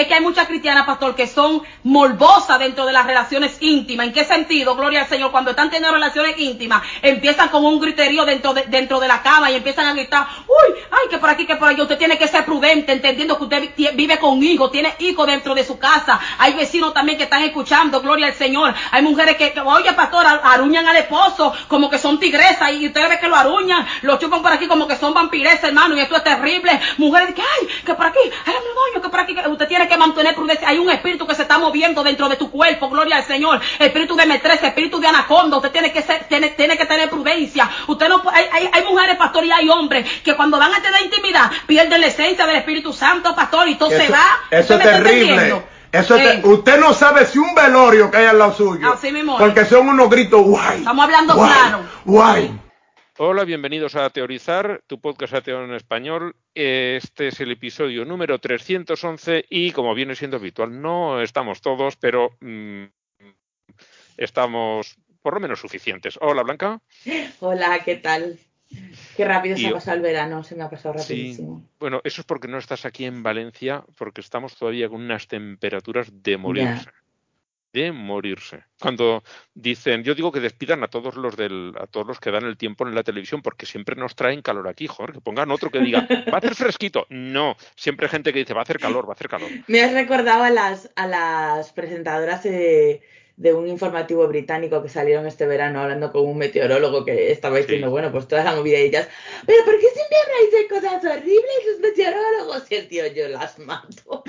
es que hay muchas cristianas, pastor, que son morbosas dentro de las relaciones íntimas. ¿En qué sentido? Gloria al Señor. Cuando están teniendo relaciones íntimas, empiezan con un griterío dentro de, dentro de la cama y empiezan a gritar, uy, ay, que por aquí, que por allá. Usted tiene que ser prudente, entendiendo que usted vive con hijos, tiene hijos dentro de su casa. Hay vecinos también que están escuchando, gloria al Señor. Hay mujeres que, oye, pastor, aruñan al esposo como que son tigresas y usted ve que lo aruñan, lo chupan por aquí como que son vampiresas, hermano, y esto es terrible. Mujeres que, ay, que por aquí, ay, que por aquí, que usted tiene que mantener prudencia. Hay un espíritu que se está moviendo dentro de tu cuerpo, gloria al Señor. Espíritu de metresa, espíritu de anaconda. Usted tiene que ser, tiene, tiene que tener prudencia. Usted no hay, hay, hay mujeres, pastor, y hay hombres que cuando van a tener intimidad pierden la esencia del Espíritu Santo, pastor, y todo se va. Eso es terrible. Eso usted no sabe si un velorio que hay al lado suyo. Así mismo. Porque son unos gritos guay. Estamos hablando claro. Guay. Hola, bienvenidos a Teorizar, tu podcast ateo en español. Este es el episodio número 311 y como viene siendo habitual, no estamos todos, pero mm, estamos por lo menos suficientes. Hola, Blanca. Hola, ¿qué tal? Qué rápido se ha pasado el verano, se me ha pasado rapidísimo. Sí, bueno, eso es porque no estás aquí en Valencia, porque estamos todavía con unas temperaturas de morirse de morirse. Cuando dicen, yo digo que despidan a todos los del, a todos los que dan el tiempo en la televisión, porque siempre nos traen calor aquí, joder, que pongan otro que diga, va a hacer fresquito. No, siempre hay gente que dice, va a hacer calor, va a hacer calor. Me has recordado a las, a las presentadoras de, un informativo británico que salieron este verano hablando con un meteorólogo que estaba diciendo, bueno, pues toda la movida de ellas, pero ¿por qué siempre habláis de cosas horribles los meteorólogos? Y el tío, yo las mato.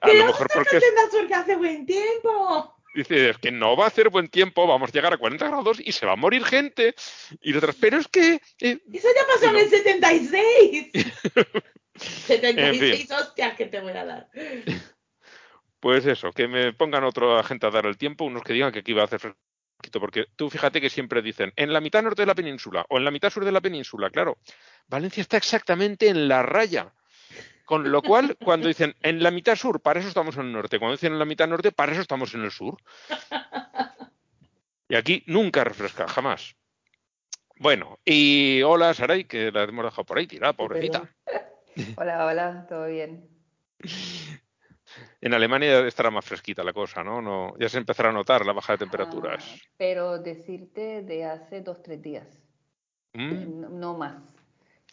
A lo mejor porque, porque hace buen tiempo. Dice, es que no va a hacer buen tiempo, vamos a llegar a 40 grados y se va a morir gente. Y otras, pero es que... Eh, Eso ya pasó en el 76. 76 hostias que te voy a dar. Pues eso, que me pongan otra gente a dar el tiempo, unos que digan que aquí va a hacer fresquito, porque tú fíjate que siempre dicen, en la mitad norte de la península o en la mitad sur de la península, claro, Valencia está exactamente en la raya. Con lo cual, cuando dicen en la mitad sur, para eso estamos en el norte. Cuando dicen en la mitad norte, para eso estamos en el sur. Y aquí nunca refresca, jamás. Bueno, y hola Saray, que la hemos dejado por ahí tirada, pobrecita. Hola, hola, todo bien. En Alemania estará más fresquita la cosa, ¿no? no ya se empezará a notar la baja de temperaturas. Ah, pero decirte de hace dos, tres días. ¿Mm? no, más.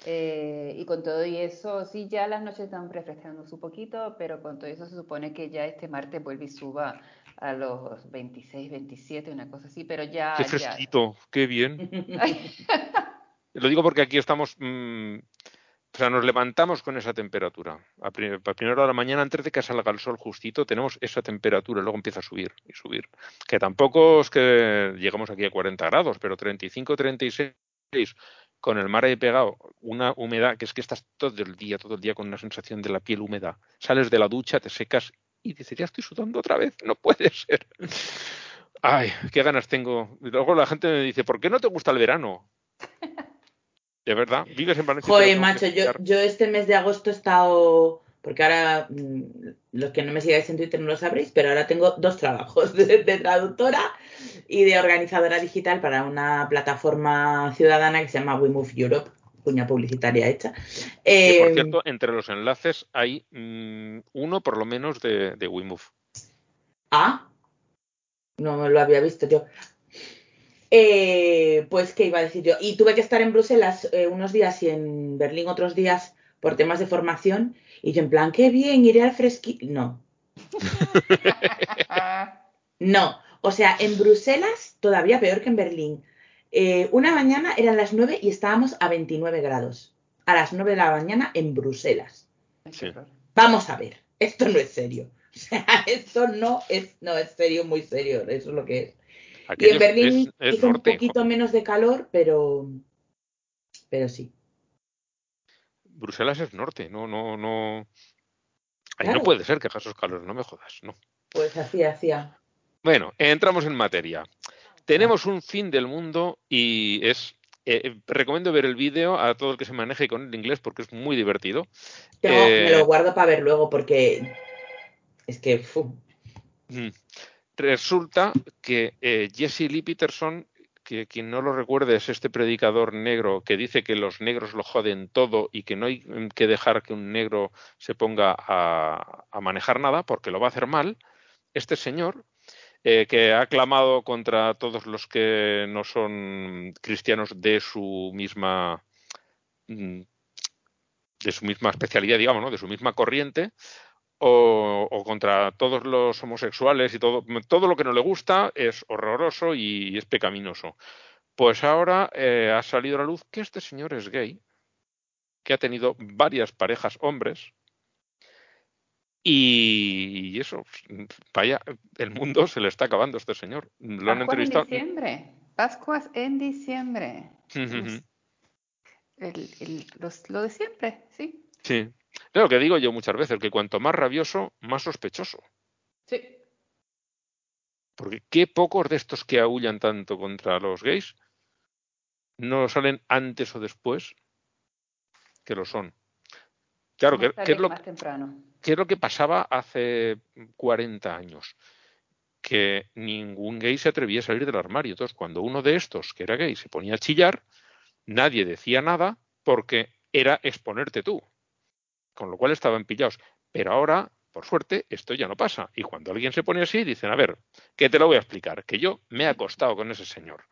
Eh, y con todo y eso, sí, ya las noches están refrescándose un poquito, pero con todo eso se supone que ya este martes vuelve y suba a los 26, 27, una cosa así, pero ya... Qué fresquito, qué bien. Lo digo porque aquí estamos... Mm, o sea, nos levantamos con esa temperatura. A, primera hora de la mañana, antes de que salga el sol justito, tenemos esa temperatura, luego empieza a subir y subir. Que tampoco es que llegamos aquí a 40 grados, pero 35, 36 con el mar ahí pegado, una humedad que es que estás todo el día, todo el día con una sensación de la piel húmeda. Sales de la ducha, te secas y dices, ya estoy sudando otra vez, no puede ser. Ay, qué ganas tengo. Luego la gente me dice, ¿por qué no te gusta el verano? De verdad, vives en Valencia. Joder, macho, yo, yo este mes de agosto he estado porque ahora mm, los que no me sigáis en Twitter no lo sabréis, pero ahora tengo dos trabajos de, traductora y de organizadora digital para una plataforma ciudadana que se llama We Move Europe, cuña publicitaria hecha. por em, cierto, entre los enlaces hay mm, uno por lo menos de, de. Ah, no me lo había visto yo. Eh, pues, ¿qué iba a decir yo? Y tuve que estar en Bruselas eh, unos días y en Berlín otros días por temas de formación y yo en plan, qué bien, iré al fresquito. No. no. O sea, en Bruselas, todavía peor que en Berlín. Eh, una mañana eran las 9 y estábamos a 29 grados. A las 9 de la mañana en Bruselas. Vamos a ver, esto no es serio. O sea, esto no es, no es serio, muy serio. Eso es lo que es. y en Berlín hizo un poquito menos de calor, pero, pero sí. Bruselas es norte, no, no, no. Ahí no puede ser que esos calores, no me jodas, no. Pues así hacía. Bueno, entramos en materia. Tenemos un fin del mundo y es. Eh, eh, recomiendo ver el vídeo a todo el que se maneje con el inglés porque es muy divertido. me lo eh, guardo para ver luego porque es que. Mm. Resulta que Jesse Lee Peterson que quien no lo recuerde es este predicador negro que dice que los negros lo joden todo y que no hay que dejar que un negro se ponga a, manejar nada porque lo va a hacer mal, este señor, eh, que ha clamado contra todos los que no son cristianos de su misma mm, de su misma especialidad, digamos, ¿no? de su misma corriente, o, contra todos los homosexuales y todo, todo lo que no le gusta es horroroso y es pecaminoso. Pues ahora eh, ha salido a la luz que este señor es gay, que ha tenido varias parejas hombres y eso, vaya, el mundo se le está acabando a este señor. Lo han entrevistado. en diciembre. Pascuas en diciembre. lo de siempre, sí. Sí. Es lo que digo yo muchas veces, que cuanto más rabioso, más sospechoso. Sí. Porque qué pocos de estos que aullan tanto contra los gays no salen antes o después que lo son. Claro, ¿qué, es lo, ¿qué es lo que pasaba hace 40 años? Que ningún gay se atrevía a salir del armario. Entonces, cuando uno de estos, que era gay, se ponía a chillar, nadie decía nada porque era exponerte tú con lo cual estaban pillados. Pero ahora, por suerte, esto ya no pasa. Y cuando alguien se pone así, dicen, a ver, ¿qué te lo voy a explicar? Que yo me he acostado con ese señor.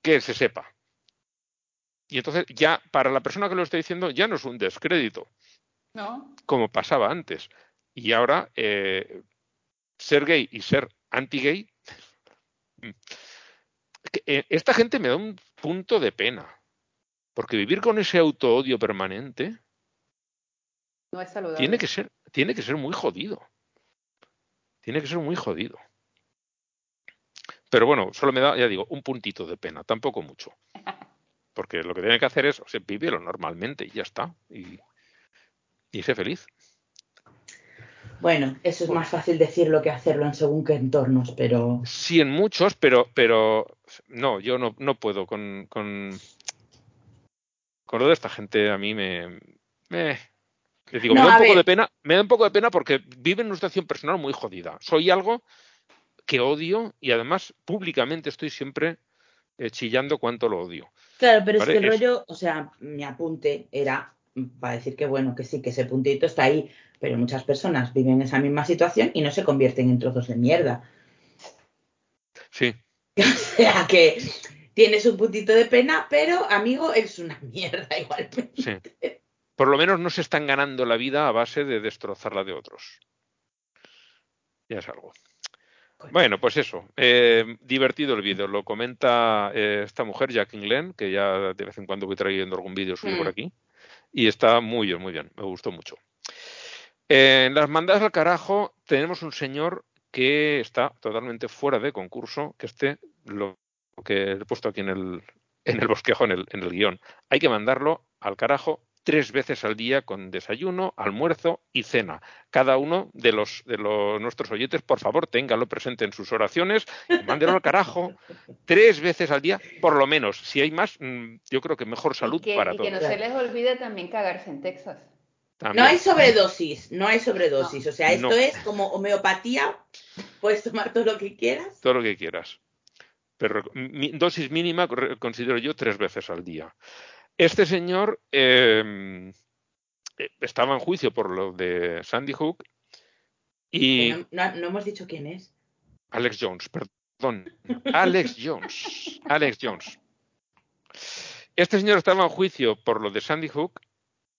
Que se sepa. Y entonces ya, para la persona que lo está diciendo, ya no es un descrédito. No. Como pasaba antes. Y ahora, eh, ser gay y ser anti-gay, eh, esta gente me da un punto de pena. Porque vivir con ese auto-odio permanente, no es saludable. Tiene que ser, tiene que ser muy jodido. Tiene que ser muy jodido. Pero bueno, solo me da, ya digo, un puntito de pena, tampoco mucho. Porque lo que tiene que hacer es, o sea, vivirlo normalmente y ya está. Y, y ser feliz. Bueno, eso es más fácil decirlo que hacerlo en según qué entornos, pero. Sí, en muchos, pero, pero no, yo no, no puedo con, con, con lo de esta gente. A mí me, me, digo, me da un poco de pena, me da un poco de pena porque vive en una situación personal muy jodida. Soy algo que odio y además públicamente estoy siempre eh, chillando cuánto lo odio. Claro, pero es que el rollo, o sea, mi apunte era para decir que bueno, que sí, que ese puntito está ahí, pero muchas personas viven en esa misma situación y no se convierten en trozos de mierda. Sí. O sea que tienes un puntito de pena, pero amigo, es una mierda igualmente. Sí por lo menos no se están ganando la vida a base de destrozarla de otros. Ya es algo. Bueno, pues eso. Eh, divertido el vídeo. Lo comenta eh, esta mujer, Jacqueline Glenn, que ya de vez en cuando voy trayendo algún vídeo suyo por mm. aquí. Y está muy bien, muy bien. Me gustó mucho. en las mandadas al carajo tenemos un señor que está totalmente fuera de concurso, que esté lo que he puesto aquí en el, en el bosquejo, en el, en el guion. Hay que mandarlo al carajo tres veces al día con desayuno, almuerzo y cena. Cada uno de los de los, nuestros oyentes, por favor, téngalo presente en sus oraciones y mándelo al carajo tres veces al día, por lo menos. Si hay más, mm, yo creo que mejor salud para todos. Y que no se les olvide también cagarse en Texas. No hay sobredosis, no hay sobredosis. O sea, esto es como homeopatía. Puedes tomar todo lo que quieras. Todo lo que quieras. Pero dosis mínima considero yo tres veces al día. Este señor em, eh, estaba en juicio por lo de Sandy Hook y... No, hemos dicho quién es. Alex Jones, perdón. Alex Jones. Alex Jones. Este señor estaba en juicio por lo de Sandy Hook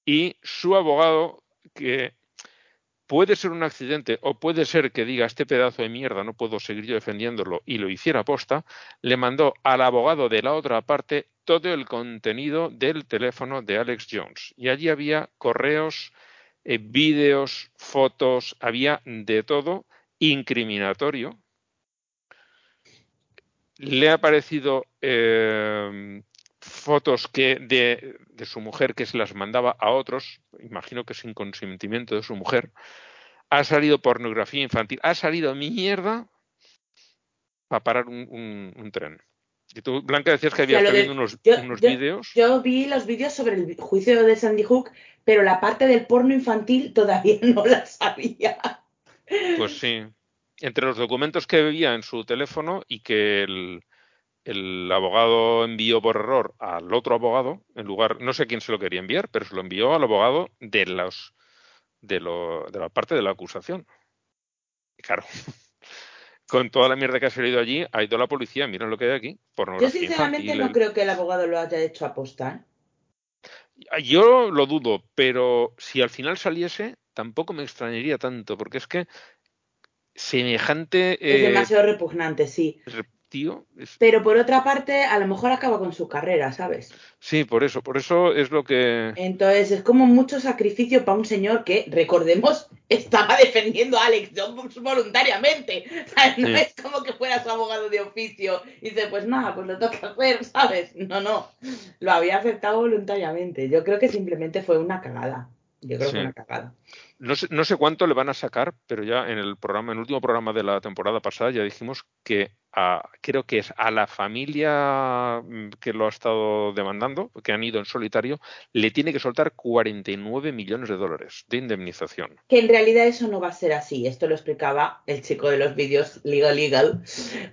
y su abogado, que puede ser un accidente o puede ser que diga este pedazo de mierda no puedo seguir yo defendiéndolo y lo hiciera posta, le mandó al abogado de la otra parte todo el contenido del teléfono de Alex Jones. Y allí había correos, eh, vídeos, fotos, había de todo incriminatorio. Le ha parecido eh, fotos que de, de, su mujer que se las mandaba a otros, imagino que sin consentimiento de su mujer, ha salido pornografía infantil, ha salido mierda para parar un, tren. Y tú, Blanca, decías que había visto unos, vídeos. Yo vi los vídeos sobre el juicio de Sandy Hook, pero la parte del porno infantil todavía no la sabía. Pues sí. Entre los documentos que veía en su teléfono y que el, el abogado envió por error al otro abogado, en lugar, no sé quién se lo quería enviar, pero se lo envió al abogado de los de, lo, de la parte de la acusación. claro, con toda la mierda que ha salido allí, ha ido la policía, miren lo que hay aquí. Yo sinceramente no creo que el abogado lo haya hecho apostar. Yo lo dudo, pero si al final saliese, tampoco me extrañaría tanto, porque es que semejante... Es demasiado repugnante, sí. Pero por otra parte, a lo mejor acaba con su carrera, ¿sabes? Sí, por eso, por eso es lo que... Entonces, es como mucho sacrificio para un señor que, recordemos, estaba defendiendo a Alex Jones voluntariamente. No es como que fuera su abogado de oficio y dice, pues nada, pues lo toca hacer, ¿sabes? No, no, lo había aceptado voluntariamente. Yo creo que simplemente fue una cagada. Yo creo que fue una cagada. No sé, no sé cuánto le van a sacar, pero ya en el programa, en el último programa de la temporada pasada ya dijimos que creo que es a la familia mm, que lo ha estado demandando, que han ido en solitario, le tiene que soltar 49 millones de dólares de indemnización. Que en realidad eso no va a ser así. Esto lo explicaba el chico de los vídeos Legal Legal,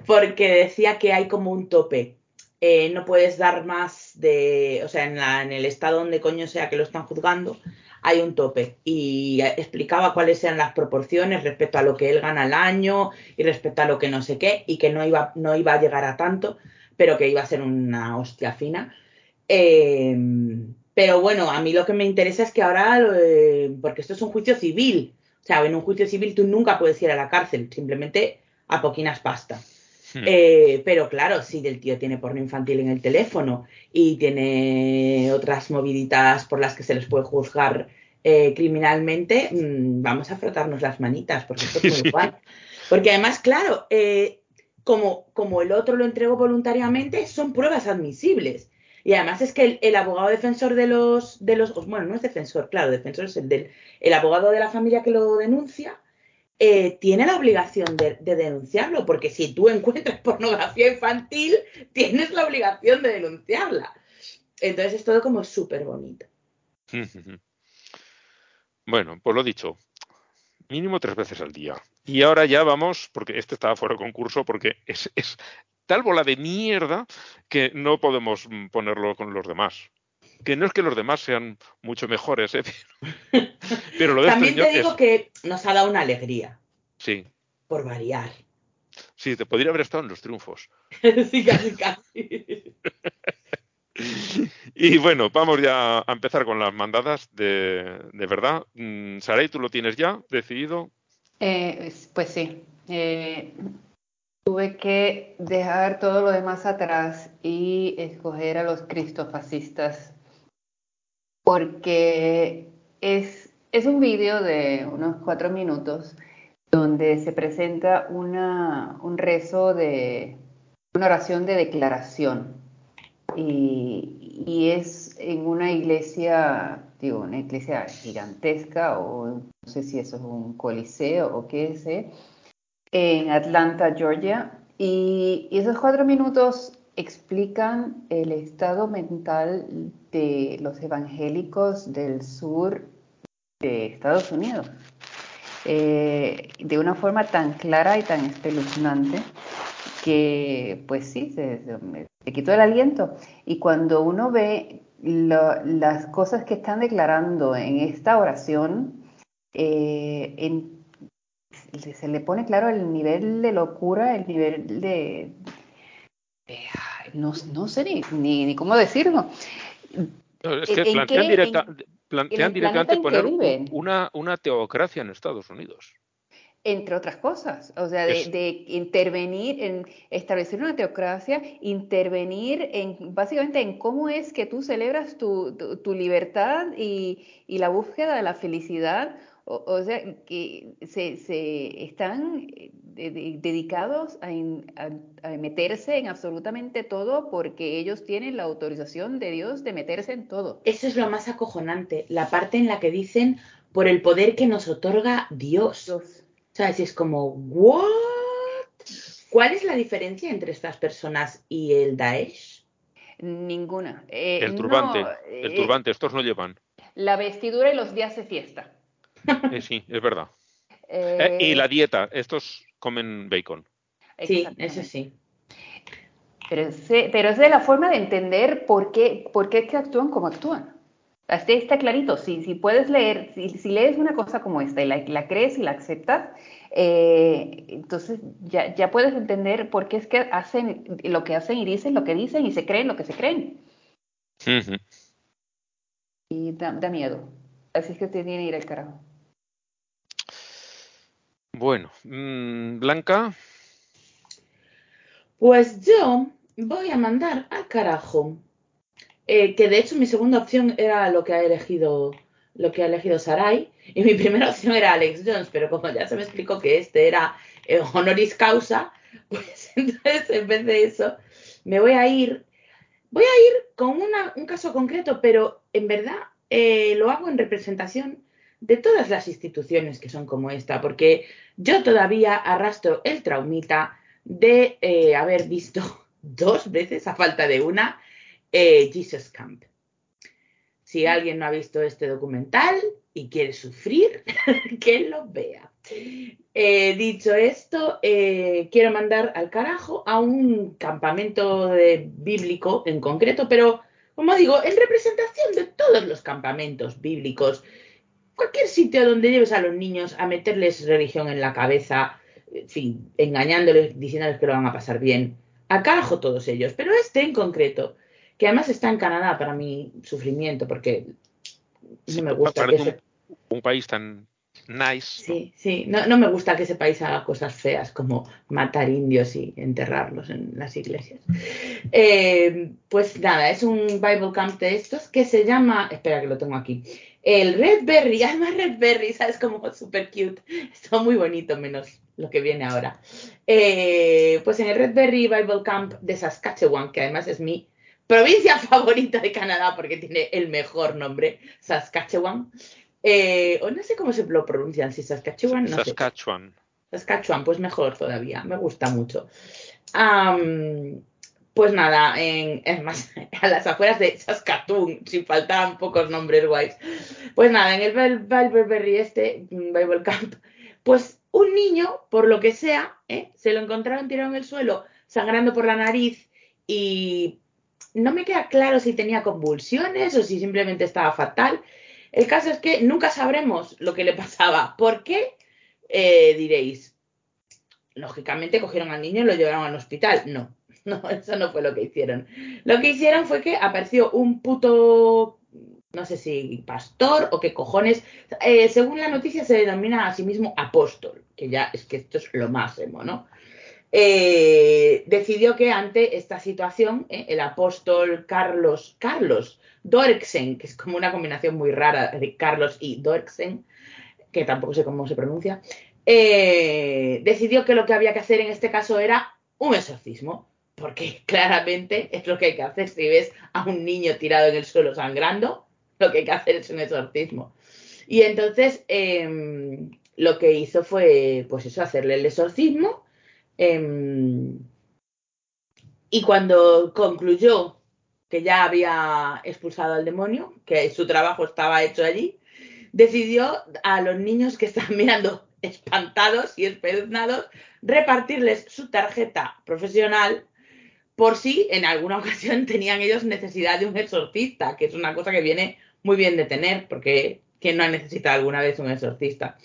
porque decía que hay como un tope. Eh, no puedes dar más de, o sea, en, en el estado donde coño sea que lo están juzgando, hay un tope y explicaba cuáles eran las proporciones respecto a lo que él gana al año y respecto a lo que no sé qué y que no iba, no iba a llegar a tanto, pero que iba a ser una hostia fina. Em, pero bueno, a mí lo que me interesa es que ahora, porque esto es un juicio civil, o sea, en un juicio civil tú nunca puedes ir a la cárcel, simplemente a poquinas pasta. Hmm. Eh, pero claro, si el tío tiene porno infantil en el teléfono y tiene otras moviditas por las que se les puede juzgar eh, criminalmente, mm, vamos a frotarnos las manitas, porque esto es muy igual. Porque además, claro, eh, como, como el otro lo entregó voluntariamente, son pruebas admisibles. Y además es que el, abogado defensor de los, de los, bueno, no es defensor, claro, defensor es el del, el abogado de la familia que lo denuncia, eh, tiene la obligación de, denunciarlo, porque si tú encuentras pornografía infantil, tienes la obligación de denunciarla. Entonces es todo como súper bonito. Bueno, pues lo dicho, mínimo tres veces al día. Y ahora ya vamos, porque este estaba fuera de concurso, porque es, es tal bola de mierda que no podemos ponerlo con los demás que no es que los demás sean mucho mejores, ¿eh? pero, lo de También te digo que nos ha dado una alegría. Sí. Por variar. Sí, te podría haber estado en los triunfos. sí, casi, casi. y bueno, vamos ya a empezar con las mandadas de, de verdad. Mm, Saray, ¿tú lo tienes ya decidido? Eh, pues sí. Eh, tuve que dejar todo lo demás atrás y escoger a los cristofascistas porque es, es un vídeo de unos cuatro minutos donde se presenta una, un rezo de una oración de declaración y, y, es en una iglesia, digo, una iglesia gigantesca o no sé si eso es un coliseo o qué es, en Atlanta, Georgia. Y, y esos cuatro minutos explican el estado mental de los evangélicos del sur de Estados Unidos eh, de una forma tan clara y tan espeluznante que pues sí, se, quitó el aliento. Y cuando uno ve las cosas que están declarando en esta oración, eh, se le pone claro el nivel de locura, el nivel de, no, no sé ni, ni, cómo decirlo. es que plantean, directa, plantean directamente poner una, una teocracia en Estados Unidos. Entre otras cosas, o sea, de, intervenir en establecer una teocracia, intervenir en básicamente en cómo es que tú celebras tu, tu, libertad y, y, la búsqueda de la felicidad, o, sea, que se, se están dedicados a, meterse en absolutamente todo porque ellos tienen la autorización de Dios de meterse en todo. Eso es lo más acojonante, la parte en la que dicen por el poder que nos otorga Dios. Dios. ¿Sabes? Y es como, ¿what? ¿Cuál es la diferencia entre estas personas y el Daesh? Ninguna. Eh, el turbante, el eh, turbante, estos no llevan. La vestidura y los días de fiesta. Eh, sí, es verdad. Y la dieta, estos comen bacon. Sí, eso sí. Pero es, pero es de la forma de entender por qué, por qué que actúan como actúan. Así está clarito. Si, si puedes leer, si, si, lees una cosa como esta y la, la crees y la aceptas, eh, entonces ya, ya, puedes entender por qué es que hacen lo que hacen y dicen lo que dicen y se creen lo que se creen. Y da, da, miedo. Así es que te tiene que ir al carajo. Bueno, mmm, Blanca. Pues yo voy a mandar al carajo. Eh, que de hecho mi segunda opción era lo que ha elegido lo que ha elegido Sarai y mi primera opción era Alex Jones, pero como ya se me explicó que este era eh, honoris causa, pues entonces en vez de eso me voy a ir, voy a ir con una, un caso concreto, pero en verdad eh, lo hago en representación de todas las instituciones que son como esta, porque yo todavía arrastro el traumita de eh, haber visto dos veces, a falta de una, eh, Jesus Camp. Si alguien no ha visto este documental y quiere sufrir, que lo vea. Eh, dicho esto, quiero mandar al carajo a un campamento de, bíblico en concreto, pero como digo, en representación de todos los campamentos bíblicos, cualquier sitio donde lleves a los niños a meterles religión en la cabeza, en fin, engañándoles, diciéndoles que lo van a pasar bien. A carajo todos ellos, pero este en concreto, que además está en Canadá para mi sufrimiento, porque no me gusta que un, un, país tan nice. Sí, sí, no, no, me gusta que ese país haga cosas feas como matar indios y enterrarlos en las iglesias. Eh, pues nada, es un Bible Camp de estos que se llama, espera que lo tengo aquí, el Red Berry, además Red Berry, ¿sabes? Como súper cute, está muy bonito, menos lo que viene ahora. Eh, pues en el Red Berry Bible Camp de Saskatchewan, que además es mi provincia favorita de Canadá porque tiene el mejor nombre, Saskatchewan. Eh, o no sé cómo se lo pronuncian, si Saskatchewan. No Saskatchewan. Sé. Saskatchewan, pues mejor todavía, me gusta mucho. Um, pues nada, en, es más, a las afueras de Saskatoon, si faltaban pocos nombres guays. Pues nada, en el Bible este, Bible Camp, pues un niño, por lo que sea, ¿eh? se lo encontraron tirado en el suelo, sangrando por la nariz y no me queda claro si tenía convulsiones o si simplemente estaba fatal. El caso es que nunca sabremos lo que le pasaba. ¿Por qué? Eh, diréis, lógicamente cogieron al niño y lo llevaron al hospital. No, no, eso no fue lo que hicieron. Lo que hicieron fue que apareció un puto, no sé si pastor o qué cojones. Eh, según la noticia se denomina a sí mismo apóstol, que ya es que esto es lo máximo, ¿no? eh, decidió que ante esta situación eh, el apóstol Carlos, Carlos Dorksen, que es como una combinación muy rara de Carlos y Dorksen, que tampoco sé cómo se pronuncia, decidió que lo que había que hacer en este caso era un exorcismo, porque claramente es lo que hay que hacer si ves a un niño tirado en el suelo sangrando, lo que hay que hacer es un exorcismo. Y entonces eh, lo que hizo fue, pues eso, hacerle el exorcismo Eh, y cuando concluyó que ya había expulsado al demonio, que su trabajo estaba hecho allí, decidió a los niños que estaban mirando espantados y espeluznados repartirles su tarjeta profesional por si en alguna ocasión tenían ellos necesidad de un exorcista, que es una cosa que viene muy bien de tener, porque ¿quién no ha necesitado alguna vez un exorcista?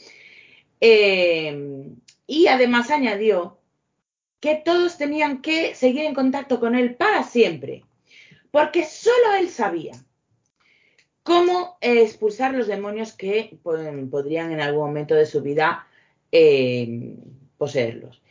Eh, y además añadió que todos tenían que seguir en contacto con él para siempre, porque solo él sabía cómo expulsar los demonios que podrían en algún momento de su vida eh, poseerlos.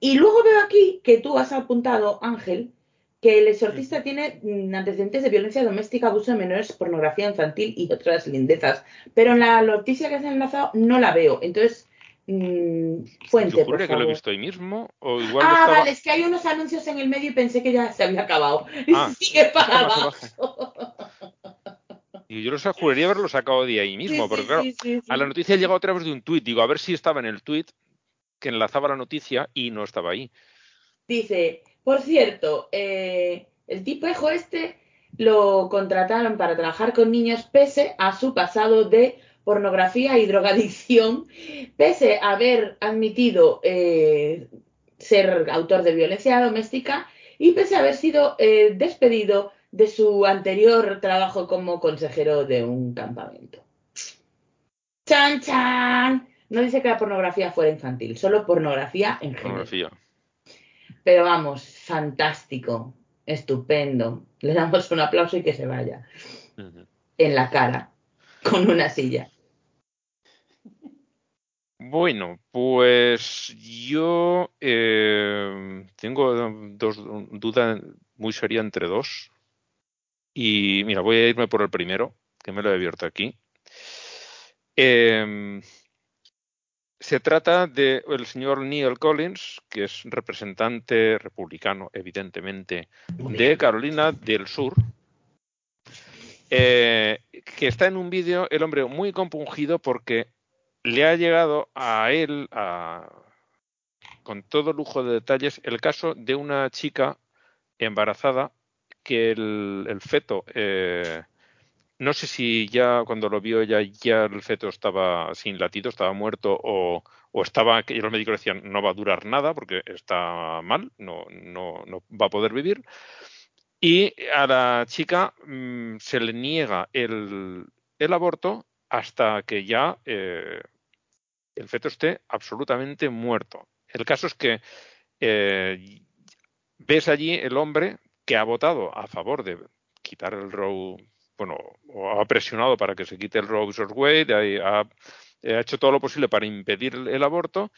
Y luego veo aquí que tú has apuntado, Ángel, que el exorcista tiene antecedentes de violencia doméstica, abuso de menores, pornografía infantil y otras lindezas. Pero en la noticia que has enlazado no la veo. Entonces, Mm, fuente, Yo juré que lo he visto ahí mismo. O igual ah, estaba... vale, es que hay unos anuncios en el medio y pensé que ya se había acabado. Ah, Sigue para abajo. Y yo los juraría haberlo sacado de ahí mismo, Sí, porque sí, claro, a la noticia llegó a través de un tuit. Digo, a ver si estaba en el tuit que enlazaba la noticia y no estaba ahí. Dice, por cierto, eh, el tipejo este lo contrataron para trabajar con niños pese a su pasado de pornografía y drogadicción, pese a haber admitido eh, ser autor de violencia doméstica y pese a haber sido eh, despedido de su anterior trabajo como consejero de un campamento. ¡Chan, chan! No dice que la pornografía fuera infantil, solo pornografía en general. Pornografía. Pero vamos, fantástico, estupendo. Le damos un aplauso y que se vaya. En la cara, con una silla. Bueno, pues yo eh, tengo dos dudas muy serias entre dos. Y mira, voy a irme por el primero, que me lo he abierto aquí. Em, se trata del señor Neil Collins, que es representante republicano, evidentemente, de Carolina del Sur, eh, que está en un vídeo, el hombre muy compungido porque le ha llegado a él, con todo lujo de detalles, el caso de una chica embarazada que el, feto, eh, no sé si ya cuando lo vio ella ya el feto estaba sin latido, estaba muerto o, o estaba, que los médicos decían no va a durar nada porque está mal, no, no, no va a poder vivir. Y a la chica mm, se le niega el, el aborto hasta que ya eh, el feto esté absolutamente muerto. El caso es que eh, ves allí el hombre que ha votado a favor de quitar el Roe, bueno, o ha presionado para que se quite el Roe vs. Wade, ha, hecho todo lo posible para impedir el aborto,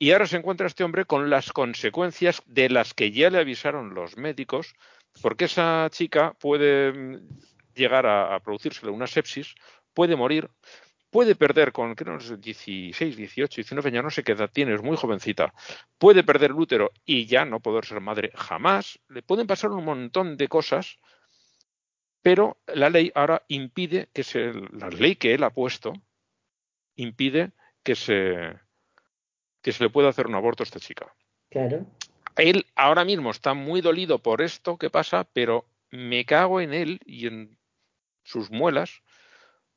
y ahora se encuentra este hombre con las consecuencias de las que ya le avisaron los médicos, porque esa chica puede mm, llegar a, a una sepsis, puede morir, puede perder con creo, 16, 18, 19 años, no sé qué edad tiene, es muy jovencita, puede perder el útero y ya no poder ser madre jamás, le pueden pasar un montón de cosas, pero la ley ahora impide que se, la ley que él ha puesto, impide que se, que se le pueda hacer un aborto a esta chica. Claro. Él ahora mismo está muy dolido por esto que pasa, pero me cago en él y en sus muelas,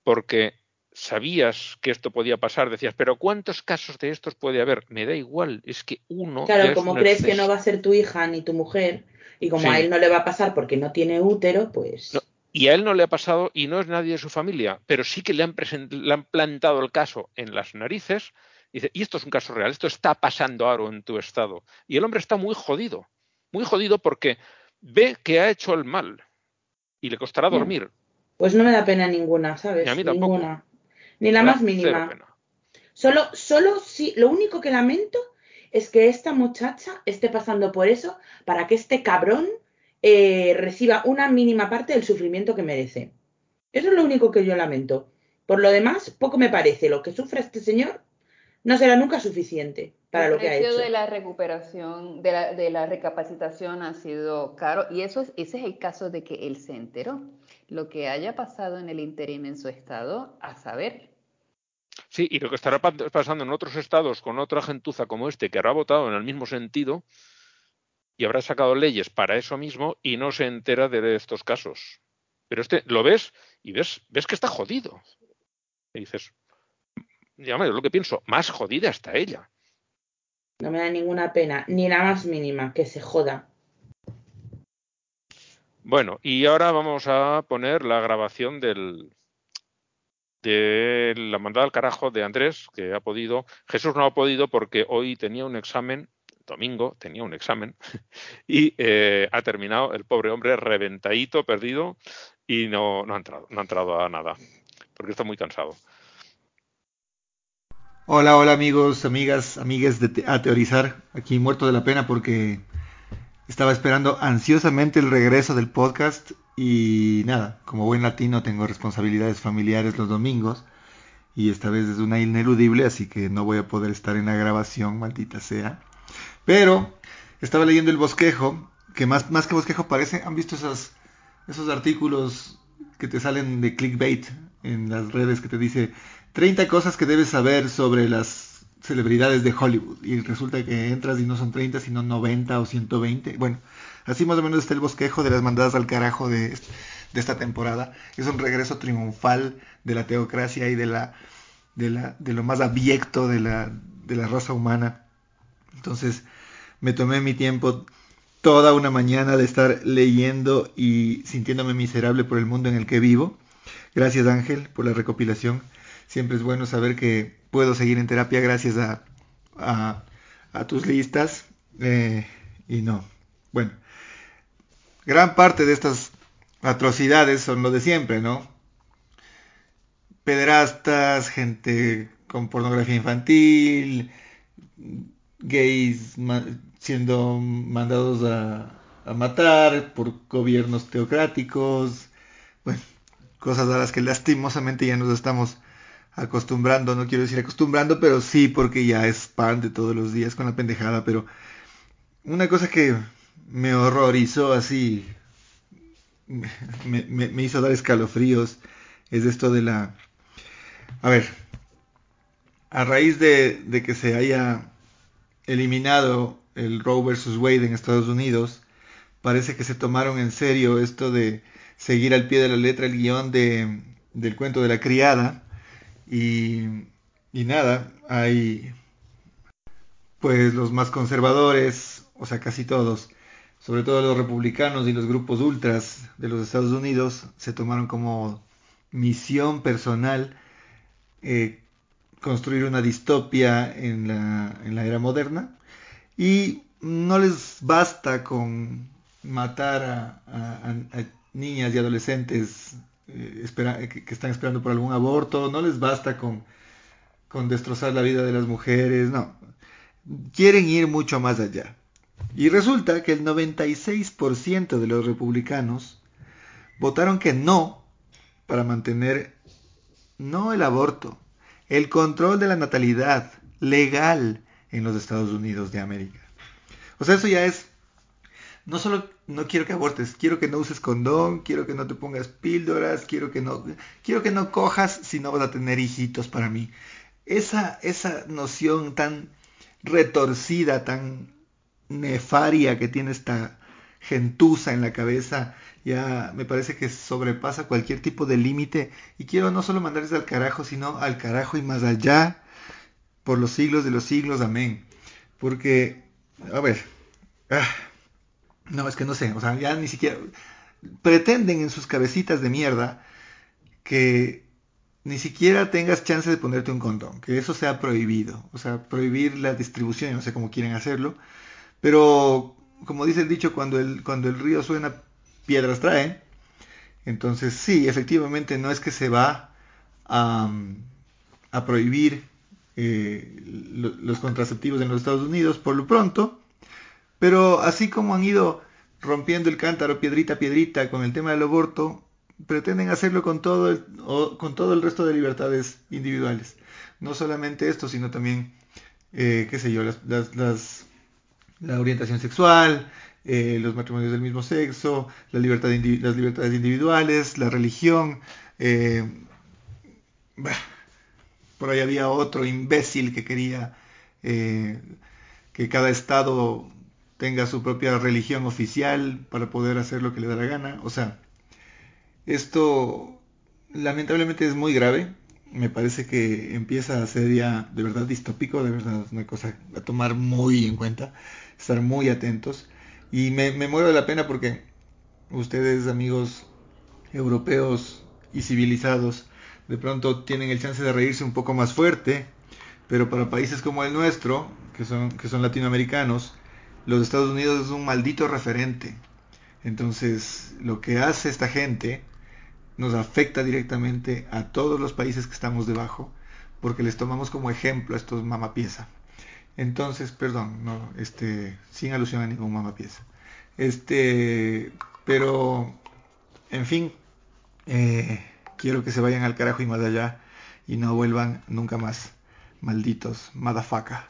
porque sabías que esto podía pasar, decías, pero ¿cuántos casos de estos puede haber? Me da igual, es que uno. Claro, como crees que no va a ser tu hija ni tu mujer, y como a él no le va a pasar porque no tiene útero, pues. Y a él no le ha pasado y no es nadie de su familia, pero sí que le han, le han plantado el caso en las narices. Y dice, y esto es un caso real, esto está pasando ahora en tu estado. Y el hombre está muy jodido, muy jodido porque ve que ha hecho el mal y le costará dormir. Pues no me da pena ninguna, ¿sabes? a mí Ninguna. Ni la más mínima. Solo, solo sí, lo único que lamento es que esta muchacha esté pasando por eso para que este cabrón eh, reciba una mínima parte del sufrimiento que merece. Eso es lo único que yo lamento. Por lo demás, poco me parece. Lo que sufre este señor no será nunca suficiente para lo que ha hecho. El precio de la recuperación, de la, de la recapacitación ha sido caro y eso es, ese es el caso de que él se enteró lo que haya pasado en el interim en su estado, a saber. Sí, y lo que estará pasando en otros estados con otra gentuza como este que habrá votado en el mismo sentido y habrá sacado leyes para eso mismo y no se entera de estos casos. Pero este lo ves y ves, ves que está jodido. Y dices, ya lo que pienso, más jodida está ella. No me da ninguna pena, ni la más mínima, que se joda. Bueno, y ahora vamos a poner la grabación del, de la mandada al carajo de Andrés, que ha podido. Jesús no ha podido porque hoy tenía un examen, domingo tenía un examen, y eh, ha terminado el pobre hombre reventadito, perdido, y no, no, ha entrado, no ha entrado a nada, porque está muy cansado. Hola, hola amigos, amigas, amigues de A Teorizar, aquí muerto de la pena porque estaba esperando ansiosamente el regreso del podcast y nada, como buen latino tengo responsabilidades familiares los domingos y esta vez es una ineludible, así que no voy a poder estar en la grabación, maldita sea. Pero estaba leyendo el bosquejo, que más, más que bosquejo parece, ¿han visto esos, esos artículos que te salen de clickbait en las redes que te dice 30 cosas que debes saber sobre las celebridades de Hollywood y resulta que entras y no son 30 sino 90 o 120. Bueno, así más o menos está el bosquejo de las mandadas al carajo de, de esta temporada. Es un regreso triunfal de la teocracia y de la de, la, de lo más abyecto de la, de la raza humana. Entonces me tomé mi tiempo toda una mañana de estar leyendo y sintiéndome miserable por el mundo en el que vivo. Gracias Ángel por la recopilación. Siempre es bueno saber que puedo seguir en terapia gracias a, a, tus listas. Eh, y no. Bueno, gran parte de estas atrocidades son lo de siempre, ¿no? Pederastas, gente con pornografía infantil, gays siendo mandados a, matar por gobiernos teocráticos, cosas a las que lastimosamente ya nos estamos acostumbrando, no quiero decir acostumbrando, pero sí porque ya es pan de todos los días con la pendejada, pero una cosa que me horrorizó así, me, hizo dar escalofríos, es esto de la... A ver, a raíz de, de que se haya eliminado el Roe versus Wade en Estados Unidos, parece que se tomaron en serio esto de seguir al pie de la letra el guion de, del cuento de la criada. Y, y nada, hay pues los más conservadores, o sea, casi todos, sobre todo los republicanos y los grupos ultras de los Estados Unidos, se tomaron como misión personal eh, construir una distopia en la, en la era moderna y no les basta con matar a, niñas y adolescentes eh, que, están esperando por algún aborto, no les basta con, con destrozar la vida de las mujeres, no. Quieren ir mucho más allá. Y resulta que el 96% de los republicanos votaron que no para mantener no el aborto, el control de la natalidad legal en los Estados Unidos de América. O sea, eso ya es, no solo no quiero que abortes, quiero que no uses condón, quiero que no te pongas píldoras, quiero que no, quiero que no cojas si no vas a tener hijitos para mí. Esa, esa noción tan retorcida, tan nefaria que tiene esta gentuza en la cabeza, ya me parece que sobrepasa cualquier tipo de límite. Y quiero no solo mandarles al carajo, sino al carajo y más allá por los siglos de los siglos, amén. Porque, a ver, ah, no, es que no sé, o sea, ya ni siquiera pretenden en sus cabecitas de mierda que ni siquiera tengas chance de ponerte un condón, que eso sea prohibido, o sea, prohibir la distribución, no sé cómo quieren hacerlo, pero como dice el dicho, cuando el, cuando el río suena, piedras trae, entonces sí, efectivamente no es que se va a, a prohibir eh, los contraceptivos en los Estados Unidos por lo pronto, pero así como han ido rompiendo el cántaro piedrita a piedrita con el tema del aborto, pretenden hacerlo con todo el, con todo el resto de libertades individuales. No solamente esto, sino también, eh, qué sé yo, las, la orientación sexual, eh, los matrimonios del mismo sexo, las libertades individuales, la religión. Por ahí había otro imbécil que quería eh, que cada estado tenga su propia religión oficial para poder hacer lo que le da la gana. O sea, esto lamentablemente es muy grave. Me parece que empieza a ser ya de verdad distópico, de verdad una cosa a tomar muy en cuenta, estar muy atentos. Y me, me muero de la pena porque ustedes, amigos europeos y civilizados, de pronto tienen el chance de reírse un poco más fuerte, pero para países como el nuestro, que son, que son latinoamericanos, los Estados Unidos es un maldito referente. Entonces, lo que hace esta gente nos afecta directamente a todos los países que estamos debajo, porque les tomamos como ejemplo a estos mamapieza. Entonces, perdón, no, este, sin alusión a ningún mamapieza. Este, pero, en fin, eh, quiero que se vayan al carajo y más allá y no vuelvan nunca más. Malditos, madafaca.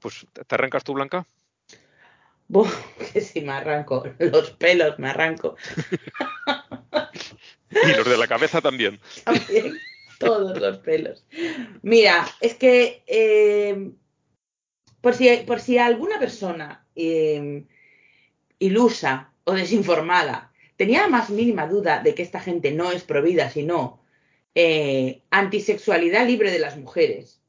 Pues, ¿te arrancas tú, Blanca? que si me arranco. Los pelos me arranco. y los de la cabeza también. También, todos los pelos. Mira, es que eh, por, si, por si alguna persona eh, ilusa o desinformada tenía la más mínima duda de que esta gente no es provida, sino eh, antisexualidad libre de las mujeres.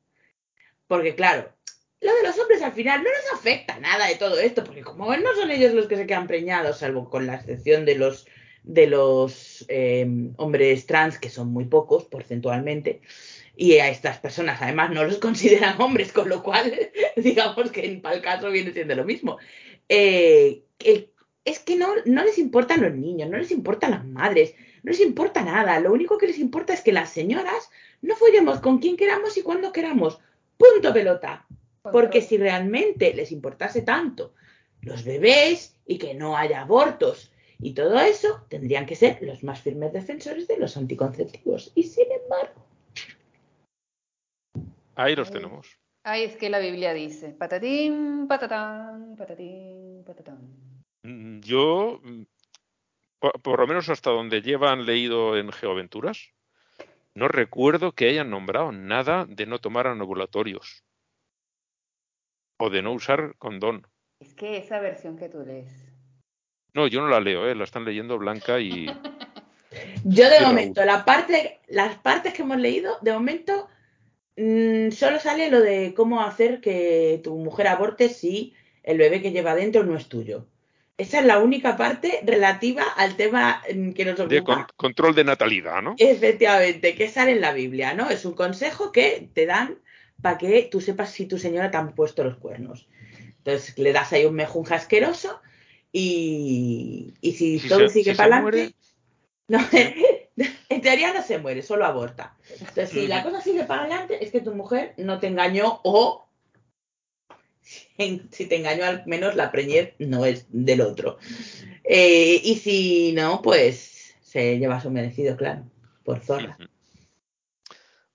Porque claro, lo de los hombres al final no nos afecta nada de todo esto, porque como no son ellos los que se quedan preñados, salvo con la excepción de los de los eh, hombres trans, que son muy pocos porcentualmente, y a estas personas además no los consideran hombres, con lo cual digamos que en tal caso viene siendo lo mismo. Eh, es que no, no les importan los niños, no les importan las madres, no les importa nada, lo único que les importa es que las señoras no follemos con quien queramos y cuando queramos. Punto pelota. Porque si realmente les importase tanto los bebés y que no haya abortos y todo eso, tendrían que ser los más firmes defensores de los anticonceptivos. Y sin embargo. Ahí los tenemos. Ahí es que la Biblia dice, patatín, patatán, patatín, patatán. Mm, yo, mm, por, lo menos hasta donde llevan leído en Geoaventuras, no recuerdo que hayan nombrado nada de no tomar anovulatorios o de no usar condón. Es que esa versión que tú lees no, yo no la leo, ¿eh? la están leyendo Blanca y. yo de momento, la parte, las partes que hemos leído, de momento mm, solo sale lo de cómo hacer que tu mujer aborte si el bebé que lleva dentro no es tuyo. Esa es la única parte relativa al tema mm, que nos ocupa. De control de natalidad, ¿no? Efectivamente, que sale en la Biblia, ¿no? Es un consejo que te dan para que tú sepas si tu señora te han puesto los cuernos. Entonces le das ahí un mejunja asqueroso y, si, todo sigue para adelante, no, en teoría no se muere, solo aborta. Entonces, si la cosa sigue para adelante, es que tu mujer no te engañó o si te engañó al menos la preñez no es del otro. Eh, y si no, pues se lleva su merecido, claro, por zorra.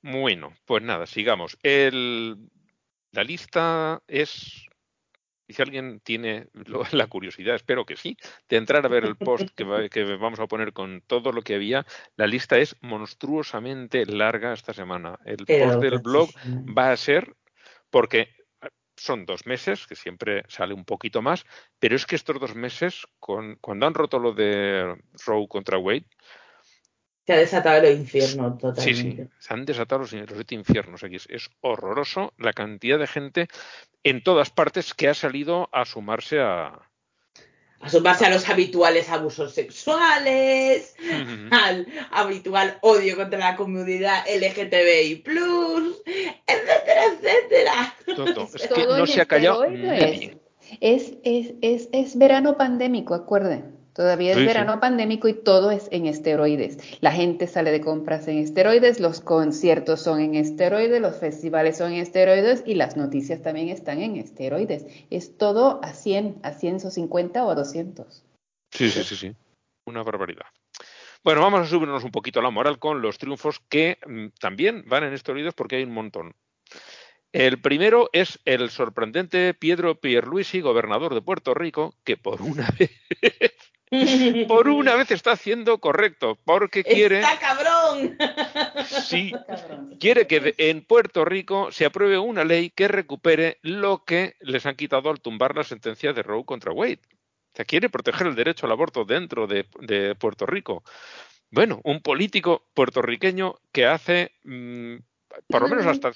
Bueno, pues nada, sigamos. El, la lista es y si alguien tiene la curiosidad, espero que sí, de entrar a ver el post que, vamos a poner con todo lo que había, la lista es monstruosamente larga esta semana. El post del blog va a ser porque son dos meses, que siempre sale un poquito más, pero es que estos dos meses, con, cuando han roto lo de Row contra Wade, se ha desatado el infierno totalmente. Sí, sí, se han desatado los, los infiernos aquí. Es horroroso la cantidad de gente en todas partes que ha salido a sumarse a, a sumarse a los habituales abusos sexuales, al habitual odio contra la comunidad LGTBI, etcétera, etcétera. Todo. Es que no se ha callado nadie. Es, es, es, es verano pandémico, acuerden. Todavía es verano pandémico y todo es en esteroides. La gente sale de compras en esteroides, los conciertos son en esteroides, los festivales son en esteroides y las noticias también están en esteroides. Es todo a 100, a 150 o a 200. Sí, sí, sí, sí. Una barbaridad. Bueno, vamos a subirnos un poquito a la moral con los triunfos que mm, también van en esteroides porque hay un montón. El primero es el sorprendente Pedro Pierluisi, gobernador de Puerto Rico, que por una vez por una vez está haciendo correcto, porque quiere. ¡Está cabrón! Sí, quiere que en Puerto Rico se apruebe una ley que recupere lo que les han quitado al tumbar la sentencia de Roe contra Wade. O sea, quiere proteger el derecho al aborto dentro de, Puerto Rico. Bueno, un político puertorriqueño que hace, mm, por lo menos hasta.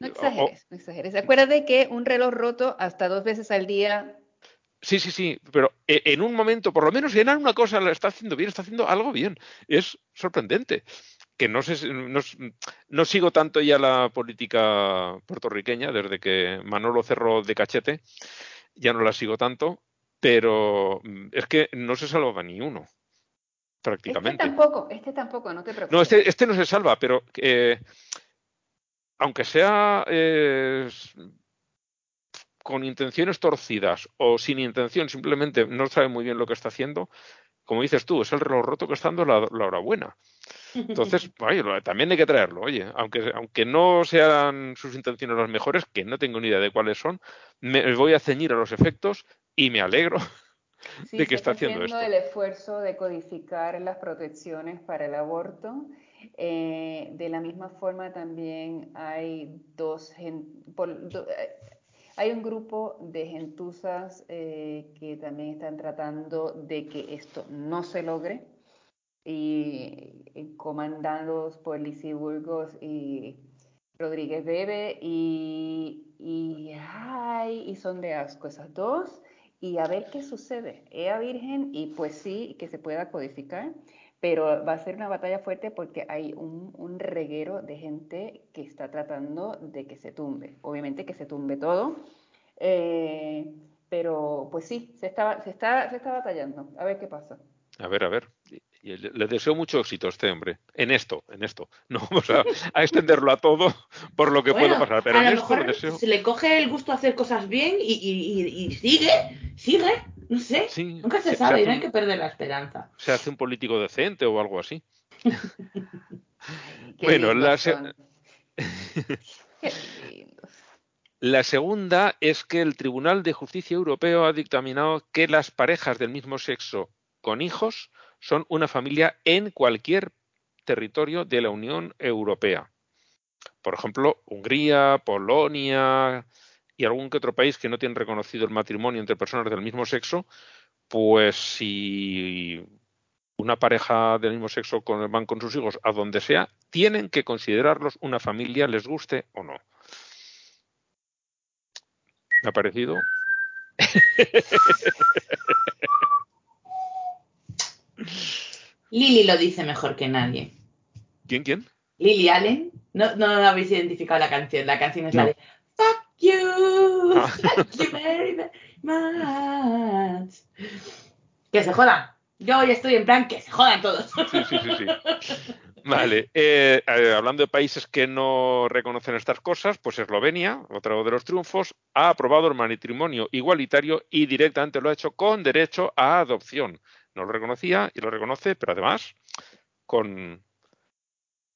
No exageres, no exageres. Acuérdate que un reloj roto hasta dos veces al día Sí, sí, sí, pero e, en un momento, por lo menos en una cosa la está haciendo bien, está haciendo algo bien. Es sorprendente. Que no sé, no, no sigo tanto ya la política puertorriqueña desde que Manolo cerró de cachete, ya no la sigo tanto, pero mm, es que no se salva ni uno, prácticamente. Este tampoco, este tampoco, no te preocupes. No, este, este no se salva, pero eh, aunque sea eh, con intenciones torcidas o sin intención, simplemente no sabe muy bien lo que está haciendo, como dices tú, es el reloj roto que está dando la, hora buena. Entonces, también hay que traerlo, oye, aunque, aunque no sean sus intenciones las mejores, que no tengo ni idea de cuáles son, me voy a ceñir a los efectos y me alegro de que está haciendo esto. el esfuerzo de codificar las protecciones para el aborto. Eh, de la misma forma también hay dos, por, hay un grupo de gentusas eh, que también están tratando de que esto no se logre y, comandados por Lizzie Burgos y Rodríguez Bebe y, y, ay, y son de asco esas dos y a ver qué sucede. Ea Virgen y pues sí, que se pueda codificar, pero va a ser una batalla fuerte porque hay un, reguero de gente que está tratando de que se tumbe. Obviamente que se tumbe todo, eh, pero pues sí, se está, se, está, se está batallando. A ver qué pasa. A ver, a ver. Le deseo mucho éxito a este hombre en esto, en esto. No vamos a, extenderlo a todo por lo que pueda pasar, pero en esto le deseo. Se le coge el gusto a hacer cosas bien y, sigue, sigue, no sé. Nunca se, sabe, no hay que perder la esperanza. Se hace un político decente o algo así. bueno, la, la segunda es que el Tribunal de Justicia Europeo ha dictaminado que las parejas del mismo sexo con hijos son una familia en cualquier territorio de la Unión Europea. Por ejemplo, Hungría, Polonia y algún que otro país que no tiene reconocido el matrimonio entre personas del mismo sexo, pues si una pareja del mismo sexo van con sus hijos a donde sea, tienen que considerarlos una familia, les guste o no. ¿Me ha parecido? Lily lo dice mejor que nadie. ¿Quién, quién? Lily Allen. No, no, habéis identificado la canción. La canción es la de Fuck you, ah. fuck you very much. Que se jodan. Yo hoy estoy en plan que se jodan todos. Sí, sí, sí, sí. Vale, eh, hablando de países que no reconocen estas cosas, pues Eslovenia, otro de los triunfos, ha aprobado el matrimonio igualitario y directamente lo ha hecho con derecho a adopción no lo reconocía y lo reconoce, pero además con,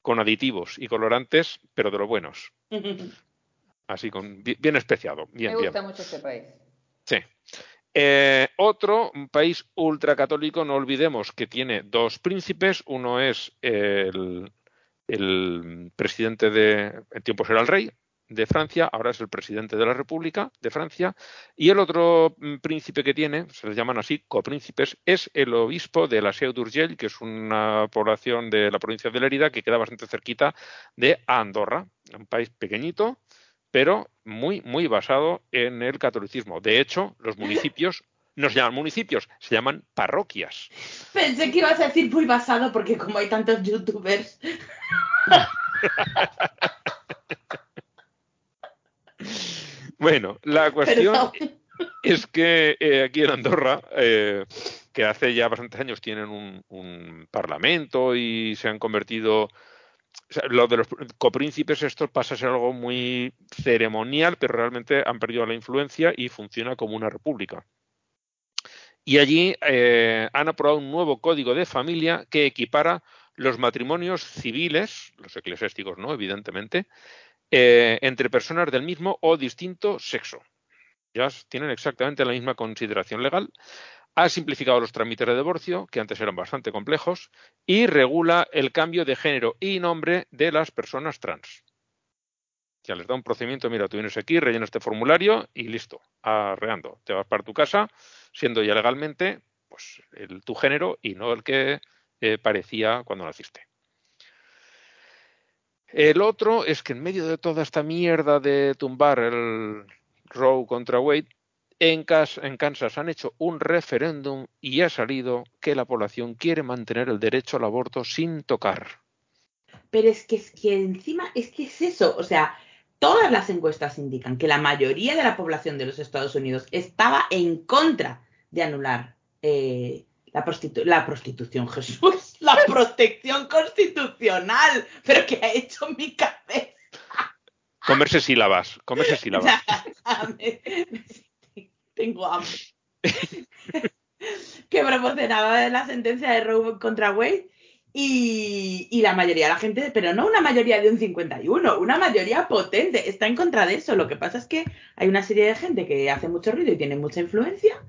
con aditivos y colorantes, pero de los buenos. Así, con, bien, especiado. Bien, Me gusta mucho este país. Sí. Eh, otro país ultracatólico, no olvidemos que tiene dos príncipes. Uno es el, el presidente de. En tiempos era el rey, de Francia, ahora es el presidente de la República de Francia, y el otro mm, príncipe que tiene, se les llaman así, copríncipes, es el obispo de la Seu d'Urgell, que es una población de la provincia de Lérida que queda bastante cerquita de Andorra, un país pequeñito, pero muy, muy basado en el catolicismo. De hecho, los municipios no se llaman municipios, se llaman parroquias. Pensé que ibas a decir muy basado porque como hay tantos youtubers. Bueno, la cuestión es que eh, aquí en Andorra, eh, que hace ya bastantes años tienen un, parlamento y se han convertido lo de los copríncipes esto pasa a ser algo muy ceremonial, pero realmente han perdido la influencia y funciona como una república. Y allí eh, han aprobado un nuevo código de familia que equipara los matrimonios civiles, los eclesiásticos no, evidentemente, eh, entre personas del mismo o distinto sexo. Ya tienen exactamente la misma consideración legal. Ha simplificado los trámites de divorcio, que antes eran bastante complejos, y regula el cambio de género y nombre de las personas trans. Ya les da un procedimiento, mira, tú vienes aquí, rellenas este formulario y listo, arreando. Te vas para tu casa, siendo ya legalmente pues, el, tu género y no el que eh, parecía cuando naciste. El otro es que en medio de toda esta mierda de tumbar el Roe contra Wade, en, Kansas han hecho un referéndum y ha salido que la población quiere mantener el derecho al aborto sin tocar. Pero es que, es que encima es que es eso, o sea, todas las encuestas indican que la mayoría de la población de los Estados Unidos estaba en contra de anular eh, la, la prostitución, Jesús, la protección constitucional. Pero ¿qué ha hecho mi cabeza? Comerse sílabas, comerse sílabas. Tengo hambre. que proporcionaba la sentencia de Roe contra Wade y, y, la mayoría de la gente, pero no una mayoría de un 51, una mayoría potente, está en contra de eso. Lo que pasa es que hay una serie de gente que hace mucho ruido y tiene mucha influencia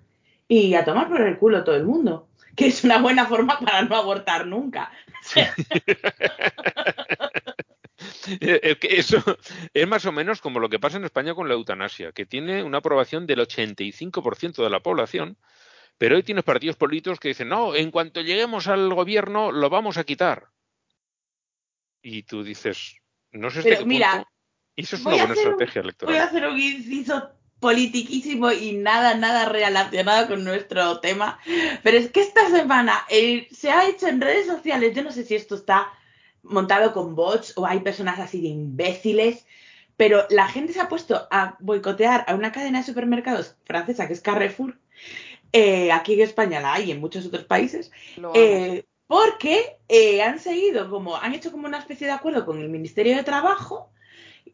y a tomar por el culo todo el mundo que es una buena forma para no abortar nunca. Eso es más o menos como lo que pasa en España con la eutanasia, que tiene una aprobación del 85% de la población, pero hoy tienes partidos políticos que dicen, no, en cuanto lleguemos al gobierno lo vamos a quitar. Y tú dices, no sé Pero mira, Y eso es una buena estrategia electoral. Voy a hacer un inciso politiquísimo y nada, nada relacionado con nuestro tema. Pero es que esta semana eh, se ha hecho en redes sociales, yo no sé si esto está montado con bots o hay personas así de imbéciles, pero la gente se ha puesto a boicotear a una cadena de supermercados francesa que es Carrefour. Eh, aquí en España la hay, en muchos otros países. Eh, porque han seguido como, han hecho como una especie de acuerdo con el Ministerio de Trabajo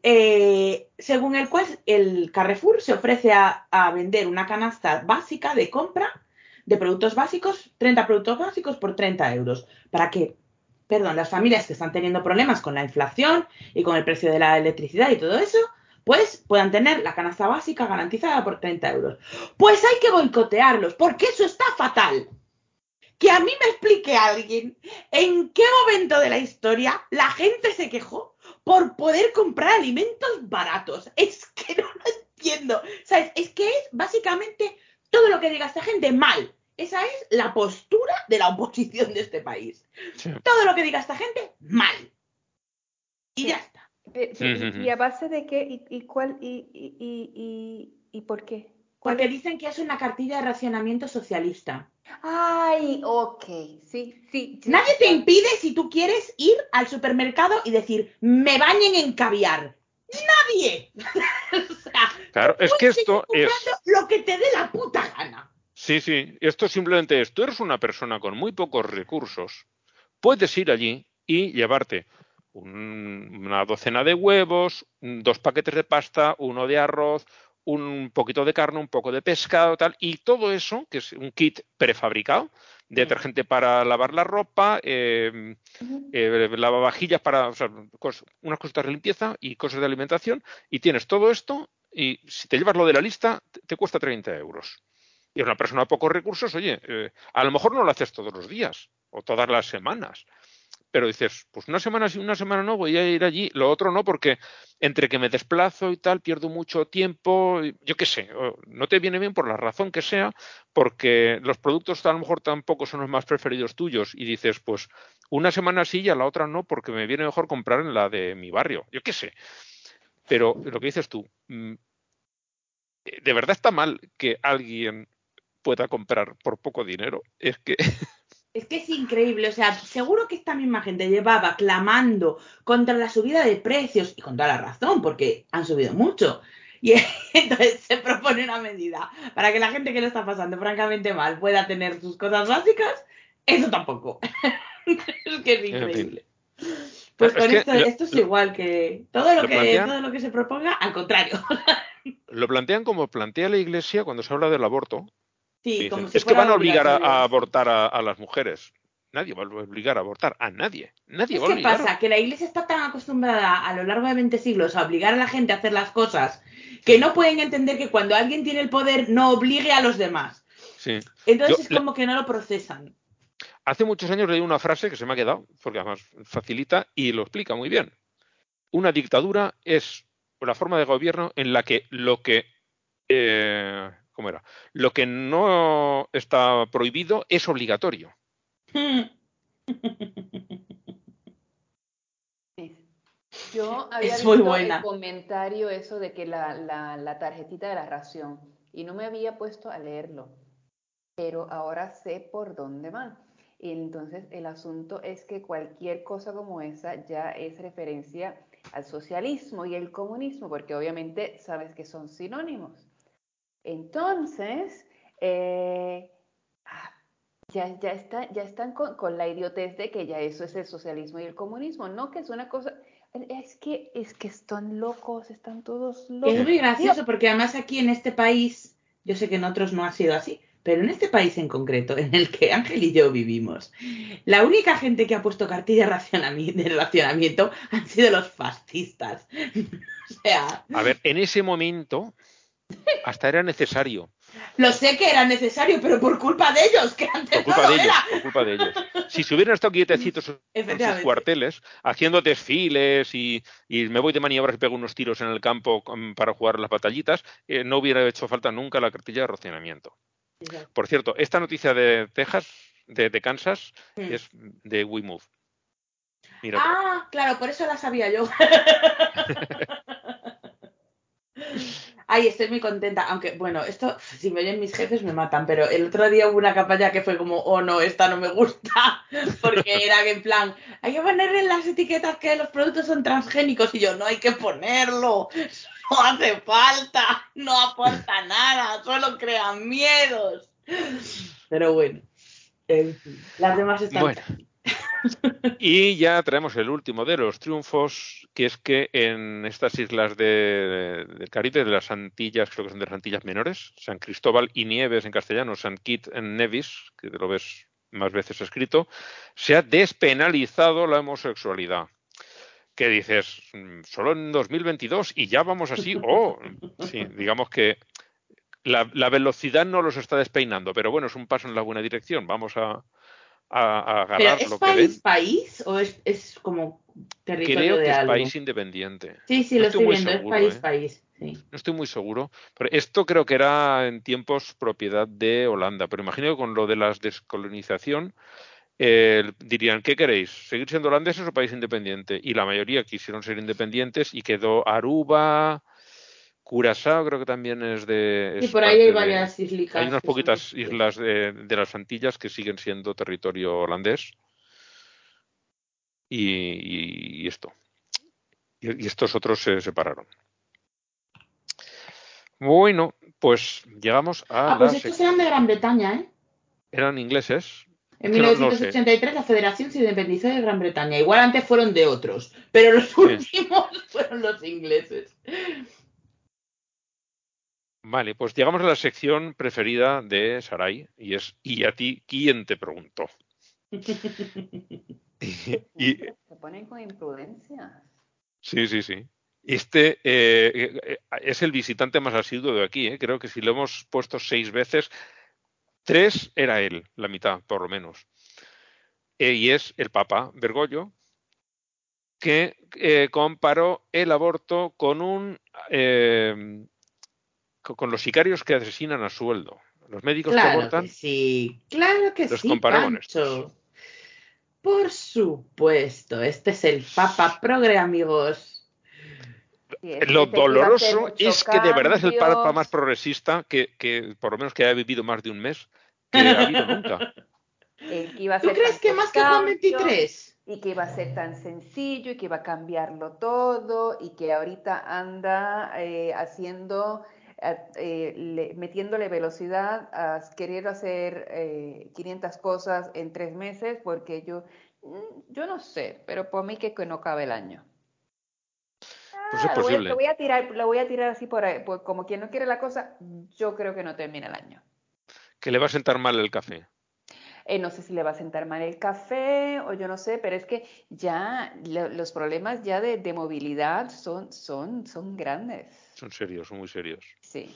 eh, según el cual el Carrefour se ofrece a, vender una canasta básica de compra de productos básicos, 30 productos básicos por 30 euros, para que, perdón, las familias que están teniendo problemas con la inflación y con el precio de la electricidad y todo eso, pues puedan tener la canasta básica garantizada por 30 euros. Pues hay que boicotearlos, porque eso está fatal. Que a mí me explique alguien en qué momento de la historia la gente se quejó por poder comprar alimentos baratos. Es que no lo entiendo. ¿Sabes? Es que es básicamente todo lo que diga esta gente mal. Esa es la postura de la oposición de este país. Todo lo que diga esta gente, mal. Y ya está. ¿Y a base de qué? ¿Y, cuál? Y, y, y, por qué? Porque dicen que es una cartilla de racionamiento socialista. Ay, ok, sí, sí. Nadie te impide si tú quieres ir al supermercado y decir, me bañen en caviar. Nadie. o sea, claro, es que esto es lo que te dé la puta gana. Sí, sí, esto simplemente es, tú eres una persona con muy pocos recursos, puedes ir allí y llevarte una docena de huevos, dos paquetes de pasta, uno de arroz, un poquito de carne, un poco de pescado, tal, y todo eso, que es un kit prefabricado, detergente para lavar la ropa, eh, eh, lavavajillas para, o sea, unas cositas de limpieza y cosas de alimentación, y tienes todo esto, y si te llevas lo de la lista, te, cuesta 30 euros. Y es una persona de pocos recursos, oye, eh, a lo mejor no lo haces todos los días o todas las semanas, pero dices, pues una semana sí, una semana no, voy a ir allí, lo otro no, porque entre que me desplazo y tal, pierdo mucho tiempo, yo qué sé, no te viene bien por la razón que sea, porque los productos a lo mejor tampoco son los más preferidos tuyos y dices, pues una semana sí y a la otra no, porque me viene mejor comprar en la de mi barrio, yo qué sé. Pero lo que dices tú, mm, de verdad está mal que alguien pueda comprar por poco dinero, es que Es que es increíble, o sea, seguro que esta misma gente llevaba clamando contra la subida de precios y con toda la razón, porque han subido mucho. Y entonces se propone una medida para que la gente que lo está pasando francamente mal pueda tener sus cosas básicas. Eso tampoco. es que es increíble. Pues con esto, esto es igual que todo lo, que todo lo que se proponga, al contrario. lo plantean como plantea la Iglesia cuando se habla del aborto, es que van a obligar a, abortar a, las mujeres. Nadie va a obligar a abortar a nadie. Nadie ¿Qué pasa? Que la iglesia está tan acostumbrada a lo largo de 20 siglos a obligar a la gente a hacer las cosas que no pueden entender que cuando alguien tiene el poder no obligue a los demás. Sí. Entonces es como que no lo procesan. Hace muchos años leí una frase que se me ha quedado, porque además facilita y lo explica muy bien. Una dictadura es la forma de gobierno en la que lo que eh, ¿cómo era? Lo que no está prohibido es obligatorio. Yo había visto el comentario eso de que la, la, tarjetita de la ración y no me había puesto a leerlo, pero ahora sé por dónde va. Y entonces el asunto es que cualquier cosa como esa ya es referencia al socialismo y el comunismo, porque obviamente sabes que son sinónimos. Entonces, eh, ah, ya, ya, está, ya están con, la idiotez de que ya eso es el socialismo y el comunismo, ¿no? Que es una cosa, es que, es que están locos, están todos locos. Es muy gracioso porque además aquí en este país, yo sé que en otros no ha sido así, pero en este país en concreto, en el que Ángel y yo vivimos, la única gente que ha puesto cartilla de racionamiento han sido los fascistas. o sea... A ver, en ese momento hasta era necesario. Lo sé que era necesario, pero por culpa de ellos, que antes por culpa de ellos, Por culpa de ellos. Si se hubieran estado quietecitos en sus cuarteles, haciendo desfiles y, me voy de maniobras y pego unos tiros en el campo para jugar las batallitas, eh, no hubiera hecho falta nunca la cartilla de racionamiento. Por cierto, esta noticia de Texas, de, Kansas, mm. es de WeMove. ah, claro, por eso la sabía yo. Ay, estoy muy contenta, aunque bueno, esto, si me oyen mis jefes me matan, pero el otro día hubo una campaña que fue como, oh no, esta no me gusta, porque era que en plan, hay que poner en las etiquetas que los productos son transgénicos y yo, no hay que ponerlo, no hace falta, no aporta nada, solo crea miedos. Pero bueno, las demás están... Y ya traemos el último de los triunfos, que es que en estas islas de, del Caribe, de las Antillas, creo que son de las Antillas Menores, San Cristóbal y Nieves en castellano, San Kitts en Nevis, que lo ves más veces escrito, se ha despenalizado la homosexualidad. ¿Qué dices? Solo en 2022 y ya vamos así. Oh, sí, digamos que la, la velocidad no los está despeinando, pero bueno, es un paso en la buena dirección. Vamos a, a, agarrar ¿Pero lo es que país, ven. país o es, es como territorio Creo de que es algo? país independiente. Sí, sí, No lo estoy viendo, seguro, es país, ¿eh? país. Sí. No estoy muy seguro. Pero esto creo que era en tiempos propiedad de Holanda. Pero imagino que con lo de la descolonización eh, dirían, ¿qué queréis? ¿Seguir siendo holandeses o país independiente? Y la mayoría quisieron ser independientes y quedó Aruba, Curazao creo que también es de... Es por ahí hay varias islicas. Hay unas poquitas islas de, de las Antillas que siguen siendo territorio holandés. Y, y- y esto. Y, y estos otros se separaron. Bueno, pues llegamos a Ah, pues la estos eran de Gran Bretaña, ¿eh? Eran ingleses. En Es que no- no sé. 1983 la Federación se independizó de Gran Bretaña. Igual antes fueron de otros, pero los últimos fueron los ingleses. Vale, pues llegamos a la sección preferida de Sarai y es ¿y a ti quién te preguntó? y, Se ponen con imprudencia. Sí, sí, sí. Este eh, eh, es el visitante más asiduo de aquí. ¿eh? Creo que si lo hemos puesto seis veces, tres era él, la mitad, por lo menos. Eh, y es el Papa Bergoglio, que eh, comparó el aborto con un eh, con los sicarios que asesinan a sueldo. Los médicos que Claro abortan que sí, claro que los sí. Por supuesto, este es el Papa Progre, amigos. Es Lo que doloroso es que de verdad es el Papa más progresista que, que, por lo menos que haya vivido más de un mes que ha habido nunca. El que iba a ¿Tú crees que más que Juan cambios, 23? Y que iba a ser tan sencillo y que iba a cambiarlo todo y que ahorita anda eh, haciendo, eh, le- metiéndole velocidad a querer hacer eh, 500 cosas en tres meses porque yo, mm, yo no sé, pero por mí que, que no cabe el año. Pues es Ah, lo, voy, a- posible. lo voy a tirar, lo voy a tirar así por, ahí, por- como quien no quiere la cosa, yo creo que no termina el año. Que le va a sentar mal el café. Eh, no sé si le va a sentar mal el café o yo no sé, pero es que ya lo- los problemas ya de, de movilidad son, son, son grandes. Son serios, son muy serios. Sí.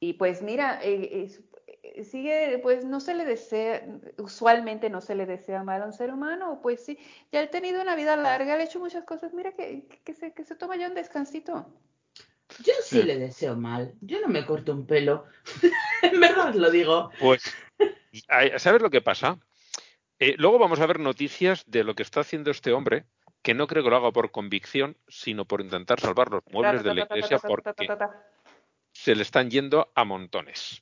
Y pues mira, eh, es- eh, sigue, pues no se le desea, usualmente no se le desea mal a un ser humano, pues sí, ya ha tenido una vida larga, le ha hecho muchas cosas, mira que, que, se, que se toma ya un descansito. Yo sí Sí. le deseo mal. Yo no me corto un pelo. en verdad os lo digo. Pues, ¿sabes lo que pasa? Eh, luego vamos a ver noticias de lo que está haciendo este hombre, que no creo que lo haga por convicción, sino por intentar salvar los muebles de la iglesia porque se le están yendo a montones.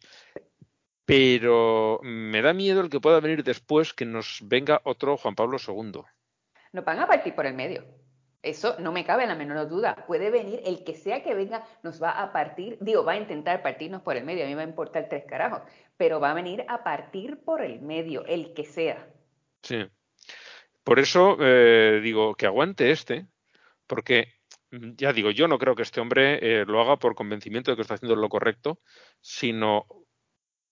Pero me da miedo el que pueda venir después que nos venga otro Juan Pablo II. Nos van a partir por el medio. Eso no me cabe la menor duda. Puede venir el que sea que venga, nos va a partir, digo, va a intentar partirnos por el medio. A mí me va a importar tres carajos, pero va a venir a partir por el medio, el que sea. Sí. Por eso eh, digo que aguante este, porque mm, ya digo, yo no creo que este hombre eh, lo haga por convencimiento de que está haciendo lo correcto, sino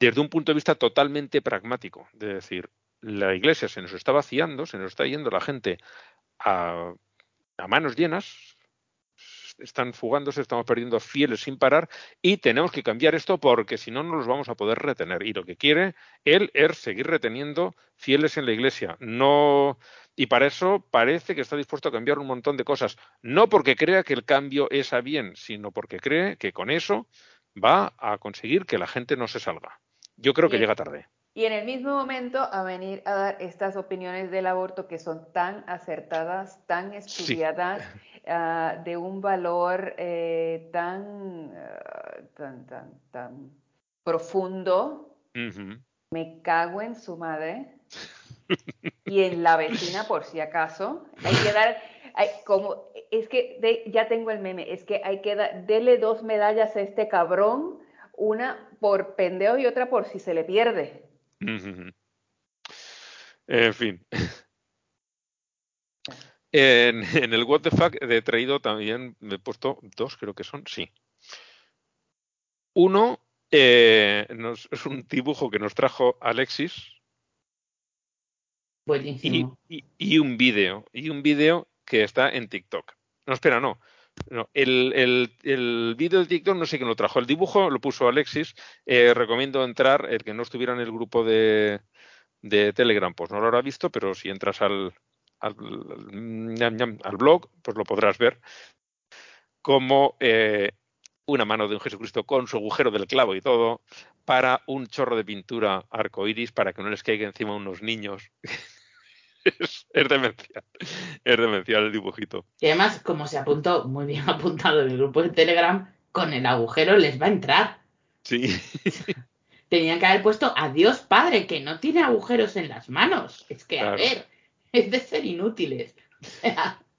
desde un punto de vista totalmente pragmático. De decir, la iglesia se nos está vaciando, se nos está yendo la gente a, a manos llenas, están fugándose, estamos perdiendo fieles sin parar y tenemos que cambiar esto porque si no, no los vamos a poder retener. Y lo que quiere él es seguir reteniendo fieles en la iglesia. No, y para eso parece que está dispuesto a cambiar un montón de cosas. No porque crea que el cambio es a bien, sino porque cree que con eso va a conseguir que la gente no se salga. Yo creo que llega tarde. Y en el mismo momento a venir a dar estas opiniones del aborto que son tan acertadas, tan estudiadas, ah, de un valor eh, tan, ah, tan, tan, tan profundo. Me cago en su madre. y en la vecina por si acaso. Hay que dar, como, es que ya tengo el meme, es que hay que dar, dele dos medallas a este cabrón, una por pendeo y otra por si se le pierde. En fin. En, el What the Fuck he traído también, me he puesto dos, creo que son, sí. Uno eh, es un dibujo que nos trajo Alexis. Buenísimo. Y, un vídeo, y un vídeo que está en TikTok. No, espera, no. No, el, el, el vídeo de TikTok no sé quién lo trajo. El dibujo lo puso Alexis. Eh, recomiendo entrar, el que no estuviera en el grupo de, de Telegram, pues no lo habrá visto, pero si entras al, al, al blog, pues lo podrás ver. Como eh, una mano de un Jesucristo con su agujero del clavo y todo, para un chorro de pintura arcoiris para que no les caiga encima unos niños es, demencial. Es demencial el dibujito. Y además, como se apuntó muy bien apuntado en el grupo de Telegram, con el agujero les va a entrar. Sí. Tenían que haber puesto adiós padre, que no tiene agujeros en las manos. Es que, a ver, es de ser inútiles.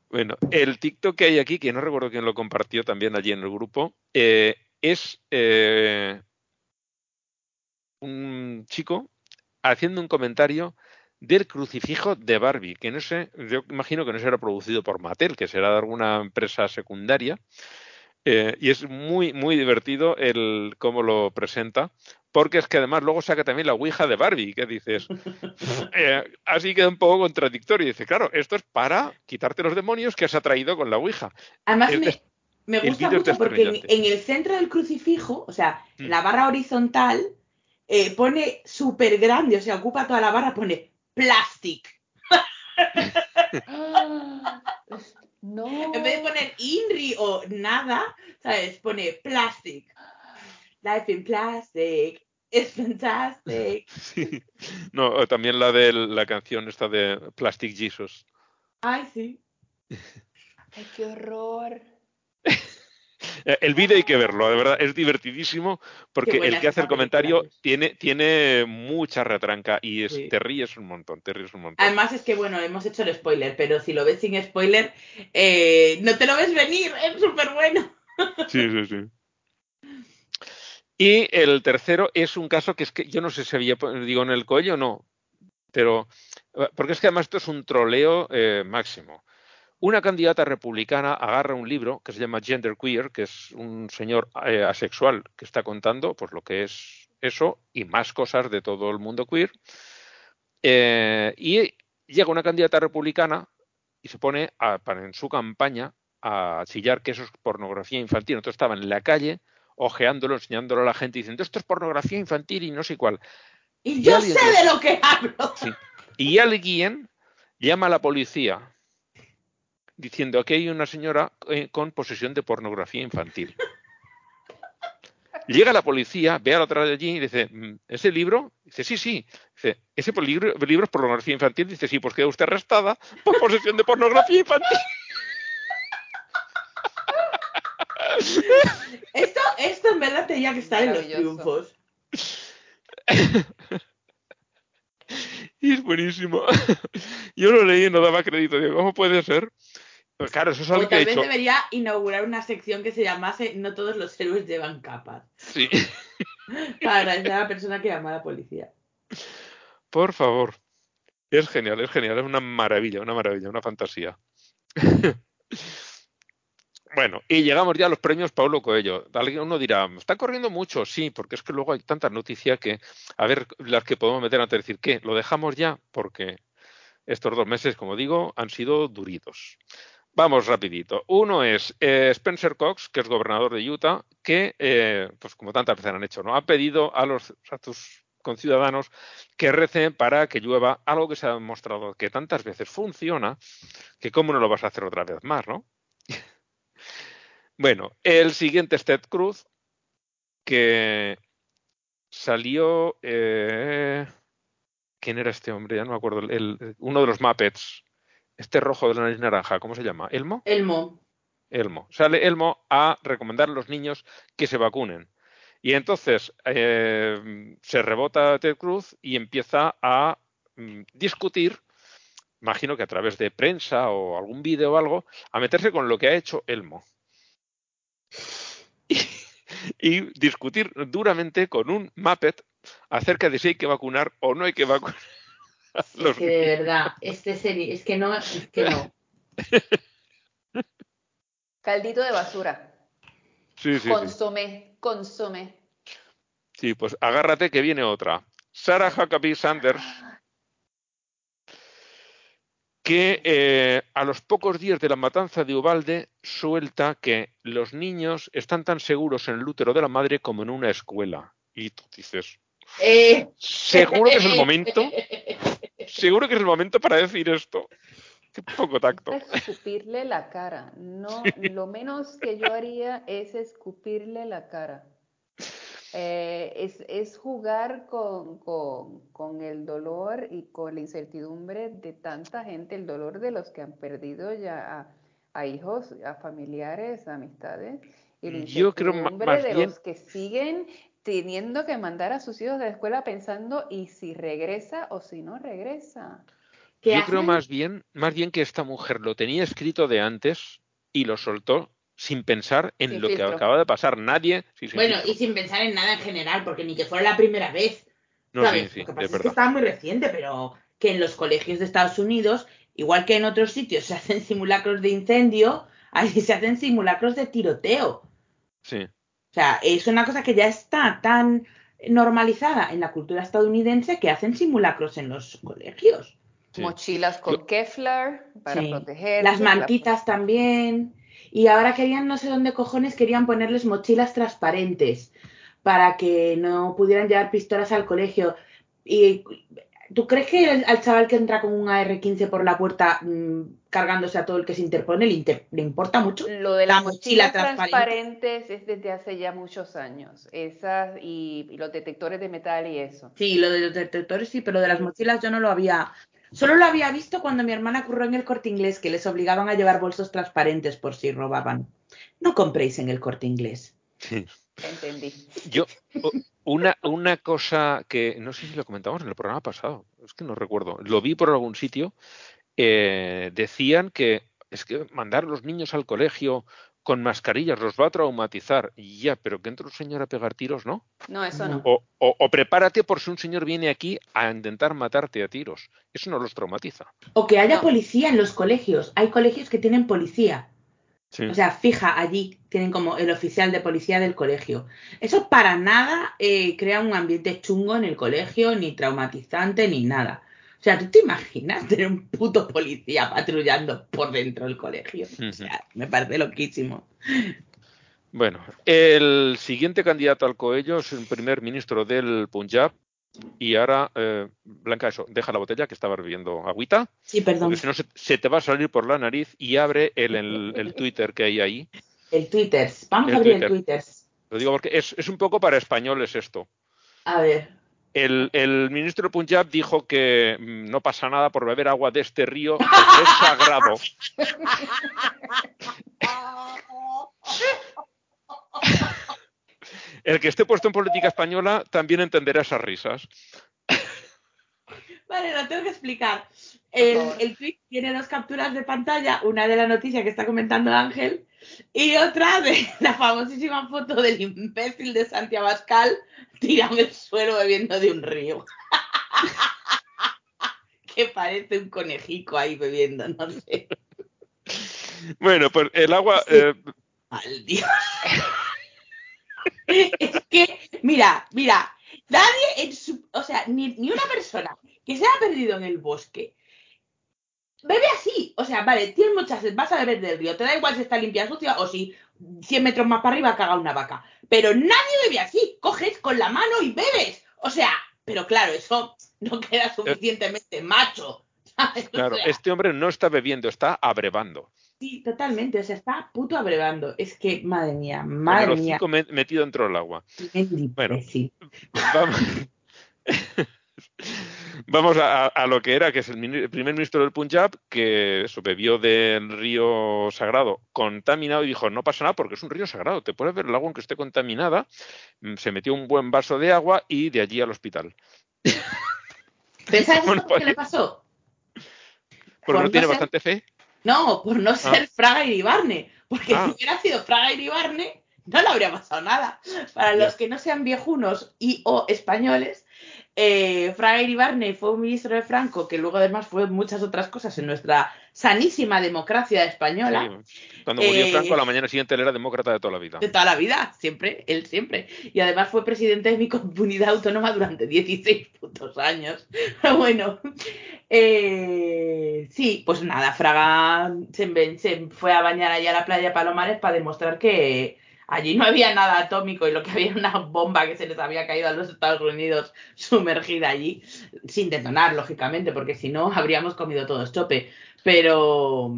Bueno, el TikTok que hay aquí, que no recuerdo quién lo compartió también allí en el grupo, eh, es eh, un chico haciendo un comentario del crucifijo de Barbie, que no sé, yo imagino que no será producido por Mattel, que será de alguna empresa secundaria. Eh, y es muy, muy divertido el cómo lo presenta, porque es que además luego saca también la Ouija de Barbie, que dices, eh, así queda un poco contradictorio. Y dice, claro, esto es para quitarte los demonios que has atraído con la Ouija. Además, me, gusta mucho porque en, el centro del crucifijo, o sea, mm. la barra horizontal, eh, pone súper grande, o sea, ocupa toda la barra, pone plastic. no. En vez de poner INRI o nada, ¿sabes? Pone plastic. Life in plastic. Es fantastic. Sí. No, también la de la canción esta de Plastic Jesus. Ay, sí. Ay, qué horror. Eh, el vídeo hay que verlo, de verdad, es divertidísimo porque el que hace el comentario tiene, tiene mucha retranca y te ríes un montón, te ríes un montón. Además es que, bueno, hemos hecho el spoiler, pero si lo ves sin spoiler, eh, no te lo ves venir, es súper bueno. Sí, sí, sí. Y el tercero es un caso que es que yo no sé si había, digo, en el cuello o no, pero porque es que además esto es un troleo eh, máximo. Una candidata republicana agarra un libro que se llama Gender Queer, que es un señor eh, asexual que está contando pues lo que es eso y más cosas de todo el mundo queer. Eh, y llega una candidata republicana y se pone en su campaña a chillar que eso es pornografía infantil. Entonces estaba en la calle ojeándolo, enseñándolo a la gente diciendo esto es pornografía infantil y no sé cuál. Y, yo sé de lo que hablo. Y alguien llama a la policía diciendo que hay una señora eh, con posesión de pornografía infantil. Llega la policía, ve a la otra de allí y dice, mm, ¿ese libro? Dice, sí, sí. Dice, ¿ese libro, libro es pornografía infantil? Dice, sí, pues queda usted arrestada por posesión de pornografía infantil. Esto, esto en verdad tenía que estar en los triunfos. Y es buenísimo. Yo lo leí y no daba crédito. Digo, ¿cómo puede ser? Pues claro, eso es algo que tal vez debería inaugurar una sección que se llamase No todos los héroes llevan capas. Sí. Para agradecer a la persona que llama a la policía. Por favor. Es genial, es genial, es una maravilla, una maravilla, una fantasía. Bueno, y llegamos ya a los premios Paulo Coelho. Alguien uno dirá, ¿está corriendo mucho? Sí, porque es que luego hay tantas noticias que, a ver, las que podemos meter antes de decir, ¿qué? ¿Lo dejamos ya? Porque estos dos meses, como digo, han sido duritos. Vamos rapidito. Uno es eh, Spencer Cox, que es gobernador de Utah, que, eh, pues como tantas veces han hecho, ¿no? Ha pedido a los sus conciudadanos que recen para que llueva algo que se ha demostrado que tantas veces funciona, que cómo no lo vas a hacer otra vez más, ¿no? bueno, el siguiente es Ted Cruz, que salió, eh, ¿Quién era este hombre? Ya no me acuerdo. El, uno de los Muppets. Este rojo de la nariz naranja, ¿cómo se llama? ¿Elmo? Elmo. Elmo. Sale Elmo a recomendar a los niños que se vacunen. Y entonces eh, se rebota Ted Cruz y empieza a mm, discutir, imagino que a través de prensa o algún vídeo o algo, a meterse con lo que ha hecho Elmo. Y, discutir duramente con un Muppet acerca de si hay que vacunar o no hay que vacunar. Es que de verdad, este serie, es que no, es que no. Caldito de basura. Sí, sí. Consome, consome. Sí, pues agárrate que viene otra. Sarah Huckabee Sanders, que eh, a los pocos días de la matanza de Ubalde suelta que los niños están tan seguros en el útero de la madre como en una escuela. Y tú dices, Eh, seguro que es el momento, seguro que es el momento para decir esto. Qué poco tacto. Escupirle la cara. No, lo menos que yo haría es escupirle la cara. Eh, es, es, jugar con, con, con, el dolor y con la incertidumbre de tanta gente, el dolor de los que han perdido ya a, a hijos, a familiares, a amistades, y la Yo creo más de bien... los que siguen teniendo que mandar a sus hijos de la escuela pensando y si regresa o si no regresa. Yo hacen? creo más bien, más bien que esta mujer lo tenía escrito de antes y lo soltó sin pensar en Sin lo filtro. que acaba de pasar. Nadie. sí, bueno, filtro. y sin pensar en nada en general, porque ni que fuera la primera vez. No, ¿sabes? sí, sí, Lo que pasa es que verdad. estaba muy reciente, pero que en los colegios de Estados Unidos, igual que en otros sitios se hacen simulacros de incendio, ahí se hacen simulacros de tiroteo. Sí. O sea, es una cosa que ya está tan normalizada en la cultura estadounidense que hacen simulacros en los colegios. sí. Mochilas con Kevlar para Sí. proteger. Las mantitas también. Y ahora querían, no sé dónde cojones, querían ponerles mochilas transparentes para que no pudieran llevar pistolas al colegio. Y ¿tú crees que el- al chaval que entra con un AR-15 por la puerta mm, cargándose a todo el que se interpone le, inter- le importa mucho? Lo de La las mochila mochilas transparente. transparentes es desde hace ya muchos años. Esas y, y los detectores de metal y eso. Sí, lo de los detectores sí, pero lo de las mochilas yo no lo había. Solo lo había visto cuando mi hermana curró en el corte inglés, que les obligaban a llevar bolsos transparentes por si robaban. No compréis en el corte inglés. sí. Entendí. Yo, una, una cosa que no sé si lo comentamos en el programa pasado, es que no recuerdo, lo vi por algún sitio, eh, decían que es que mandar a los niños al colegio con mascarillas los va a traumatizar. Y ya, pero que entre un señor a pegar tiros, ¿no? No, eso no. O, o- o prepárate por si un señor viene aquí a intentar matarte a tiros. Eso no los traumatiza. O que haya policía en los colegios. Hay colegios que tienen policía. Sí. O sea, fija allí, tienen como el oficial de policía del colegio. Eso para nada eh, crea un ambiente chungo en el colegio, ni traumatizante, ni nada. O sea, ¿tú te imaginas tener un puto policía patrullando por dentro del colegio? O sea, me parece loquísimo. Bueno, el siguiente candidato al Coello es el primer ministro del Punjab. Y ahora, eh, Blanca, eso, deja la botella que estaba bebiendo agüita, Sí, perdón. porque si no se, se te va a salir por la nariz y abre el, el, el Twitter que hay ahí. El Twitter. Vamos El a abrir Twitter. el Twitter. Lo digo porque es, es un poco para españoles esto. A ver. El, el ministro Punjab dijo que mm, no pasa nada por beber agua de este río porque es sagrado. El que esté puesto en política española también entenderá esas risas. Vale, lo tengo que explicar. El, el tweet tiene dos capturas de pantalla, una de la noticia que está comentando Ángel y otra de la famosísima foto del imbécil de Santiago Abascal tirado en el suelo bebiendo de un río. que parece un conejico ahí bebiendo, no sé. Bueno, pues el agua. Sí. eh, Al Dios. es que, mira, mira, nadie en su, o sea, ni, ni una persona que se haya perdido en el bosque bebe así. O sea, vale, tienes mucha sed, vas a beber del río, te da igual si está limpia sucia o si 100 metros más para arriba caga una vaca. Pero nadie bebe así, coges con la mano y bebes. O sea, pero claro, eso no queda suficientemente macho. ¿sabes? O claro, sea, este hombre no está bebiendo, está abrevando. Sí, totalmente, o sea, está puto abrevando. Es que, madre mía, Con madre el mía. metido dentro del agua. Bueno. imbécil. Vamos, Vamos a, lo que era, que es el, primer ministro del Punjab, que eso, bebió del río sagrado contaminado y dijo, no pasa nada porque es un río sagrado, te puedes ver el agua aunque esté contaminada. Mm, se metió un buen vaso de agua y de allí al hospital. ¿Pensáis qué le pasó? Porque no tiene bastante fe. No, por no ser ah. Fraga y Barney. Porque ah. si hubiera sido Fraga y Barney, no le habría pasado nada. Para los que no sean viejunos y o españoles, eh, Fraga Iribarne fue un ministro de Franco que luego además fue muchas otras cosas en nuestra sanísima democracia española. Cuando murió eh, Franco, a la mañana siguiente él era demócrata de toda la vida. De toda la vida, siempre, él siempre. Y además fue presidente de mi comunidad autónoma durante 16 putos años. Bueno, eh, sí, pues nada, Fraga se, se fue a bañar allá a la playa Palomares para demostrar que Allí no había nada atómico y lo que había era una bomba que se les había caído a los Estados Unidos sumergida allí, sin detonar, lógicamente, porque si no habríamos comido todos chope. Pero,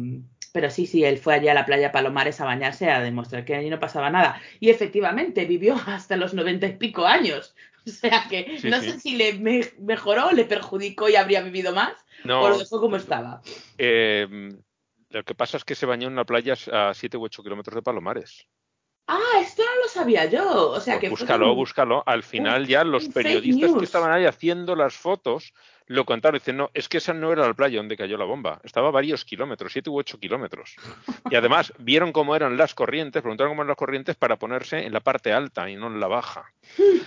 pero sí, sí, él fue allí a la playa Palomares a bañarse a demostrar que allí no pasaba nada. Y efectivamente vivió hasta los noventa y pico años. O sea que no sé si le mejoró, le perjudicó y habría vivido más, o lo dejó como estaba. Eh, lo que pasa es que se bañó en una playa a 7 u 8 kilómetros de Palomares. Ah, esto no lo sabía yo. O sea que búscalo, búscalo. Al final ya los periodistas que estaban ahí haciendo las fotos lo contaron. Dicen, no, es que esa no era la playa donde cayó la bomba. Estaba a varios kilómetros, siete u ocho kilómetros. Y además vieron cómo eran las corrientes, preguntaron cómo eran las corrientes para ponerse en la parte alta y no en la baja.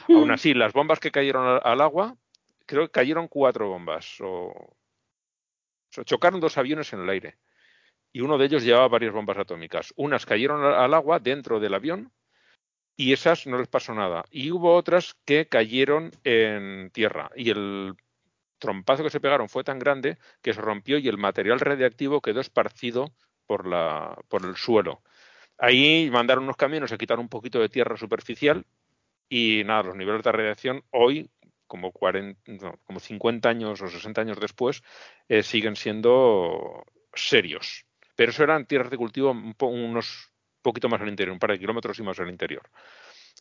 Aún así, las bombas que cayeron al, agua, creo que cayeron cuatro bombas. o chocaron dos aviones en el aire y uno de ellos llevaba varias bombas atómicas. Unas cayeron al agua dentro del avión y esas no les pasó nada. Y hubo otras que cayeron en tierra y el trompazo que se pegaron fue tan grande que se rompió y el material radiactivo quedó esparcido por, el suelo. Ahí mandaron unos camiones a quitar un poquito de tierra superficial y nada, los niveles de radiación hoy, como, 40, como 50 años o 60 años después, eh, siguen siendo serios. Pero eso eran tierras de cultivo unos poquito más al interior, un par de kilómetros y más al interior.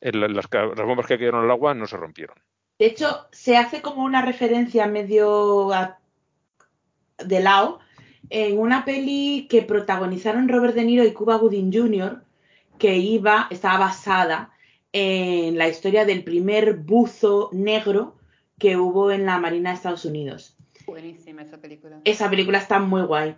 Las, bombas que cayeron al agua no se rompieron. De hecho, se hace como una referencia medio de lado en una peli que protagonizaron Robert De Niro y Cuba Gooding Jr., que iba, estaba basada en la historia del primer buzo negro que hubo en la Marina de Estados Unidos. Buenísima esa película. Esa película está muy guay.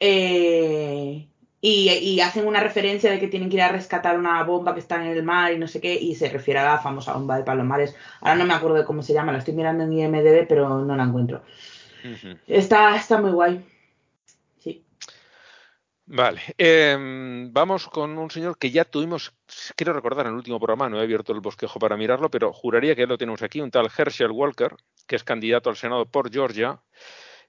Eh, y, hacen una referencia de que tienen que ir a rescatar una bomba que está en el mar y no sé qué, y se refiere a la famosa bomba de Palomares. Ahora no me acuerdo de cómo se llama, la estoy mirando en IMDB, pero no la encuentro. está, está muy guay. Sí. Vale, em, vamos con un señor que ya tuvimos, quiero recordar en el último programa, no he abierto el bosquejo para mirarlo, pero juraría que lo tenemos aquí, un tal Herschel Walker, que es candidato al Senado por Georgia,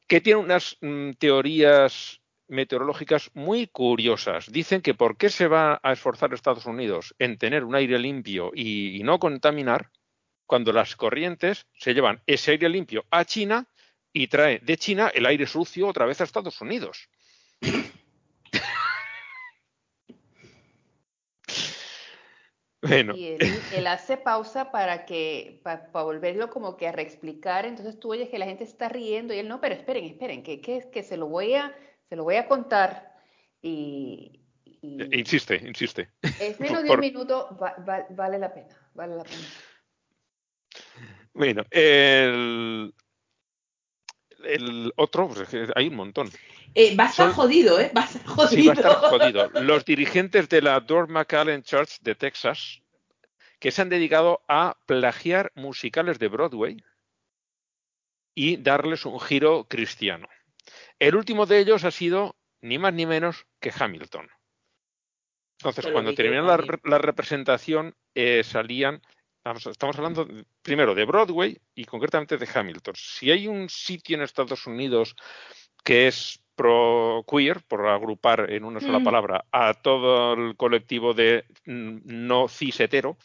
que tiene unas mm, teorías meteorológicas muy curiosas. Dicen que por qué se va a esforzar Estados Unidos en tener un aire limpio y, no contaminar cuando las corrientes se llevan ese aire limpio a China y trae de China el aire sucio otra vez a Estados Unidos. bueno. Y él, hace pausa para que, para, volverlo como que a reexplicar. Entonces tú oyes que la gente está riendo y él no, pero esperen, esperen, que, que, que se lo voy a te lo voy a contar y... Eh, insiste, insiste. Es menos de un minuto, vale la pena, vale la pena. Bueno, el, el otro, pues hay un montón. Eh, va a estar jodido, ¿eh? Va a estar jodido. Sí, va a estar jodido. Los dirigentes de la Dor McAllen Church de Texas, que se han dedicado a plagiar musicales de Broadway y darles un giro cristiano. El último de ellos ha sido ni más ni menos que Hamilton. Entonces, cuando terminó la, representación, eh, salían, estamos hablando primero de Broadway y concretamente de Hamilton. Si hay un sitio en Estados Unidos que es pro queer, por agrupar en una sola mm. palabra a todo el colectivo de mm, no cis hetero,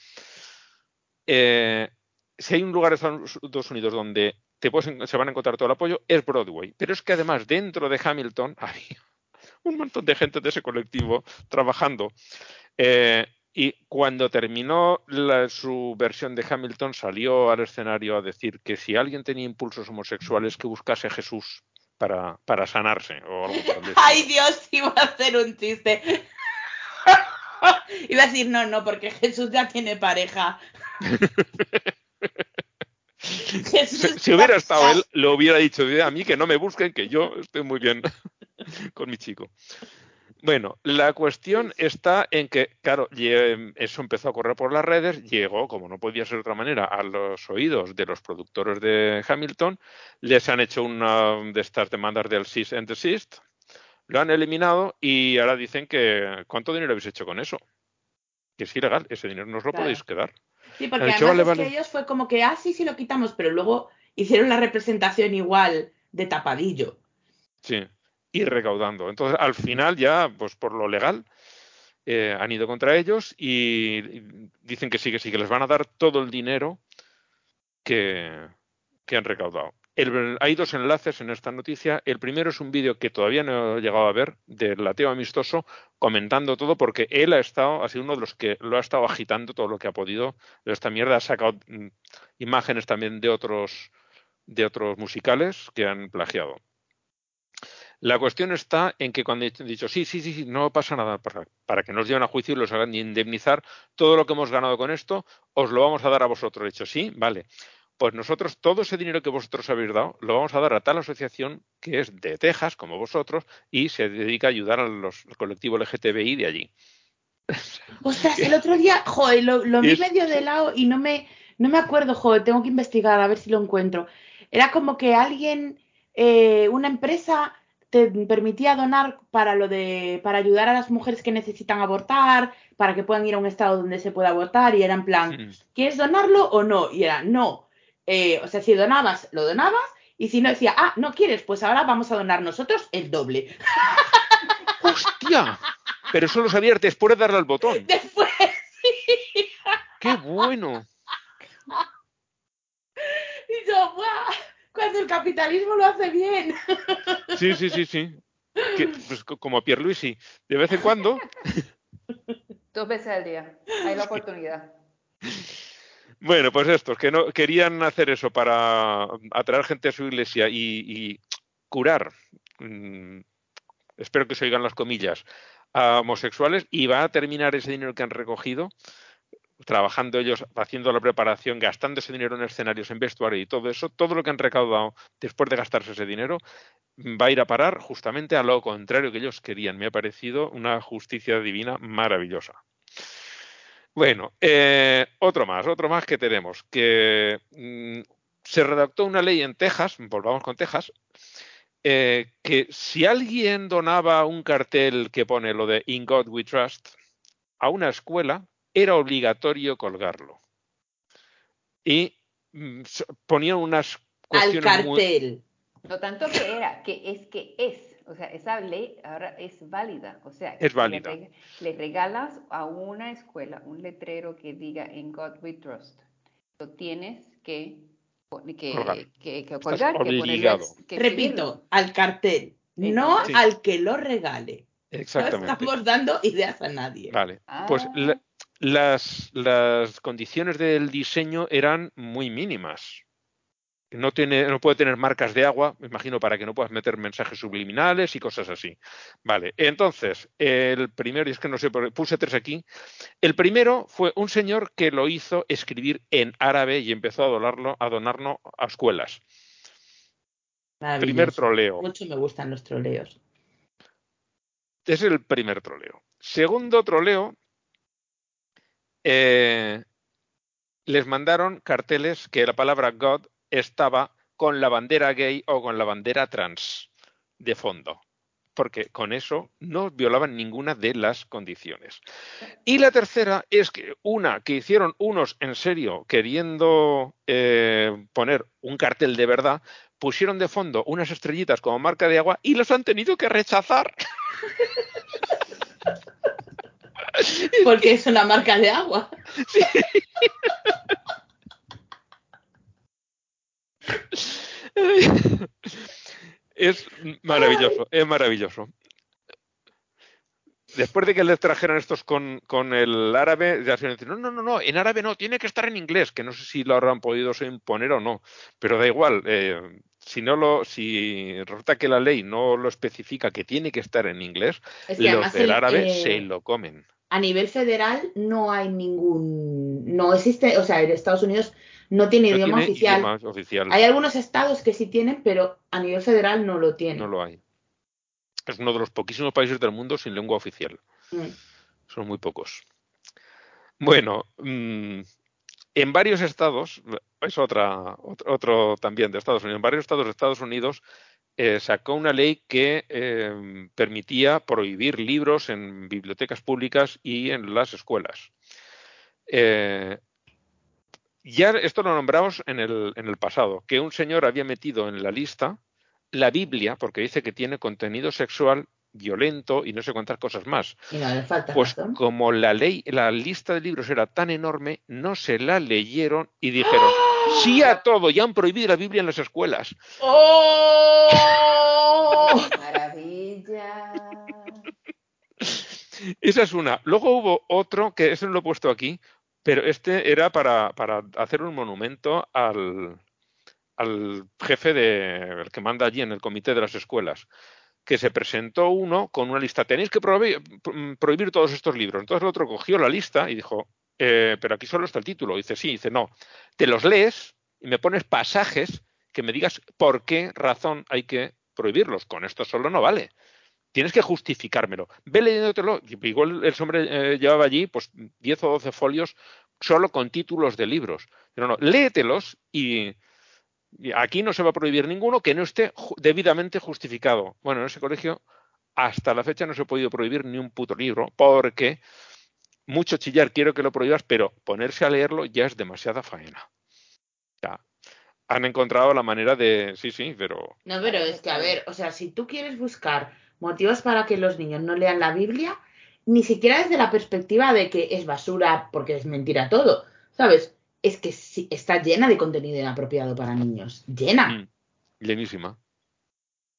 eh, si hay un lugar en Estados Unidos donde se van a encontrar todo el apoyo, es Broadway. Pero es que además dentro de Hamilton hay un montón de gente de ese colectivo trabajando. Eh, Y cuando terminó su versión de Hamilton, salió al escenario a decir que si alguien tenía impulsos homosexuales, que buscase a Jesús para, para sanarse. O Ay, Dios, iba a hacer un chiste. iba a decir, no, no, porque Jesús ya tiene pareja. Si, hubiera estado él, lo hubiera dicho a mí que no me busquen, que yo estoy muy bien con mi chico. Bueno, la cuestión está en que, claro, eso empezó a correr por las redes, llegó, como no podía ser de otra manera, a los oídos de los productores de Hamilton, les han hecho una de estas demandas del cease and desist, lo han eliminado y ahora dicen que ¿cuánto dinero habéis hecho con eso? Que es ilegal, ese dinero no os lo podéis quedar. Sí, porque además que ellos fue como que, ah, sí, sí lo quitamos, pero luego hicieron la representación igual de tapadillo. Sí, y recaudando. Entonces, al final ya, pues por lo legal, eh, han ido contra ellos y, dicen que sí, que sí, que les van a dar todo el dinero que, que han recaudado hay dos enlaces en esta noticia. El primero es un vídeo que todavía no he llegado a ver del ateo amistoso comentando todo porque él ha estado, ha sido uno de los que lo ha estado agitando todo lo que ha podido de esta mierda. Ha sacado mm, imágenes también de otros, de otros musicales que han plagiado. La cuestión está en que cuando he dicho sí, sí, sí, no pasa nada para, para, que nos lleven a juicio y los hagan indemnizar todo lo que hemos ganado con esto, os lo vamos a dar a vosotros. He dicho sí, vale pues nosotros todo ese dinero que vosotros habéis dado lo vamos a dar a tal asociación que es de Texas, como vosotros, y se dedica a ayudar a los colectivos LGTBI de allí. Ostras, el otro día, joder, lo, vi medio de lado y no me, no me acuerdo, joder, tengo que investigar a ver si lo encuentro. Era como que alguien, eh, una empresa te permitía donar para lo de, para ayudar a las mujeres que necesitan abortar, para que puedan ir a un estado donde se pueda abortar, y era en plan, mm. ¿quieres donarlo o no? Y era, no, eh, o sea, si donabas, lo donabas, y si no decía, ah, no quieres, pues ahora vamos a donar nosotros el doble. ¡Hostia! Pero eso lo sabía después de darle al botón. Después, sí. ¡Qué bueno! Y yo, ¡guau! Cuando el capitalismo lo hace bien. Sí, sí, sí, sí. pues, como Pierre sí. De vez en cuando. Dos veces al día. Hay la oportunidad. Bueno, pues estos que no querían hacer eso para atraer gente a su iglesia y, curar, mm, espero que se oigan las comillas, a homosexuales y va a terminar ese dinero que han recogido trabajando ellos, haciendo la preparación, gastando ese dinero en escenarios, en vestuario y todo eso, todo lo que han recaudado después de gastarse ese dinero va a ir a parar justamente a lo contrario que ellos querían. Me ha parecido una justicia divina maravillosa. Bueno, eh, otro más, otro más que tenemos, que mm, se redactó una ley en Texas, volvamos con Texas, eh, que si alguien donaba un cartel que pone lo de In God We Trust a una escuela, era obligatorio colgarlo. Y mm, ponían unas cuestiones Al cartel. No tanto que era, que es que es. O sea, esa ley ahora es válida. O sea, es válida. Le, regalas a una escuela un letrero que diga In God We Trust. Lo tienes que, que colgar, que, que, colgar, que Repito, al cartel, no al que lo regale. Exactamente. No estamos dando ideas a nadie. Vale. Pues ah. las, las condiciones del diseño eran muy mínimas no, tiene, no puede tener marcas de agua, me imagino, para que no puedas meter mensajes subliminales y cosas así. Vale, entonces, el primero, y es que no sé, puse tres aquí. El primero fue un señor que lo hizo escribir en árabe y empezó a donarlo, a donarlo a escuelas. Primer troleo. Mucho me gustan los troleos. Es el primer troleo. Segundo troleo, eh, les mandaron carteles que la palabra God estaba con la bandera gay o con la bandera trans de fondo, porque con eso no violaban ninguna de las condiciones. Y la tercera es que una que hicieron unos en serio queriendo eh, poner un cartel de verdad, pusieron de fondo unas estrellitas como marca de agua y los han tenido que rechazar. Porque es una marca de agua. Sí. es maravilloso, es maravilloso. después de que les trajeran estos con, con el árabe, ya se dicen, no, no, no, no, en árabe no, tiene que estar en inglés, que no sé si lo habrán podido imponer o no, pero da igual, eh, si no lo, si resulta que la ley no lo especifica que tiene que estar en inglés, los del árabe eh, se lo comen. A nivel federal no hay ningún, no existe, o sea, en Estados Unidos no tiene, idioma, oficial. oficial. Hay algunos estados que sí tienen, pero a nivel federal no lo tienen. No lo hay es uno de los poquísimos países del mundo sin lengua oficial. Mm. Son muy pocos. Bueno, mm, en varios estados, es otra, otro, también de Estados Unidos, en varios estados de Estados Unidos eh, sacó una ley que eh, permitía prohibir libros en bibliotecas públicas y en las escuelas. Eh, ya esto lo nombramos en el, en el pasado, que un señor había metido en la lista la Biblia, porque dice que tiene contenido sexual violento y no sé cuántas cosas más. pues como la ley, la lista de libros era tan enorme, no se la leyeron y dijeron ¡Oh! sí a todo y han prohibido la Biblia en las escuelas. ¡Oh! Maravilla. Esa es una. Luego hubo otro, que ese no lo he puesto aquí, pero este era para, para hacer un monumento al, al jefe de, el que manda allí en el comité de las escuelas, que se presentó uno con una lista, tenéis que prohibir, prohibir todos estos libros. Entonces el otro cogió la lista y dijo, eh, pero aquí solo está el título. dice, sí, dice, no, te los lees y me pones pasajes que me digas por qué razón hay que prohibirlos. Con esto solo no vale. Tienes que justificármelo. Ve leyéndotelo. Igual el hombre eh, llevaba allí pues 10 o 12 folios solo con títulos de libros. Pero no, léetelos y, Aquí no se va a prohibir ninguno que no esté debidamente justificado. Bueno, en ese colegio hasta la fecha no se ha podido prohibir ni un puto libro porque mucho chillar quiero que lo prohíbas, pero ponerse a leerlo ya es demasiada faena. Ya. Han encontrado la manera de... Sí, sí, pero... No, pero es que, a ver, o sea, si tú quieres buscar motivos para que los niños no lean la Biblia, ni siquiera desde la perspectiva de que es basura porque es mentira todo, ¿sabes? es que está llena de contenido inapropiado para niños. Llena. Mm, llenísima.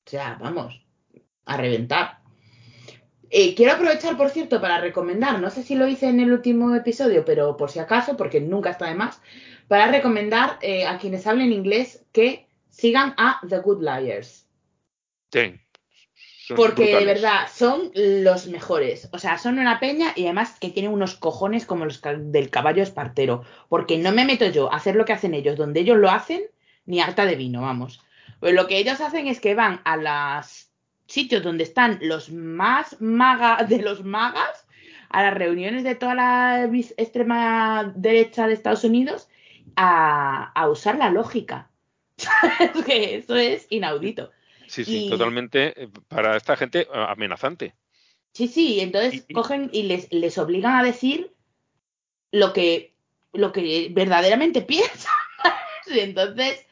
O sea, vamos, a reventar. Eh, quiero aprovechar, por cierto, para recomendar, no sé si lo hice en el último episodio, pero por si acaso, porque nunca está de más, para recomendar eh, a quienes hablen inglés que sigan a The Good Liars. Sí. Porque de verdad son los mejores. O sea, son una peña y además que tienen unos cojones como los del caballo espartero. Porque no me meto yo a hacer lo que hacen ellos, donde ellos lo hacen, ni harta de vino, vamos. Pues lo que ellos hacen es que van a los sitios donde están los más magas de los magas, a las reuniones de toda la extrema derecha de Estados Unidos, a, a usar la lógica. es que eso es inaudito. Sí, sí, totalmente eh, para esta gente eh, amenazante. Sí, sí, entonces cogen y les, les obligan a decir lo que, lo que verdaderamente piensan. entonces.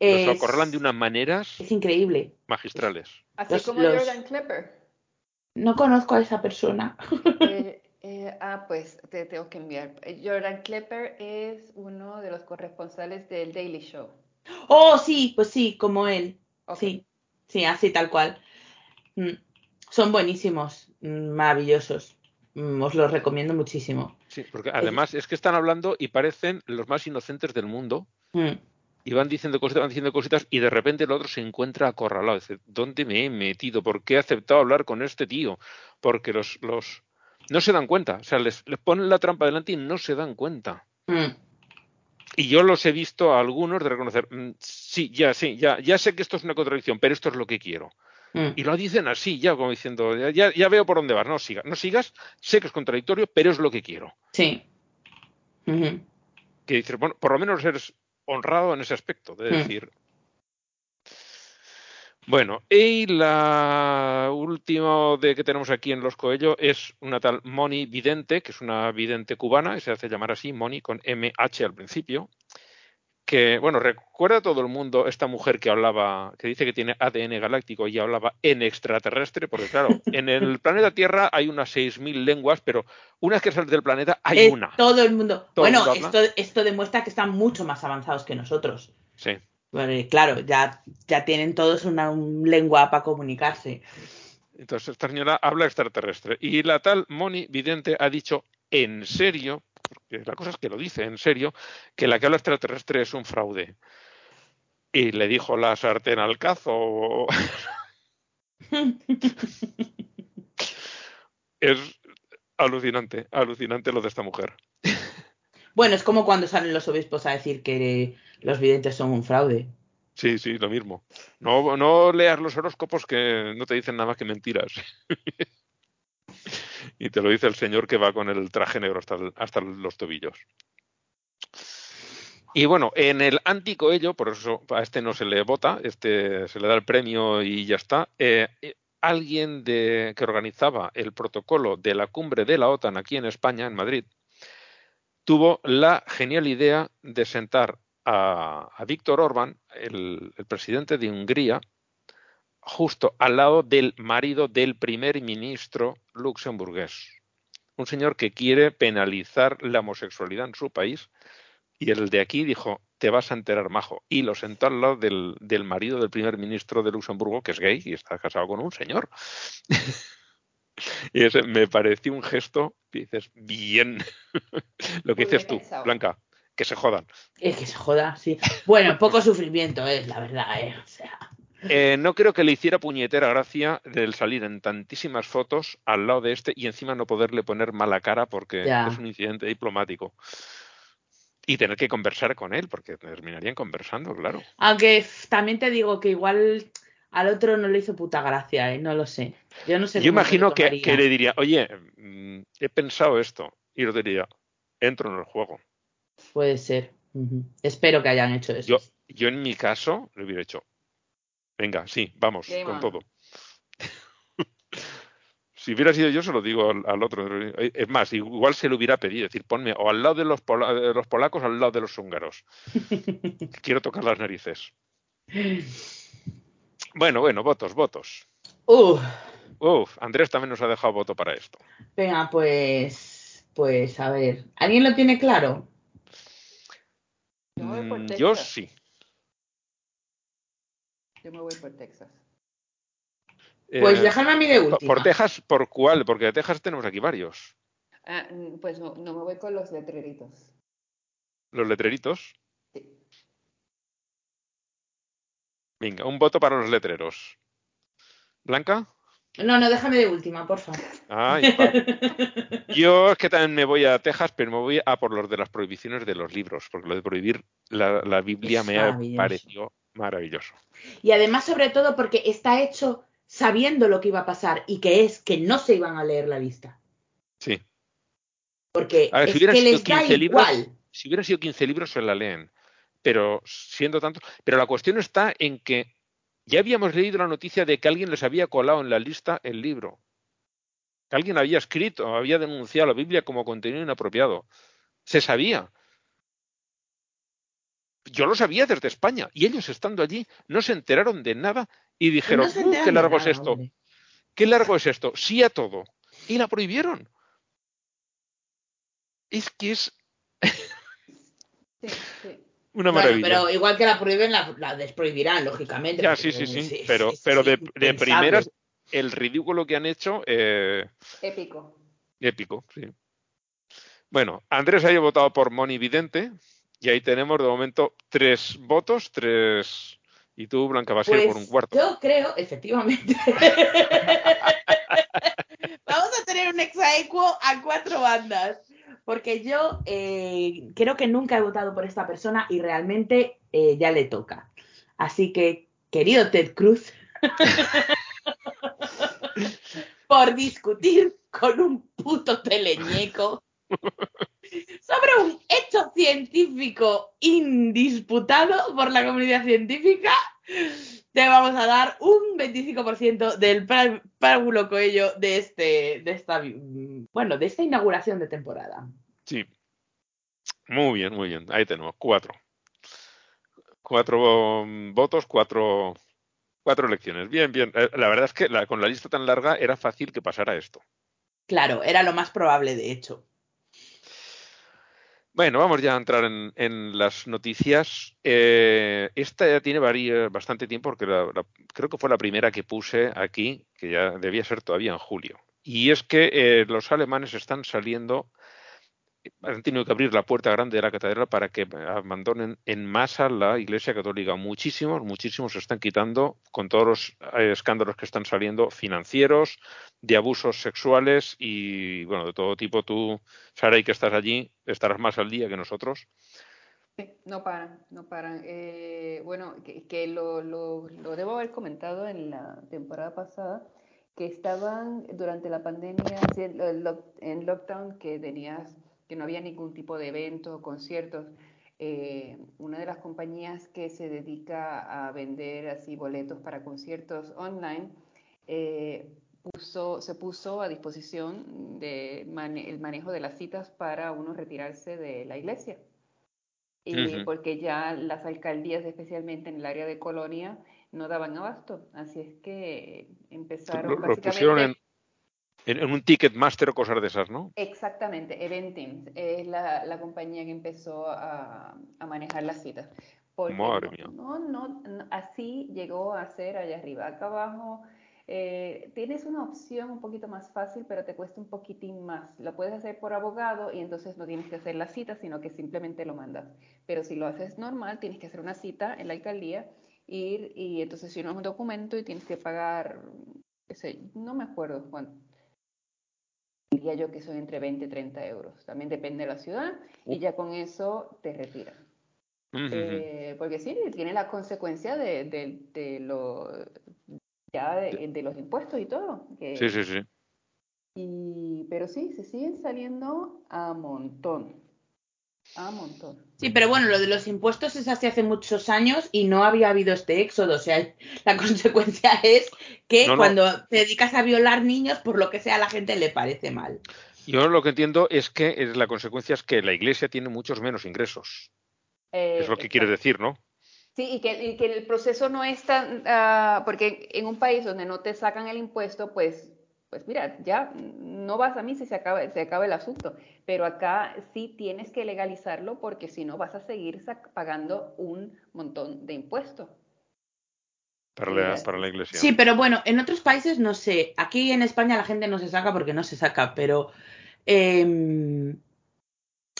Los acorralan de unas maneras. Es increíble. Magistrales. Así como Jordan Klepper. No conozco a esa persona. Eh, ah, pues te tengo que enviar. Jordan Klepper es uno de los corresponsales del Daily Show. Oh, sí, pues sí, como él. Sí. Sí, así tal cual. Mm, son buenísimos, mm, maravillosos. Mm, os los recomiendo muchísimo. Sí, porque además es que están hablando y parecen los más inocentes del mundo. Y van diciendo cositas, van diciendo cositas, y de repente el otro se encuentra acorralado. Dice, ¿dónde me he metido? ¿Por qué he aceptado hablar con este tío? Porque los, los no se dan cuenta. O sea, les, les ponen la trampa delante y no se dan cuenta. Y yo los he visto a algunos de reconocer, mm, sí, ya, sí, ya, ya sé que esto es una contradicción, pero esto es lo que quiero. Mm. Y lo dicen así, ya como diciendo, ya, ya veo por dónde vas, no sigas, no sigas, sé que es contradictorio, pero es lo que quiero. Sí. Que dices, bueno, por lo menos eres honrado en ese aspecto, de mm. Bueno, y la última de que tenemos aquí en Los Coello es una tal Moni Vidente, que es una vidente cubana, y se hace llamar así, Moni, con MH al principio, que, bueno, recuerda todo el mundo esta mujer que hablaba, que dice que tiene ADN galáctico y hablaba en extraterrestre, porque claro, en el planeta Tierra hay unas 6.000 lenguas, pero una vez que sales del planeta hay una. Todo el mundo. bueno, esto, esto demuestra que están mucho más avanzados que nosotros. Sí claro, ya, ya tienen todos una lengua para comunicarse. Entonces esta señora habla extraterrestre. Y la tal Moni Vidente ha dicho en serio, porque la cosa es que lo dice en serio, que la que habla extraterrestre es un fraude. Y le dijo la sartén al cazo. es alucinante, alucinante lo de esta mujer. Bueno, es como cuando salen los obispos a decir que los videntes son un fraude. Sí, sí, lo mismo. No, no leas los horóscopos que no te dicen nada que mentiras. y te lo dice el señor que va con el traje negro hasta, hasta los tobillos. Y bueno, en el anticoello, por eso a este no se le vota, este se le da el premio y ya está. Eh, alguien de, que organizaba el protocolo de la cumbre de la OTAN aquí en España, en Madrid, tuvo la genial idea de sentar a, Víctor Orbán, el, presidente de Hungría, justo al lado del marido del primer ministro luxemburgués. Un señor que quiere penalizar la homosexualidad en su país. Y el de aquí dijo, te vas a enterar, majo. Y lo sentó al lado del, del marido del primer ministro de Luxemburgo, que es gay y está casado con un señor. y ese me pareció un gesto, dices, bien. lo que dices tú, Blanca que se jodan. Es que se joda, sí. Bueno, poco sufrimiento es, la verdad, ¿eh? O sea. Eh, no creo que le hiciera puñetera gracia del salir en tantísimas fotos al lado de este y encima no poderle poner mala cara porque es un incidente diplomático. Y tener que conversar con él, porque terminarían conversando, claro. Aunque también te digo que igual al otro no le hizo puta gracia, ¿eh? no lo sé. Yo no sé. Yo imagino que, que, le diría, oye, mm, he pensado esto. Y lo diría, entro en el juego. Puede ser. Espero que hayan hecho eso. Yo, en mi caso lo hubiera hecho. Venga, sí, vamos, con todo. si hubiera sido yo, se lo digo al, otro. Es más, igual se lo hubiera pedido. Es decir, ponme o al lado de los, polacos o al lado de los húngaros. Quiero tocar las narices. Bueno, bueno, votos, votos. Uf. Uf, Andrés también nos ha dejado voto para esto. Venga, pues, pues a ver. ¿Alguien lo tiene claro? Mm, yo, sí. Yo me voy por Texas. Pues eh, déjame a mí de última. ¿Por Texas por cuál? Porque de Texas tenemos aquí varios. Ah, mm, pues no, no me voy con los letreritos. ¿Los letreritos? Sí. Venga, un voto para los letreros. ¿Blanca? No, no, déjame de última, por favor. Yo es que también me voy a Texas, pero me voy a por los de las prohibiciones de los libros, porque lo de prohibir la, Biblia me ha parecido maravilloso. Y además, sobre todo, porque está hecho sabiendo lo que iba a pasar y que es que no se iban a leer la lista. Sí. Porque es que les da igual. si hubieran sido 15 libros, se la leen. Pero siendo tanto. Pero la cuestión está en que ya habíamos leído la noticia de que alguien les había colado en la lista el libro. Que alguien había escrito, había denunciado la Biblia como contenido inapropiado. Se sabía. Yo lo sabía desde España y ellos estando allí no se enteraron de nada y dijeron, uh, qué largo es esto. ¿Qué largo es esto? Sí a todo. Y la prohibieron. Es que es... sí, sí. Una maravilla. pero igual que la prohíben, la, desprohibirán, lógicamente. Ya, sí, sí, sí. pero, pero de, primeras, el ridículo que han hecho. Eh, épico. Épico, sí. Bueno, Andrés haya votado por Moni Vidente. Y ahí tenemos de momento tres votos, tres. Y tú, Blanca, vas a ir por un cuarto. Yo creo, efectivamente. Vamos a tener un exaequo a cuatro bandas porque yo eh, creo que nunca he votado por esta persona y realmente eh, ya le toca. Así que, querido Ted Cruz, por discutir con un puto teleñeco sobre un hecho científico indisputado por la comunidad científica, te vamos a dar un 25% del párvulo coello de este, de esta, bueno, de esta inauguración de temporada. Sí. Muy bien, muy bien. Ahí tenemos cuatro. Cuatro um, votos, cuatro, cuatro elecciones. Bien, bien. Eh, la verdad es que con la lista tan larga era fácil que pasara esto. Claro, era lo más probable, de hecho. Bueno, vamos ya a entrar en, las noticias. Eh, esta ya tiene bastante tiempo porque creo que fue la primera que puse aquí, que ya debía ser todavía en julio. Y es que eh, los alemanes están saliendo han tenido que abrir la puerta grande de la catedral para que abandonen en masa la Iglesia Católica. Muchísimos, muchísimos se están quitando con todos los eh, escándalos que están saliendo financieros, de abusos sexuales y, bueno, de todo tipo. Tú, Sara, que estás allí, estarás más al día que nosotros. No paran, no paran. Eh, bueno, que, lo, lo, lo debo haber comentado en la temporada pasada que estaban durante la pandemia en lockdown que tenías que no había ningún tipo de evento, o conciertos. Eh, una de las compañías que se dedica a vender así boletos para conciertos online eh, puso, se puso a disposición de el manejo de las citas para uno retirarse de la iglesia. Y porque ya las alcaldías, especialmente en el área de Colonia, no daban abasto. Así es que empezaron básicamente... En, un Ticketmaster o cosas de esas, ¿no? Exactamente, Eventim es la, compañía que empezó a, manejar las citas. Madre mía. No, no, así llegó a ser allá arriba. Acá abajo eh, tienes una opción un poquito más fácil, pero te cuesta un poquitín más. Lo puedes hacer por abogado y entonces no tienes que hacer la cita, sino que simplemente lo mandas. Pero si lo haces normal, tienes que hacer una cita en la alcaldía, ir y entonces si no es un documento y tienes que pagar, no me acuerdo cuánto diría yo que son entre 20 y 30 euros. También depende de la ciudad y ya con eso te retiran. Eh, porque sí, tiene la consecuencia de, de, lo, ya de, los impuestos y todo. sí, sí, sí. Y, pero sí, se siguen saliendo a montón. A montón. Sí, pero bueno, lo de los impuestos es así hace muchos años y no había habido este éxodo. O sea, la consecuencia es que cuando te dedicas a violar niños, por lo que sea, a la gente le parece mal. Yo lo que entiendo es que la consecuencia es que la iglesia tiene muchos menos ingresos. es lo que quiere decir, ¿no? Sí, y que, el proceso no es tan. Ah, porque en un país donde no te sacan el impuesto, pues pues mira, ya no vas a mí si se acaba, se acaba el asunto, pero acá sí tienes que legalizarlo porque si no vas a seguir pagando un montón de impuestos. Para la, para la, iglesia. Sí, pero bueno, en otros países no sé. Aquí en España la gente no se saca porque no se saca, pero em,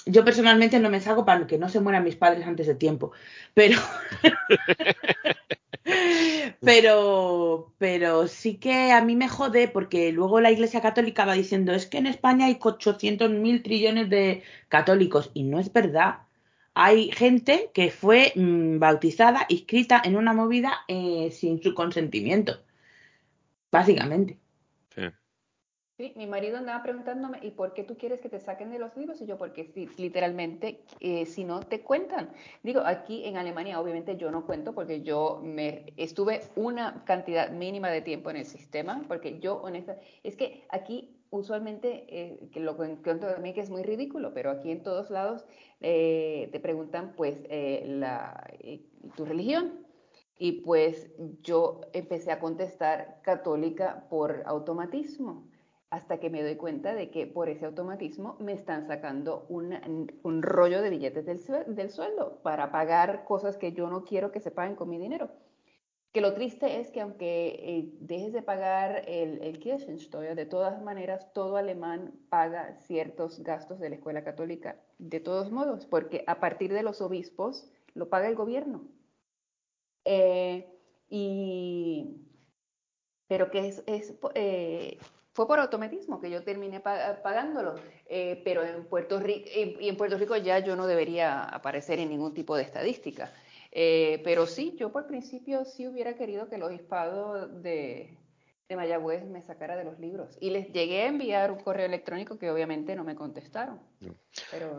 yo personalmente no me saco para que no se mueran mis padres antes de tiempo. Pero. pero, pero sí que a mí me jode porque luego la Iglesia Católica va diciendo es que en España hay 800 mil trillones de católicos y no es verdad. Hay gente que fue mm, bautizada, inscrita en una movida eh, sin su consentimiento, básicamente. Sí. Sí, mi marido andaba preguntándome, ¿y por qué tú quieres que te saquen de los libros? Y yo, porque sí, literalmente, eh, si no, te cuentan. Digo, aquí en Alemania, obviamente yo no cuento porque yo me estuve una cantidad mínima de tiempo en el sistema, porque yo, honesta, es que aquí usualmente, eh, que lo cuento mí que es muy ridículo, pero aquí en todos lados eh, te preguntan, pues, la, tu religión. Y pues yo empecé a contestar católica por automatismo hasta que me doy cuenta de que por ese automatismo me están sacando un, rollo de billetes del, sueldo para pagar cosas que yo no quiero que se paguen con mi dinero. Que lo triste es que aunque eh, dejes de pagar el, el Kirchensteuer, de todas maneras todo alemán paga ciertos gastos de la escuela católica, de todos modos, porque a partir de los obispos lo paga el gobierno. Eh, y, pero que es, es eh, fue por automatismo que yo terminé pagándolo, eh, pero en Puerto Rico, y, en Puerto Rico ya yo no debería aparecer en ningún tipo de estadística. Eh, pero sí, yo por principio sí hubiera querido que el obispado de, de Mayagüez me sacara de los libros. Y les llegué a enviar un correo electrónico que obviamente no me contestaron.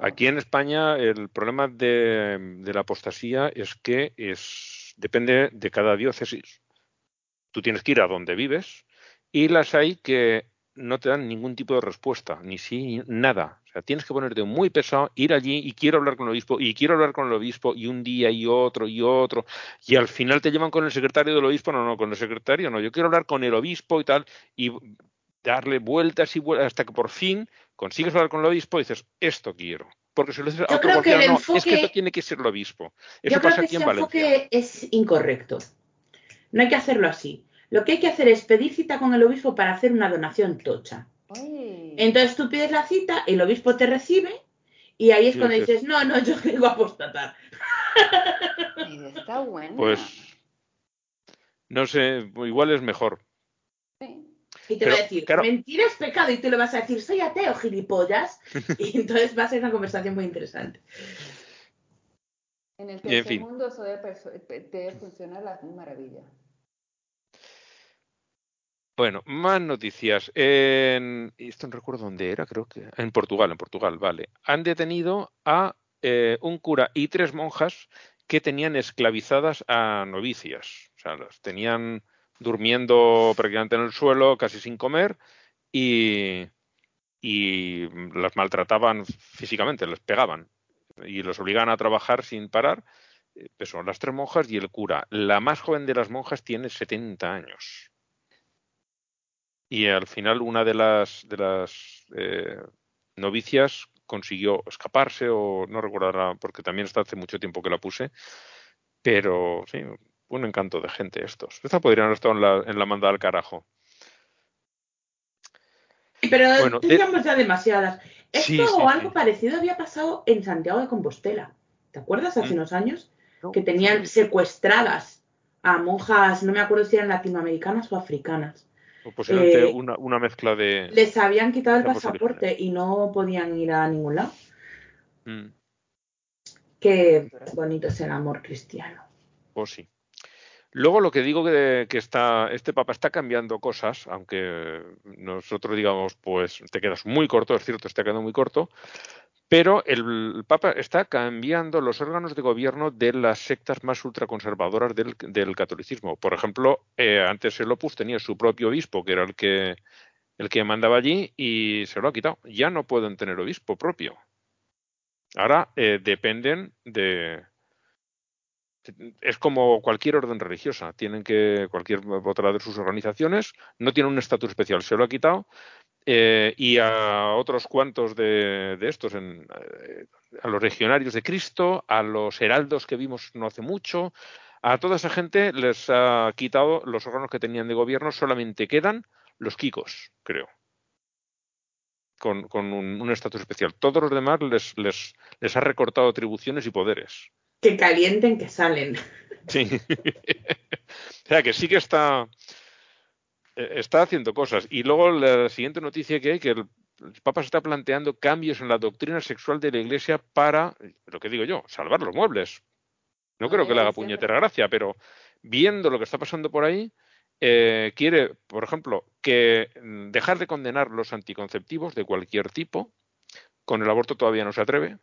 Aquí en España el problema de, de la apostasía es que es, depende de cada diócesis. Tú tienes que ir a donde vives y las hay que no te dan ningún tipo de respuesta, ni sí, nada. O sea, tienes que ponerte muy pesado, ir allí y quiero hablar con el obispo, y quiero hablar con el obispo, y un día y otro y otro, y al final te llevan con el secretario del obispo, no, no, con el secretario no, yo quiero hablar con el obispo y tal, y darle vueltas y vueltas hasta que por fin consigues hablar con el obispo y dices, esto quiero. porque si lo dices a otro cualquiera, no, es que esto tiene que ser el obispo. Eso yo pasa creo aquí que en ese Valencia. enfoque es incorrecto. No hay que hacerlo así. Lo que hay que hacer es pedir cita con el obispo para hacer una donación tocha. Ay. Entonces tú pides la cita, el obispo te recibe y ahí es cuando dices- no, no, yo vengo a apostatar. Está buena. Pues no sé, igual es mejor. Sí. Y te Pero, va a decir, claro. mentira es pecado. Y tú le vas a decir, soy ateo, gilipollas. y entonces va a ser una conversación muy interesante. En el Y en tercer fin. mundo eso debe, perso- debe funcionar las maravillas. Bueno, más noticias. En, esto no recuerdo dónde era, creo que en Portugal, en Portugal, vale. Han detenido a eh, un cura y tres monjas que tenían esclavizadas a novicias. O sea, las tenían durmiendo prácticamente en el suelo, casi sin comer, y, y las maltrataban físicamente, les pegaban y los obligaban a trabajar sin parar. Eh, pues son las tres monjas y el cura. La más joven de las monjas tiene 70 años. Y al final una de las, de las eh, novicias consiguió escaparse o no recuerdo ahora, porque también está hace mucho tiempo que la puse, pero sí, un encanto de gente estos. Esta podrían haber estado en la, en la manda al carajo. Pero Bueno, teníamos ya demasiadas. Esto Sí, sí, o algo sí. parecido había pasado en Santiago de Compostela. ¿Te acuerdas hace Mm. unos años? No, Que tenían secuestradas a monjas, no me acuerdo si eran latinoamericanas o africanas. Posiblemente eh, una, una mezcla de... Les habían quitado el pasaporte y no podían ir a ningún lado. Mm, Qué bonito es el amor cristiano. pues sí. Luego lo que digo que, que está, este Papa está cambiando cosas, aunque nosotros digamos, pues te quedas muy corto, es cierto, está quedando muy corto, pero el Papa está cambiando los órganos de gobierno de las sectas más ultraconservadoras del, catolicismo. Por ejemplo, eh, antes el Opus tenía su propio obispo, que era el que, el que mandaba allí, y se lo ha quitado. Ya no pueden tener obispo propio. Ahora eh, dependen de, es como cualquier orden religiosa. Tienen que, cualquier otra de sus organizaciones, no tiene un estatus especial, se lo ha quitado. Eh, y a otros cuantos de, de estos, en, eh, a los legionarios de Cristo, a los heraldos que vimos no hace mucho, a toda esa gente les ha quitado los órganos que tenían de gobierno, solamente quedan los kikos, creo. Con, con un estatus especial. Todos los demás les, les, les ha recortado atribuciones y poderes. Que calienten, que salen. Sí. o sea que sí que está está haciendo cosas. Y luego la siguiente noticia que hay que el, Papa se está planteando cambios en la doctrina sexual de la Iglesia para, lo que digo yo, salvar los muebles. No creo que le haga puñetera gracia, pero viendo lo que está pasando por ahí, eh, quiere, por ejemplo, que mm, dejar de condenar los anticonceptivos de cualquier tipo. Con el aborto todavía no se atreve.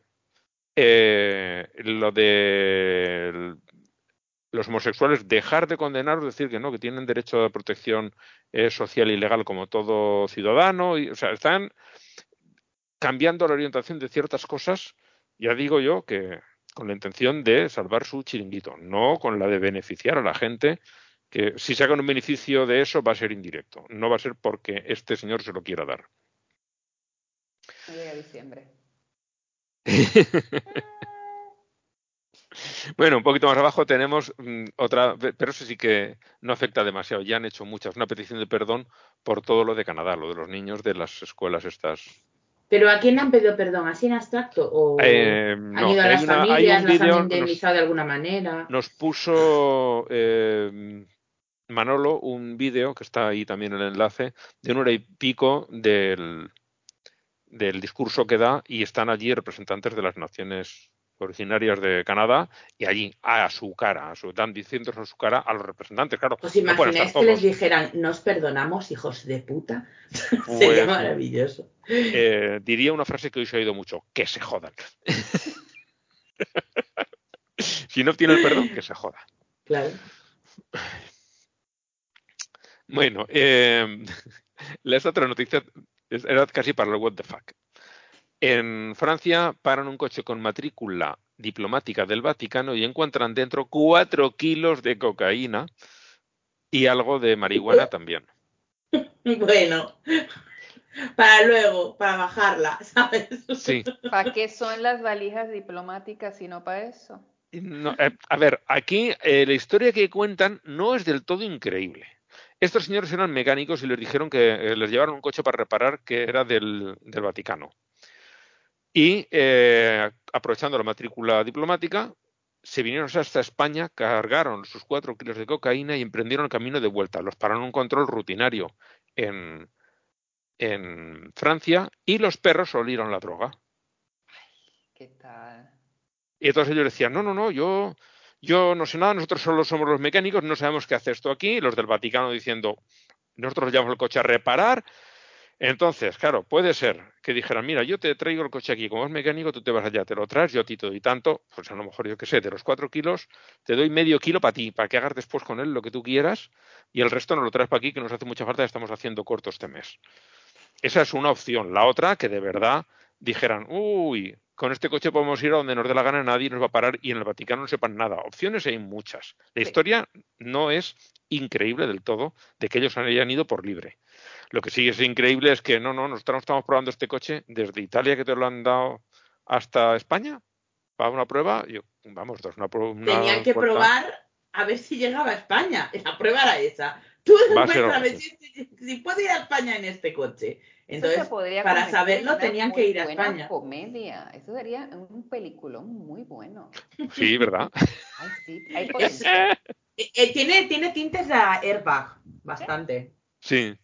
Eh, lo de los homosexuales dejar de condenar, decir que no, que tienen derecho a protección eh, social y legal como todo ciudadano. Y, o sea, están cambiando la orientación de ciertas cosas, ya digo yo, que con la intención de salvar su chiringuito, no con la de beneficiar a la gente, que si sacan un beneficio de eso va a ser indirecto, no va a ser porque este señor se lo quiera dar. Llega diciembre. Bueno, un poquito más abajo tenemos mm, otra, pero eso sí que no afecta demasiado. Ya han hecho muchas, una petición de perdón por todo lo de Canadá, lo de los niños de las escuelas estas. ¿Pero a quién le han pedido perdón? ¿Así en abstracto? ¿O Eh, han no, ido a las una- familias, las han nos- indemnizado de alguna manera? Nos puso eh, Manolo un vídeo, que está ahí también el enlace, de una hora y pico del, del discurso que da y están allí representantes de las naciones originarias de Canadá y allí a su cara, a su, dan diciendo a su cara a los representantes, claro. ¿Os no imagináis que les dijeran, nos perdonamos, hijos de puta? Pues, Sería maravilloso. eh, diría una frase que hoy se ha oído mucho, que se jodan. si no obtiene el perdón, que se joda. Claro. Bueno, eh, la esta otra noticia es- era casi para el what the fuck. En Francia paran un coche con matrícula diplomática del Vaticano y encuentran dentro cuatro kilos de cocaína y algo de marihuana también. Bueno, para luego, para bajarla, ¿sabes? Sí. ¿Para qué son las valijas diplomáticas si no para eso? Eh, a ver, aquí eh, la historia que cuentan no es del todo increíble. Estos señores eran mecánicos y les dijeron que eh, les llevaron un coche para reparar que era del, Vaticano. Y aprovechando la matrícula diplomática, se vinieron hasta España, cargaron sus cuatro kilos de cocaína y emprendieron el camino de vuelta. Los pararon un control rutinario en, en Francia y los perros olieron la droga. ¿Qué tal? Y entonces ellos decían, no, no, no, yo, yo no sé nada, nosotros solo somos los mecánicos, no sabemos qué hace esto aquí. Los del Vaticano diciendo, nosotros llevamos el coche a reparar. Entonces, claro, puede ser que dijeran, mira, yo te traigo el coche aquí, como es mecánico, tú te vas allá, te lo traes, yo a ti te doy tanto, pues a lo mejor yo qué sé, de los cuatro kilos, te doy medio kilo para ti, para que hagas después con él lo que tú quieras, y el resto no lo traes para aquí, que nos hace mucha falta, estamos haciendo corto este mes. Esa es una opción. La otra, que de verdad dijeran, uy, con este coche podemos ir a donde nos dé la gana, nadie nos va a parar y en el Vaticano no sepan nada. Opciones hay muchas. La historia no es increíble del todo de que ellos hayan ido por libre. Lo que sí es increíble es que no, no, nosotros estamos probando este coche desde Italia que te lo han dado hasta España para una prueba. Yo, vamos, dos, una, una Tenían que probar a ver si llegaba a España. La prueba era esa. Tú si, si puedo ir a España en este coche. Entonces, para saberlo tenían que ir a España. comedia. Eso sería un peliculón muy bueno. Sí, ¿verdad? Eh, eh, tiene, tiene tintes de airbag, bastante. Sí.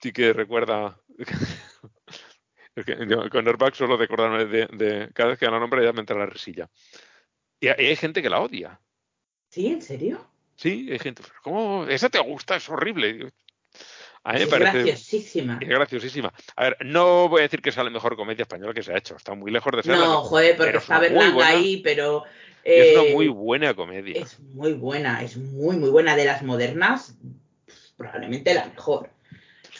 Sí que recuerda... con airbag solo de acordarme de, cada vez que da la nombre ya me entra la risilla. Y hay gente que la odia. ¿Sí? ¿En serio? Sí, hay gente, ¿cómo? Esa te gusta, es horrible. A mí me es parece. Graciosísima. Es graciosísima. A ver, no voy a decir que es la mejor comedia española que se ha hecho. Está muy lejos de ser. No, joder, porque está Berlanga ahí, pero. es una eh, muy buena comedia. Es muy buena, es muy, muy buena. De las modernas, probablemente la mejor.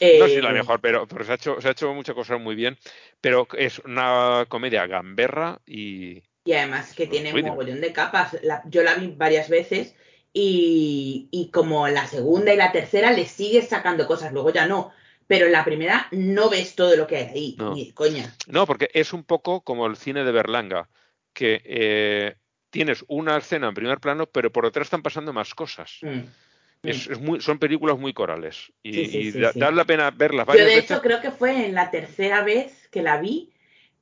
no sé la eh, mejor, pero, se, ha hecho, se ha hecho muchas cosas muy bien. Pero es una comedia gamberra y. Y además que tiene un mogollón de capas. yo la vi varias veces y, y como la segunda y la tercera le sigues sacando cosas, luego ya no. Pero en la primera no ves todo lo que hay ahí, no. ni coña. No, porque es un poco como el cine de Berlanga, que eh, tienes una escena en primer plano, pero por detrás están pasando más cosas. Mm, mm. Es, muy, son películas muy corales y, da, la pena verlas Yo de hecho creo que fue en la tercera vez que la vi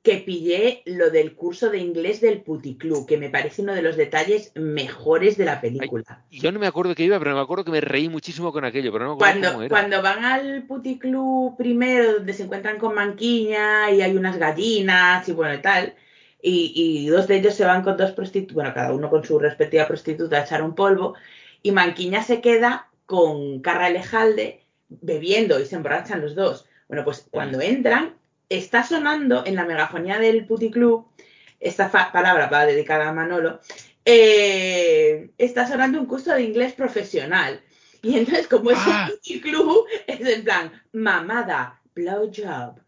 que pillé lo del curso de inglés del puticlub, que me parece uno de los detalles mejores de la película. yo no me acuerdo que iba, pero me acuerdo que me reí muchísimo con aquello, pero no me acuerdo cuando, Cuando van al puticlub primero, donde se encuentran con Manquiña y hay unas gallinas y bueno y tal, y, dos de ellos se van con dos prostitutas, bueno, cada uno con su respectiva prostituta a echar un polvo, y Manquiña se queda con Carra Alejalde bebiendo y se emborrachan los dos. Bueno, pues cuando entran, está sonando en la megafonía del puticlub, esta palabra va dedicada a Manolo, eh, está sonando un curso de inglés profesional. Y entonces, como es un ah. puticlub, es en plan, mamada, blowjob.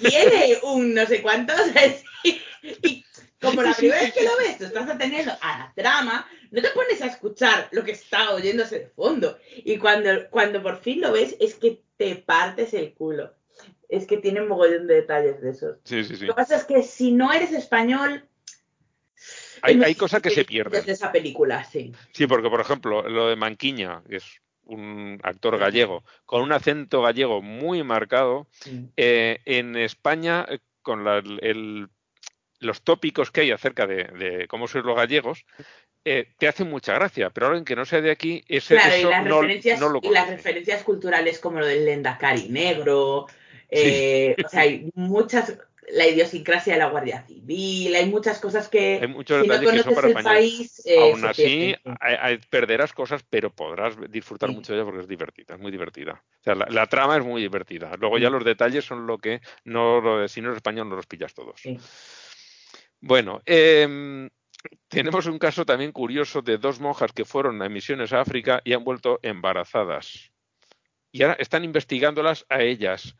Tiene un no sé cuántos, y como la primera vez que lo ves, tú estás atendiendo a la trama, no te pones a escuchar lo que está oyéndose de fondo. Y cuando, cuando por fin lo ves, es que te partes el culo es que tiene un mogollón de detalles de esos. Sí, sí, sí. Lo que pasa es que si no eres español. Hay, cosas que se pierden. De esa película, sí. Sí, porque por ejemplo, lo de Manquiña, que es un actor gallego, con un acento gallego muy marcado, eh, en España, eh, con los tópicos que hay acerca de, cómo son los gallegos, eh, te hacen mucha gracia, pero alguien que no sea de aquí, ese, claro, eso y las no, referencias, lo Y las referencias culturales como lo del Lendakari negro, eh, o sea, hay muchas, la idiosincrasia de la Guardia Civil, hay muchas cosas que hay muchos si no conoces el país, eh, Aún así, perderás cosas, pero podrás disfrutar mucho de ella porque es divertida, es muy divertida. O sea, la, trama es muy divertida. Luego ya los detalles son lo que no, si no eres español no los pillas todos. Bueno, eh, tenemos un caso también curioso de dos monjas que fueron a misiones a África y han vuelto embarazadas y ahora están investigándolas a ellas.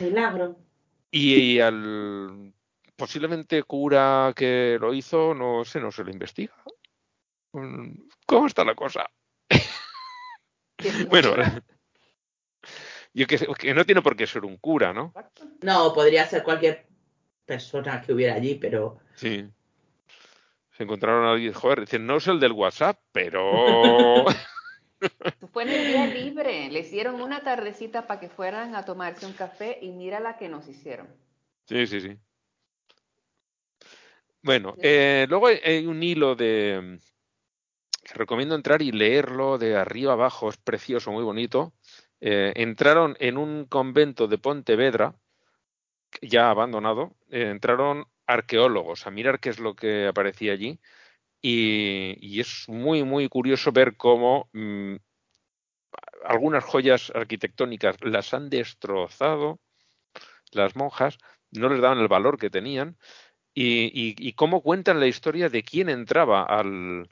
Milagro. Y, al posiblemente cura que lo hizo, no sé, no se lo investiga. ¿Cómo está la cosa? bueno, Yo que, que no tiene por qué ser un cura, ¿no? No, podría ser cualquier persona que hubiera allí, pero. Sí. Se encontraron a alguien, joder, dicen, no es el del WhatsApp, pero. Fue en el día libre, le hicieron una tardecita para que fueran a tomarse un café y mira la que nos hicieron. Sí, sí, sí. Bueno, eh, luego hay, un hilo de recomiendo entrar y leerlo de arriba abajo, es precioso, muy bonito. Eh, entraron en un convento de Pontevedra, ya abandonado, eh, entraron arqueólogos a mirar qué es lo que aparecía allí y, es muy, muy curioso ver cómo mm, algunas joyas arquitectónicas las han destrozado las monjas, no les daban el valor que tenían y, cómo cuentan la historia de quién entraba al,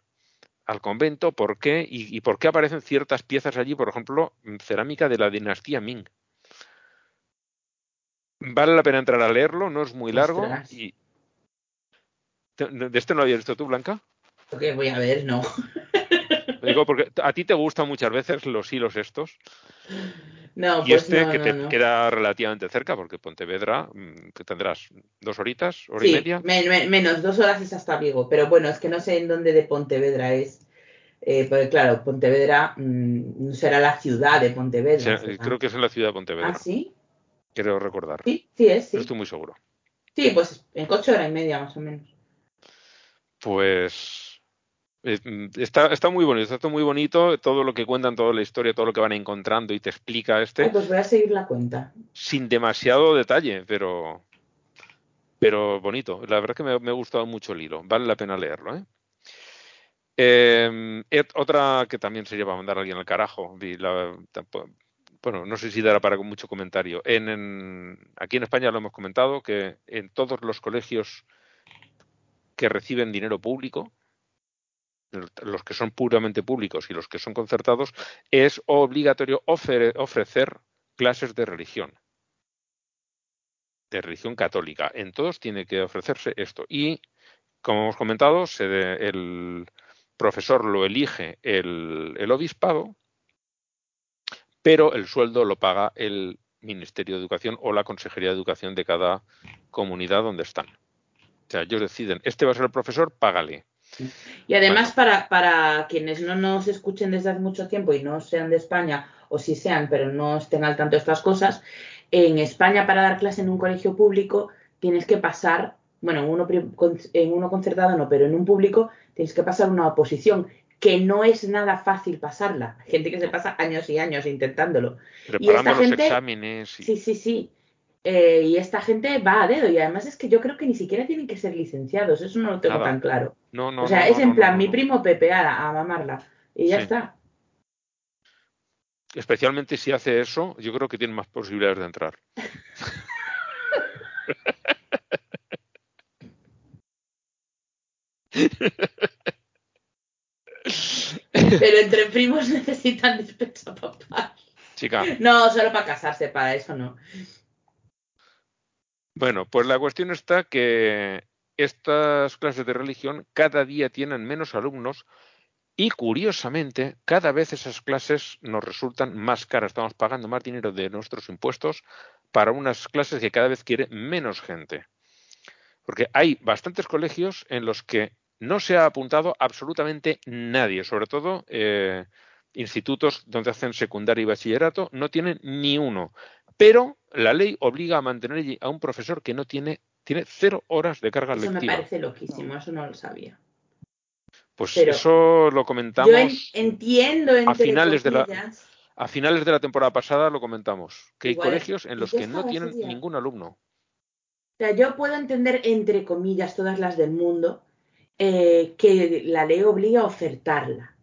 al convento, por qué y, por qué aparecen ciertas piezas allí, por ejemplo, cerámica de la dinastía Ming. Vale la pena entrar a leerlo, no es muy largo. Y... ¿De este no lo habías visto tú, Blanca? Ok, voy a ver, no. Digo, porque a ti te gustan muchas veces los hilos estos. No, y pues este no, que no, te no. queda relativamente cerca, porque Pontevedra, mm, que tendrás dos horitas, hora y media. men- menos, dos horas es hasta Vigo, pero bueno, es que no sé en dónde de Pontevedra es. Eh, porque claro, Pontevedra mm, será la ciudad de Pontevedra. Creo que es en la ciudad de Pontevedra, ¿Ah, sí? creo recordar. Sí, sí es, sí. No estoy muy seguro. Sí, pues en coche hora y media más o menos. Pues está, está muy bonito, está muy bonito todo lo que cuentan, toda la historia, todo lo que van encontrando y te explica Ay, este pues voy a seguir la cuenta. sin demasiado detalle, pero pero bonito. La verdad es que me, me ha gustado mucho el hilo, vale la pena leerlo. ¿eh? Eh, et- otra que también se lleva a mandar a alguien al carajo, la- bueno, no sé si dará para mucho comentario. En, en- aquí en España lo hemos comentado que en todos los colegios que reciben dinero público, los que son puramente públicos y los que son concertados, es obligatorio ofre- ofrecer clases de religión, de religión católica. En todos tiene que ofrecerse esto. Y, como hemos comentado, se de- el profesor lo elige el, el obispado, pero el sueldo lo paga el Ministerio de Educación o la Consejería de Educación de cada comunidad donde están. O sea, ellos deciden, este va a ser el profesor, págale. Y además, para, para quienes no nos escuchen desde hace mucho tiempo y no sean de España, o si sean, pero no estén al tanto de estas cosas, en España para dar clase en un colegio público tienes que pasar, bueno, en uno, en uno concertado no, pero en un público tienes que pasar una oposición, que no es nada fácil pasarla. Gente que se pasa años y años intentándolo. Preparando los gente- exámenes. y- Sí, sí, sí. Eh, y esta gente va a dedo y además es que yo creo que ni siquiera tienen que ser licenciados, eso no lo tengo Nada. tan claro. No, no, o sea, no, es en plan, mi primo Pepe a, a mamarla. Y ya Sí. está. Especialmente si hace eso, yo creo que tiene más posibilidades de entrar. Pero entre primos necesitan despensa papá. Chica, No, solo para casarse, para eso no. Bueno, pues la cuestión está que estas clases de religión cada día tienen menos alumnos y curiosamente cada vez esas clases nos resultan más caras. Estamos pagando más dinero de nuestros impuestos para unas clases que cada vez quiere menos gente. Porque hay bastantes colegios en los que no se ha apuntado absolutamente nadie, sobre todo eh, institutos donde hacen secundaria y bachillerato, no tienen ni uno. Pero la ley obliga a mantener allí a un profesor que no tiene, tiene cero horas de carga Eso me lectiva. parece loquísimo, eso no lo sabía. Pues pero eso lo comentamos Yo en- entiendo entre finales de la- a finales de la temporada pasada, lo comentamos, que hay colegios en ¿y los que no tienen día? ningún alumno. O sea, yo puedo entender entre comillas todas las del mundo eh, que la ley obliga a ofertarla.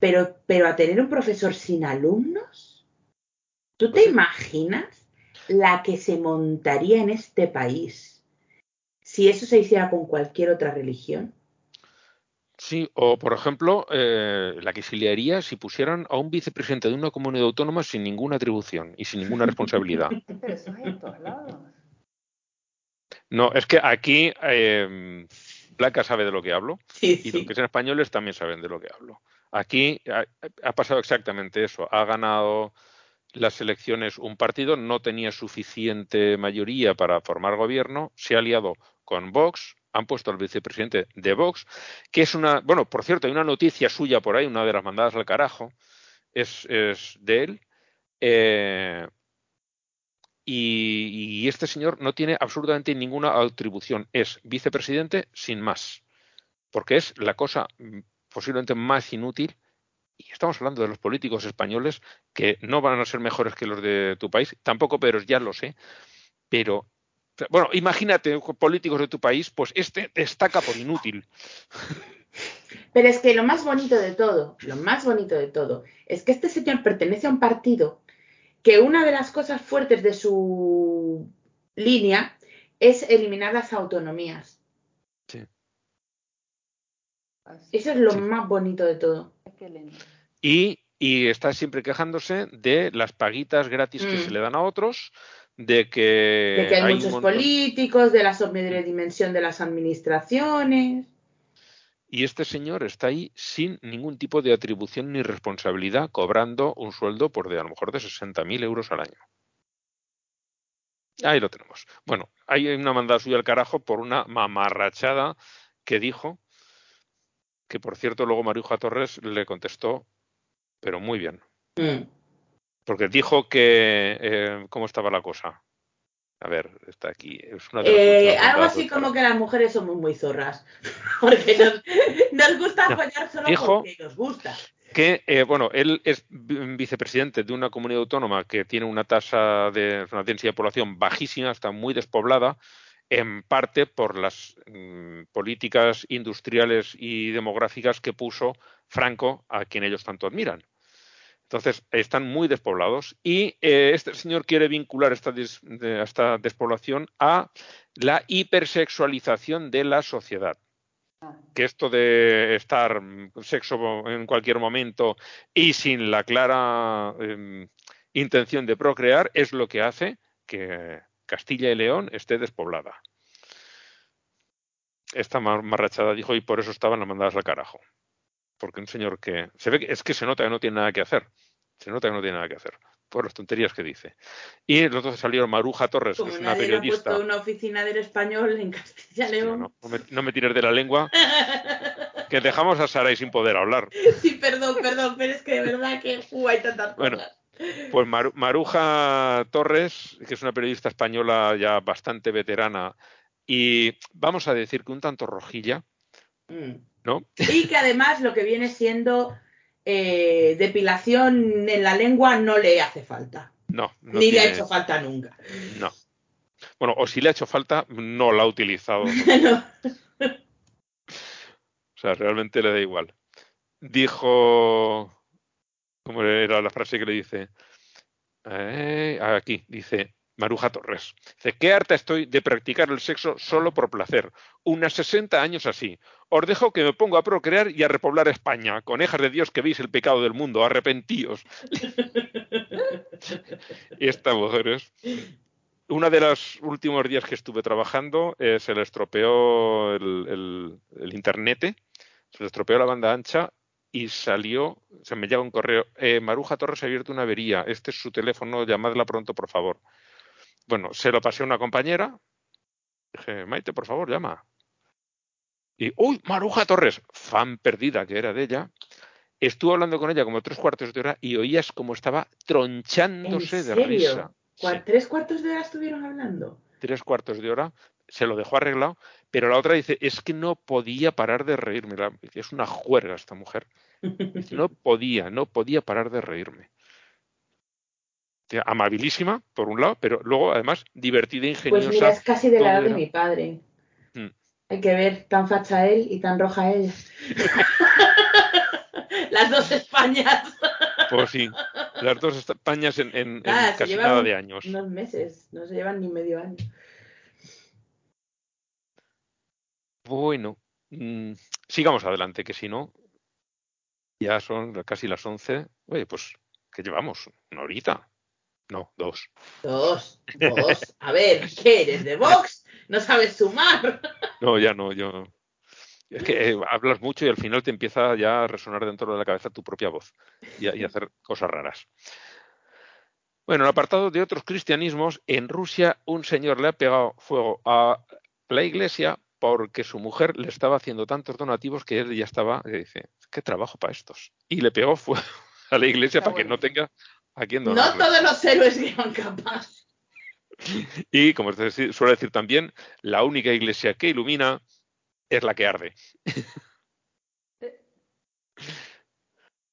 Pero, pero a tener un profesor sin alumnos, ¿tú te Pues sí. imaginas la que se montaría en este país si eso se hiciera con cualquier otra religión? Sí, o por ejemplo, eh, la que se liaría si pusieran a un vicepresidente de una comunidad autónoma sin ninguna atribución y sin ninguna responsabilidad. Pero eso es en todos lados. No, es que aquí eh, Blanca sabe de lo que hablo Sí, y sí. los que sean españoles también saben de lo que hablo. Aquí ha, ha pasado exactamente eso. Ha ganado las elecciones un partido no tenía suficiente mayoría para formar gobierno, se ha aliado con Vox, han puesto al vicepresidente de Vox, que es una, bueno, por cierto, hay una noticia suya por ahí, una de las mandadas al carajo, es, de él, eh, y, este señor no tiene absolutamente ninguna atribución, es vicepresidente sin más, porque es la cosa mm, posiblemente más inútil. Y estamos hablando de los políticos españoles que no van a ser mejores que los de tu país, tampoco pero ya lo sé, pero bueno, imagínate políticos de tu país, pues este destaca por inútil. Pero es que lo más bonito de todo, lo más bonito de todo, es que este señor pertenece a un partido que una de las cosas fuertes de su línea es eliminar las autonomías. Sí. Eso es lo más bonito de todo. Y, y, está siempre quejándose de las paguitas gratis que se mm. le dan a otros, de que, de que hay, muchos políticos, de la sobredimensión de las administraciones. Y este señor está ahí sin ningún tipo de atribución ni responsabilidad, cobrando un sueldo por de a lo mejor de 60.000 euros al año. Ahí lo tenemos. Bueno, hay una mandada suya al carajo por una mamarrachada que dijo, que por cierto luego Maruja Torres le contestó, pero muy bien. Mm. Porque dijo que, eh, ¿cómo estaba la cosa? A ver, está aquí. Eh, algo así como que las mujeres somos muy zorras. Porque nos, gusta apoyar solo porque nos gusta. Que, eh, bueno, él es vicepresidente de una comunidad autónoma que tiene una tasa de una densidad de población bajísima, está muy despoblada, en parte por las mm, políticas industriales y demográficas que puso Franco, a quien ellos tanto admiran. Entonces, están muy despoblados y eh, este señor quiere vincular esta, esta despoblación a la hipersexualización de la sociedad que esto de estar sexo en cualquier momento y sin la clara em, intención de procrear es lo que hace que Castilla y León esté despoblada. Esta marrachada dijo y por eso estaban las mandadas al carajo porque un señor que se ve que es que se nota que no tiene nada que hacer. Se nota que no tiene nada que hacer por las tonterías que dice. Y dos salieron Maruja Torres, que es una periodista. puesto una oficina del español en Castilla León. no, me, tires de la lengua. que dejamos a Saray sin poder hablar. Sí, perdón, perdón, pero es que de verdad que uh, hay tantas bueno, Pues Maruja Torres, que es una periodista española ya bastante veterana, y vamos a decir que un tanto rojilla, mm. Y que además lo que viene siendo eh, depilación en la lengua no le hace falta. No. Ni le ha hecho falta nunca. No. Bueno, o si le ha hecho falta, no la ha utilizado. O sea, realmente le da igual. Dijo. ¿Cómo era la frase que le dice? Eh, aquí, dice. Maruja Torres. Dice, qué harta estoy de practicar el sexo solo por placer. Unas 60 años así. Os dejo que me pongo a procrear y a repoblar España. Conejas de Dios que veis el pecado del mundo, arrepentíos. Esta mujer es... Una de los últimos días que estuve trabajando eh, se le estropeó el, internet, se le estropeó la banda ancha y salió, se me llega un correo, eh, Maruja Torres ha abierto una avería, este es su teléfono, llamadla pronto, por favor. Bueno, se lo pasé a una compañera. Dije, Maite, por favor, llama. Y, uy, Maruja Torres, fan perdida que era de ella. Estuve hablando con ella como tres cuartos de hora y oías como estaba tronchándose de risa. ¿Tres cuartos de hora estuvieron hablando? Tres cuartos de hora, se lo dejó arreglado, pero la otra dice, es que no podía parar de reírme. Es una juerga esta mujer. no podía, no podía parar de reírme amabilísima, por un lado, pero luego además divertida, ingeniosa. Pues mira, es casi de la edad de mi padre. Hmm. Hay que ver tan facha él y tan roja ella. las dos Españas. Pues sí, las dos Españas en, casi nada de años. Unos meses, no se llevan ni medio año. Bueno, mm, sigamos adelante, que si no, ya son casi las 11. Oye, pues, ¿qué llevamos? Una horita. No, dos. Dos, dos. A ver, ¿qué eres de Vox? ¿No sabes sumar? No, ya no, yo. Es que eh, hablas mucho y al final te empieza ya a resonar dentro de la cabeza tu propia voz y, y hacer cosas raras. Bueno, en el apartado de otros cristianismos, en Rusia un señor le ha pegado fuego a la iglesia porque su mujer le estaba haciendo tantos donativos que él ya estaba, y dice, qué trabajo para estos. Y le pegó fuego a la iglesia para que no tenga a quien No todos los héroes eran capaz. Y como suele decir también, la única iglesia que ilumina es la que arde.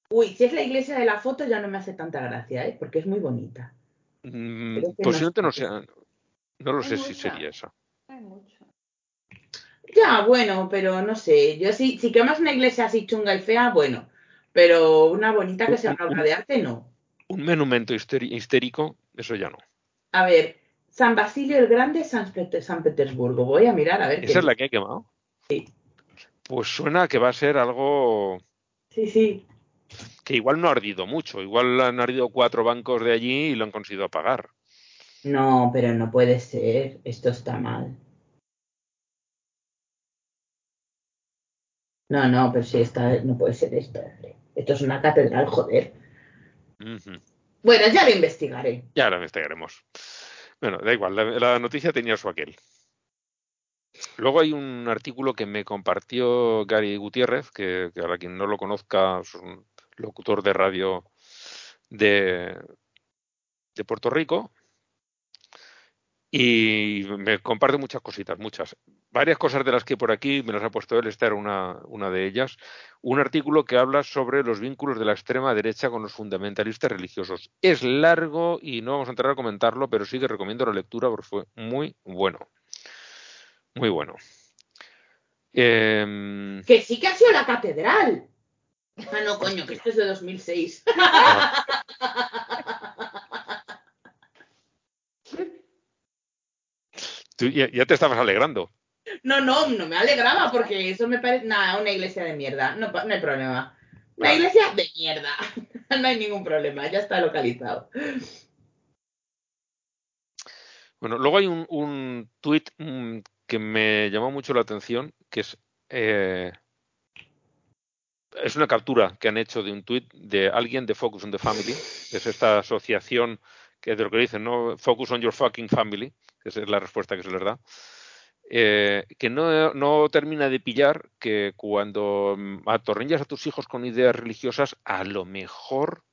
Uy, si es la iglesia de la foto ya no me hace tanta gracia, ¿eh? porque es muy bonita. Mm, posiblemente no sea, no lo sé si sería esa. Hay mucho. Ya, bueno, pero no sé. Yo sí, si quemas una iglesia así chunga y fea, bueno. Pero una bonita que sea una obra de arte, no. Un monumento histérico, eso ya no. A ver, San Basilio el Grande, San, Petersburgo. Voy a mirar a ver. ¿Esa es la que he quemado? Sí. Pues suena que va a ser algo. Sí, sí. Que igual no ha ardido mucho. Igual han ardido cuatro bancos de allí y lo han conseguido apagar. No, pero no puede ser. Esto está mal. No, no, pero si está, no puede ser esto. Esto es una catedral, joder. Bueno, ya lo investigaré. Ya lo investigaremos. Bueno, da igual, la, noticia tenía su aquel. Luego hay un artículo que me compartió Gary Gutiérrez, que, que, para quien no lo conozca, es un locutor de radio de, de Puerto Rico, y me comparte muchas cositas, muchas. Varias cosas de las que por aquí me las ha puesto él, esta era una, una de ellas. Un artículo que habla sobre los vínculos de la extrema derecha con los fundamentalistas religiosos. Es largo y no vamos a entrar a comentarlo, pero sí que recomiendo la lectura porque fue muy bueno. Muy bueno. Em, que sí que ha sido la catedral. Ah, no, coño, que esto es de 2006. ya, te estabas alegrando. No, no, no me alegraba porque eso me parece. Nada, una iglesia de mierda. No, no hay problema. Una iglesia de mierda. no hay ningún problema, ya está localizado. Bueno, luego hay un, un tuit mm, que me llamó mucho la atención, que es. Eh, es una captura que han hecho de un tuit de alguien de Focus on the Family, que es esta asociación que de lo que dicen, ¿no? Focus on your fucking family, que esa es la respuesta que se les da, eh, que no, no, termina de pillar que cuando mm, atornillas a tus hijos con ideas religiosas, a lo mejor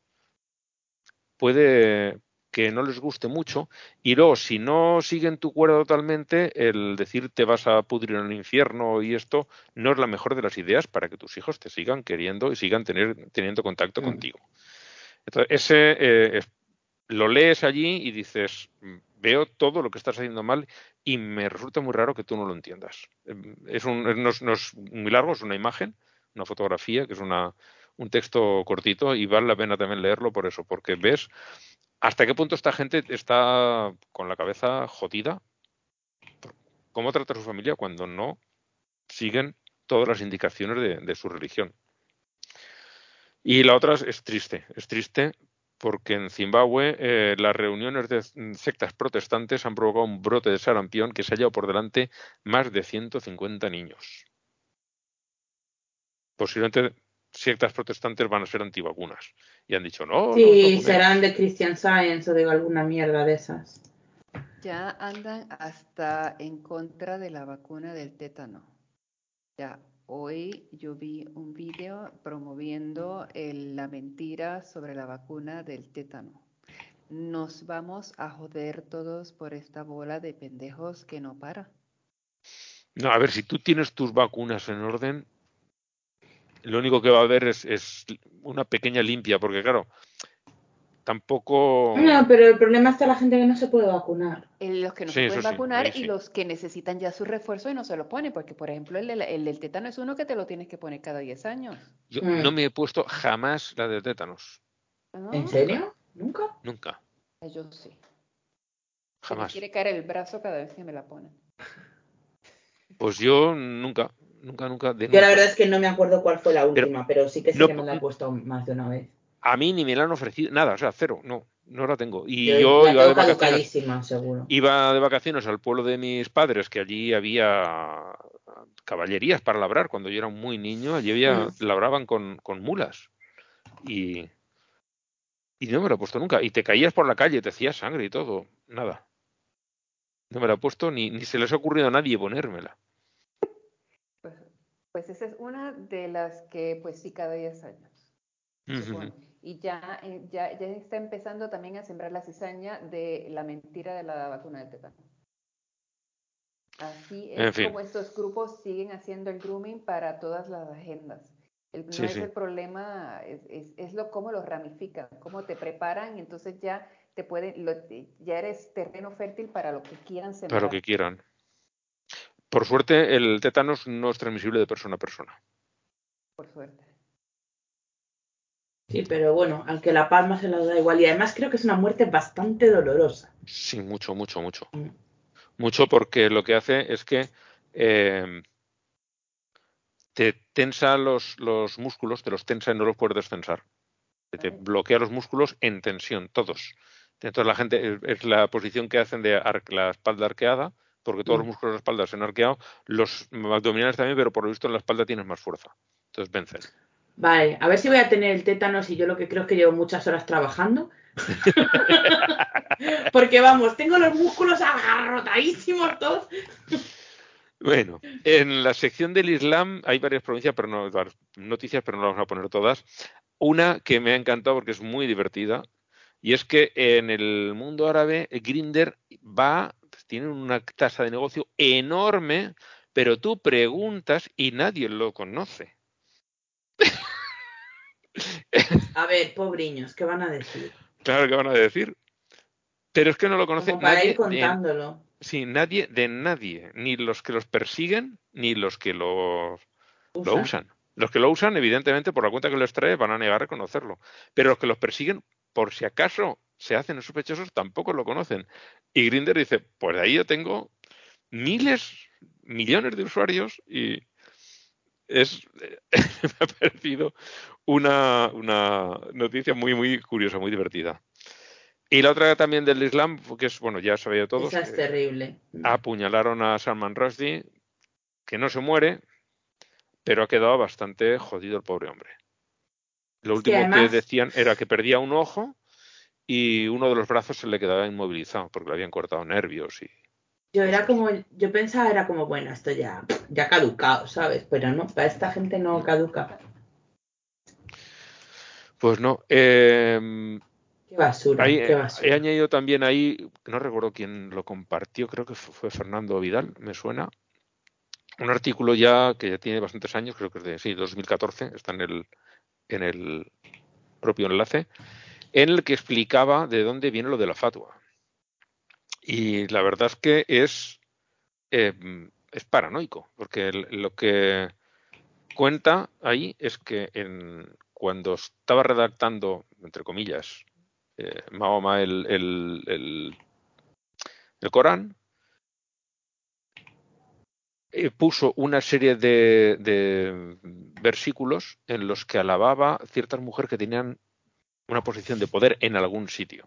puede que no les guste mucho y luego si no siguen tu cuerda totalmente el decir te vas a pudrir en el infierno y esto no es la mejor de las ideas para que tus hijos te sigan queriendo y sigan tener, teniendo contacto mm. contigo. Entonces, ese eh, lo lees allí y dices, veo todo lo que estás haciendo mal y me resulta muy raro que tú no lo entiendas. Em, es un, no, es, muy largo, es una imagen, una fotografía, que es una, un texto cortito y vale la pena también leerlo por eso, porque ves hasta qué punto esta gente está con la cabeza jodida, cómo trata a su familia cuando no siguen todas las indicaciones de su religión. Y la otra es triste, es triste porque en Zimbabue eh, las reuniones de sectas protestantes han provocado un brote de sarampión que se ha llevado por delante más de 150 niños. Posiblemente sectas protestantes van a ser antivacunas. Y han dicho, no. Sí, serán de Christian Science o de alguna mierda de esas. Ya andan hasta en contra de la vacuna del tétano. Ya Hoy yo vi un video promoviendo la mentira sobre la vacuna del tétano. Nos vamos a joder todos por esta bola de pendejos que no para. No, a ver, si tú tienes tus vacunas en orden, lo único que va a haber es, es una pequeña limpia, porque claro, tampoco. No, pero el problema está la gente que no se puede vacunar. los que no se pueden vacunar y los que necesitan ya su refuerzo y no se lo ponen, porque por ejemplo el, del tétano es uno que te lo tienes que poner cada 10 años. Yo mm. no me he puesto jamás la de tétanos. ¿En serio? ¿Nunca? Nunca. Yo sí. Jamás. Me quiere caer el brazo cada vez que me la ponen. Pues yo nunca, nunca, nunca. yo la verdad es que no me acuerdo cuál fue la última, pero, sí que sí que me la he puesto más de una vez a mí ni me la han ofrecido, nada, o sea, cero, no, no la tengo. Y yo, iba de vacaciones, iba de vacaciones al pueblo de mis padres, que allí había caballerías para labrar. Cuando yo era muy niño, allí había, mm. labraban con, con mulas. Y, Y no me lo he puesto nunca. Y te caías por la calle, te hacías sangre y todo. Nada. No me la he puesto ni, ni se les ha ocurrido a nadie ponérmela. Pues, pues esa es una de las que, pues sí, cada 10 años. Y ya, eh, ya, ya está empezando también a sembrar la cizaña de la mentira de la vacuna del tétano. Así es como estos grupos siguen haciendo el grooming para todas las agendas. no es el problema, es, es, lo cómo lo ramifican, cómo te preparan y entonces ya te pueden, ya eres terreno fértil para lo que quieran sembrar. Para lo que quieran. Por suerte, el tétanos no es transmisible de persona a persona. Por suerte. Sí, pero bueno, aunque la palma se la da igual. Y además creo que es una muerte bastante dolorosa. Sí, mucho, mucho, mucho. Mm. Mucho porque lo que hace es que eh, te tensa los, los, músculos, te los tensa y no los puedes descensar. Te bloquea los músculos en tensión, todos. Entonces la gente es la posición que hacen de la espalda arqueada, porque todos los mm. músculos de la espalda se han arqueado, los abdominales también, pero por lo visto en la espalda tienes más fuerza. Entonces vencen. Vale, a ver si voy a tener el tétanos y yo lo que creo es que llevo muchas horas trabajando. Porque vamos, tengo los músculos agarrotadísimos todos. Bueno, en la sección del Islam hay varias provincias, pero no noticias, pero no las vamos a poner todas. Una que me ha encantado porque es muy divertida y es que en el mundo árabe Grinder va tiene una tasa de negocio enorme, pero tú preguntas y nadie lo conoce. A ver, pobriños, ¿qué van a decir? Claro, ¿qué van a decir? Pero es que no lo conoce Como para nadie. Ir contándolo. sí, nadie de nadie, ni los que los persiguen, ni los que lo usan. Los que lo usan, evidentemente, por la cuenta que les trae, van a negar a reconocerlo. Pero los que los persiguen, por si acaso se hacen sospechosos, tampoco lo conocen. Y Grinder dice, pues de ahí yo tengo miles, millones de usuarios y es me ha parecido una, una noticia muy, muy curiosa, muy divertida. Y la otra también del Islam, que es, bueno, ya sabía todos. Esa es terrible. Apuñalaron a Salman Rushdie, que no se muere, pero ha quedado bastante jodido el pobre hombre. Lo último que decían era que perdía un ojo y uno de los brazos se le quedaba inmovilizado porque le habían cortado nervios y yo era como, yo pensaba era como, bueno, esto ya, ya caducado, ¿sabes? Pero no, para esta gente no caduca. Pues no. Eh, qué basura, qué basura. He añadido también ahí, no recuerdo quién lo compartió, creo que fue Fernando Vidal, me suena. Un artículo ya que ya tiene bastantes años, creo que es de sí, 2014, está en el, en el propio enlace, en el que explicaba de dónde viene lo de la fatua. Y la verdad es que es, eh, es paranoico, porque lo que cuenta ahí es que en, cuando estaba redactando, entre comillas, eh, Mahoma el, Corán, eh, puso una serie de, versículos en los que alababa ciertas mujeres que tenían una posición de poder en algún sitio.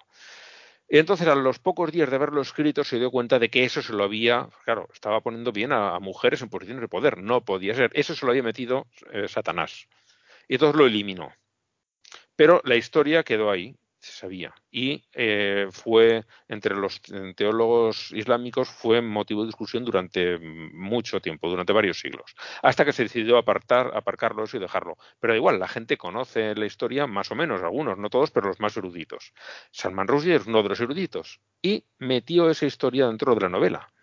Y entonces, a los pocos días de haberlo escrito, se dio cuenta de que eso se lo había, claro, estaba poniendo bien a, mujeres en posiciones de poder. No podía ser. Eso se lo había metido eh, Satanás. Y entonces lo eliminó. Pero la historia quedó ahí se sabía. Y eh, fue, entre los teólogos islámicos, fue motivo de discusión durante mucho tiempo, durante varios siglos, hasta que se decidió apartar, aparcarlo eso y dejarlo. Pero igual, la gente conoce la historia más o menos, algunos, no todos, pero los más eruditos. Salman Rushdie es uno de los eruditos y metió esa historia dentro de la novela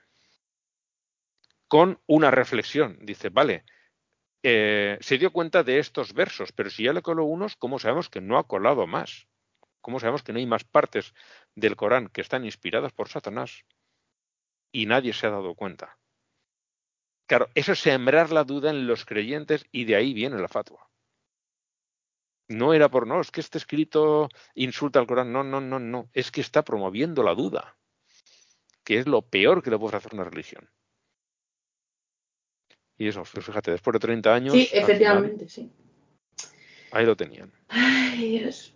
con una reflexión. Dice, vale, eh, se dio cuenta de estos versos, pero si ya le coló unos, ¿cómo sabemos que no ha colado más? ¿Cómo sabemos que no hay más partes del Corán que están inspiradas por Satanás y nadie se ha dado cuenta? Claro, eso es sembrar la duda en los creyentes y de ahí viene la fatua. No era por no, es que este escrito insulta al Corán. No, no, no, no. Es que está promoviendo la duda, que es lo peor que le puede hacer una religión. Y eso, pues fíjate, después de 30 años. Sí, efectivamente, sí. Ahí lo tenían. Ay, Dios.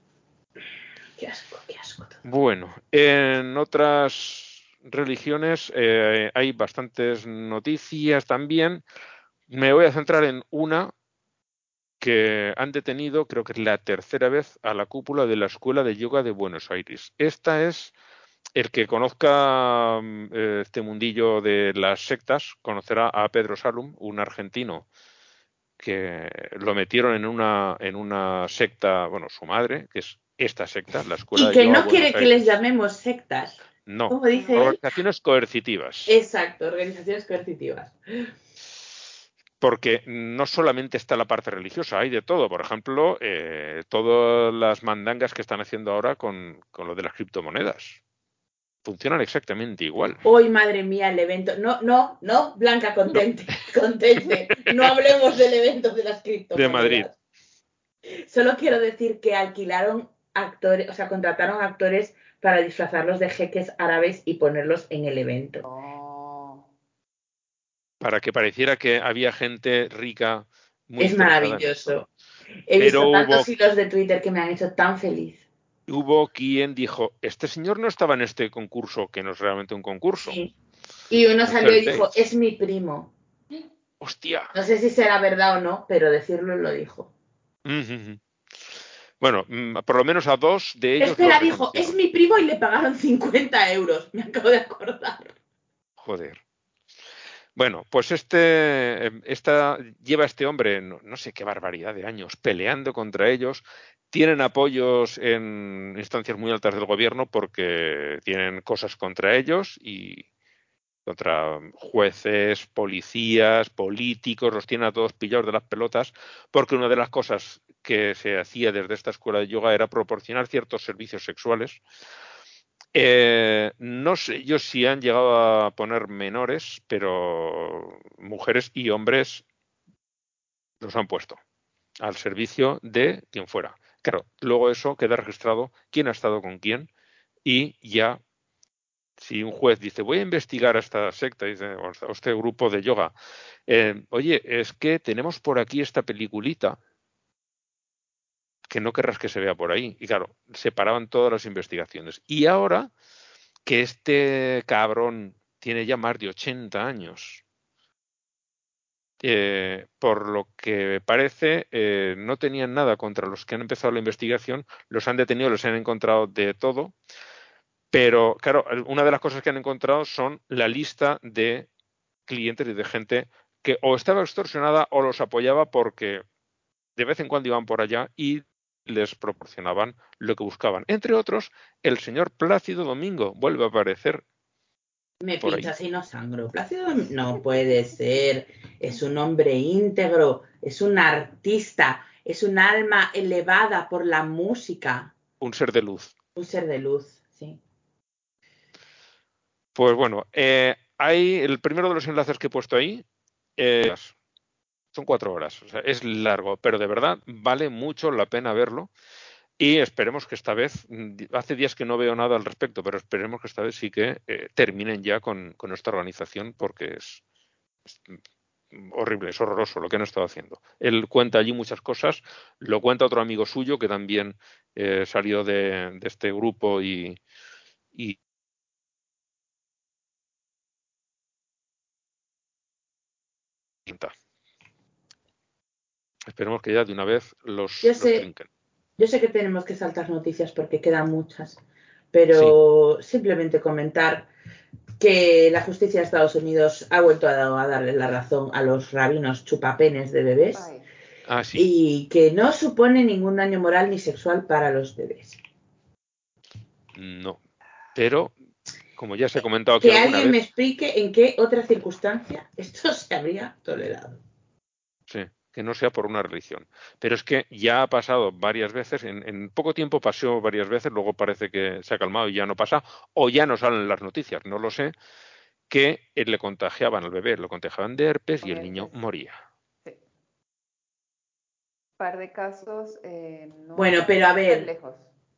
Bueno, en otras religiones eh, hay bastantes noticias también. Me voy a centrar en una que han detenido, creo que es la tercera vez, a la cúpula de la Escuela de Yoga de Buenos Aires. Esta es el que conozca mm, este mundillo de las sectas, conocerá a Pedro Salum, un argentino que lo metieron en una, en una secta, bueno, su madre, que es esta secta, la escuela y que no quiere que les llamemos sectas. No, organizaciones coercitivas. Exacto, organizaciones coercitivas. Porque no solamente está la parte religiosa, hay de todo. Por ejemplo, eh, todas las mandangas que están haciendo ahora con, con lo de las criptomonedas funcionan exactamente igual. Hoy, madre mía, el evento. No, no, no, Blanca, contente, contente. No hablemos del evento de las criptomonedas. De Madrid. Solo quiero decir que alquilaron actores, o sea, contrataron actores para disfrazarlos de jeques árabes y ponerlos en el evento. Oh. Para que pareciera que había gente rica. Muy es maravilloso. He visto tantos hilos de Twitter que me han hecho tan feliz hubo quien dijo, este señor no estaba en este concurso, que no es realmente un concurso. Y uno salió y dijo, es mi primo. Hostia. No sé si será verdad o no, pero decirlo lo dijo. Bueno, mm, por lo menos a dos de ellos. Espera, dijo, es mi primo y le pagaron 50 euros. Me acabo de acordar. Joder. Bueno, pues este, em, esta, lleva este hombre, no, sé qué barbaridad de años, peleando contra ellos. Tienen apoyos en instancias muy altas del gobierno porque tienen cosas contra ellos y contra jueces, policías, políticos, los tienen a todos pillados de las pelotas, porque una de las cosas que se hacía desde esta escuela de yoga era proporcionar ciertos servicios sexuales. Eh, no sé yo si han llegado a poner menores, pero mujeres y hombres los han puesto al servicio de quien fuera. Claro, luego eso queda registrado quién ha estado con quién y ya si un juez dice voy a investigar a esta secta o a este grupo de yoga, eh, oye, es que tenemos por aquí esta peliculita que no querrás que se vea por ahí. Y claro, separaban todas las investigaciones. Y ahora que este cabrón tiene ya más de 80 años, eh, por lo que parece, eh, no tenían nada contra los que han empezado la investigación, los han detenido, los han encontrado de todo, pero claro, una de las cosas que han encontrado son la lista de clientes y de gente que o estaba extorsionada o los apoyaba porque de vez en cuando iban por allá y les proporcionaban lo que buscaban. Entre otros, el señor Plácido Domingo vuelve a aparecer me pinchas y no sangro. Plácido no puede ser. Es un hombre íntegro, es un artista, es un alma elevada por la música. Un ser de luz. Un ser de luz, sí. Pues bueno, eh, hay el primero de los enlaces que he puesto ahí. Eh, son cuatro horas. O sea, es largo, pero de verdad vale mucho la pena verlo. Y esperemos que esta vez, mm, hace días que no veo nada al respecto, pero esperemos que esta vez sí que eh, terminen ya con, esta organización porque es, horrible, es horroroso lo que han estado haciendo. Él cuenta allí muchas cosas, lo cuenta otro amigo suyo que también eh, salió de, este grupo y Esperemos que ya de una vez los, yo sé, Yo sé que tenemos que saltar noticias porque quedan muchas, pero simplemente comentar que la justicia de Estados Unidos ha vuelto a, darle la razón a los rabinos chupapenes de bebés ah, y que no supone ningún daño moral ni sexual para los bebés. No, pero como ya se ha comentado aquí que alguien me explique en qué otra circunstancia esto se habría tolerado. Sí que no sea por una religión. Pero es que ya ha pasado varias veces, en, poco tiempo pasó varias veces, luego parece que se ha calmado y ya no pasa, o ya no salen las noticias, no lo sé, que le contagiaban al bebé, lo contagiaban de herpes y el niño moría. Sí. Par de casos. Eh, bueno, pero a ver,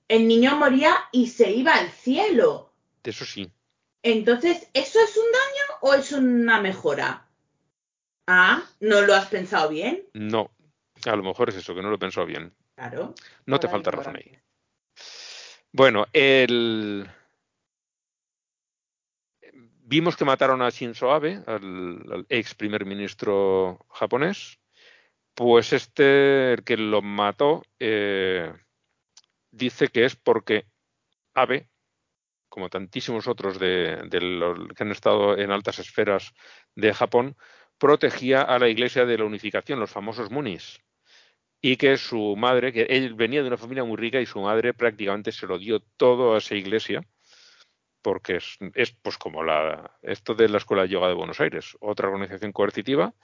el niño moría y se iba al cielo. Eso sí. Entonces, ¿eso es un daño o es una mejora? Ah, ¿no lo has pensado bien? No, a lo mejor es eso, que no lo he pensado bien. Claro. No te falta razón ahí. Bueno, el... vimos que mataron a Shinzo Abe, al, ex primer ministro japonés, Pues este, el que lo mató, eh, dice que es porque Abe, como tantísimos otros de, los que han estado en altas esferas de Japón, protegía a la Iglesia de la Unificación, los famosos Munis, y que su madre, que él venía de una familia muy rica y su madre prácticamente se lo dio todo a esa Iglesia, porque es, es pues como la, esto de la Escuela de Yoga de Buenos Aires, otra organización coercitiva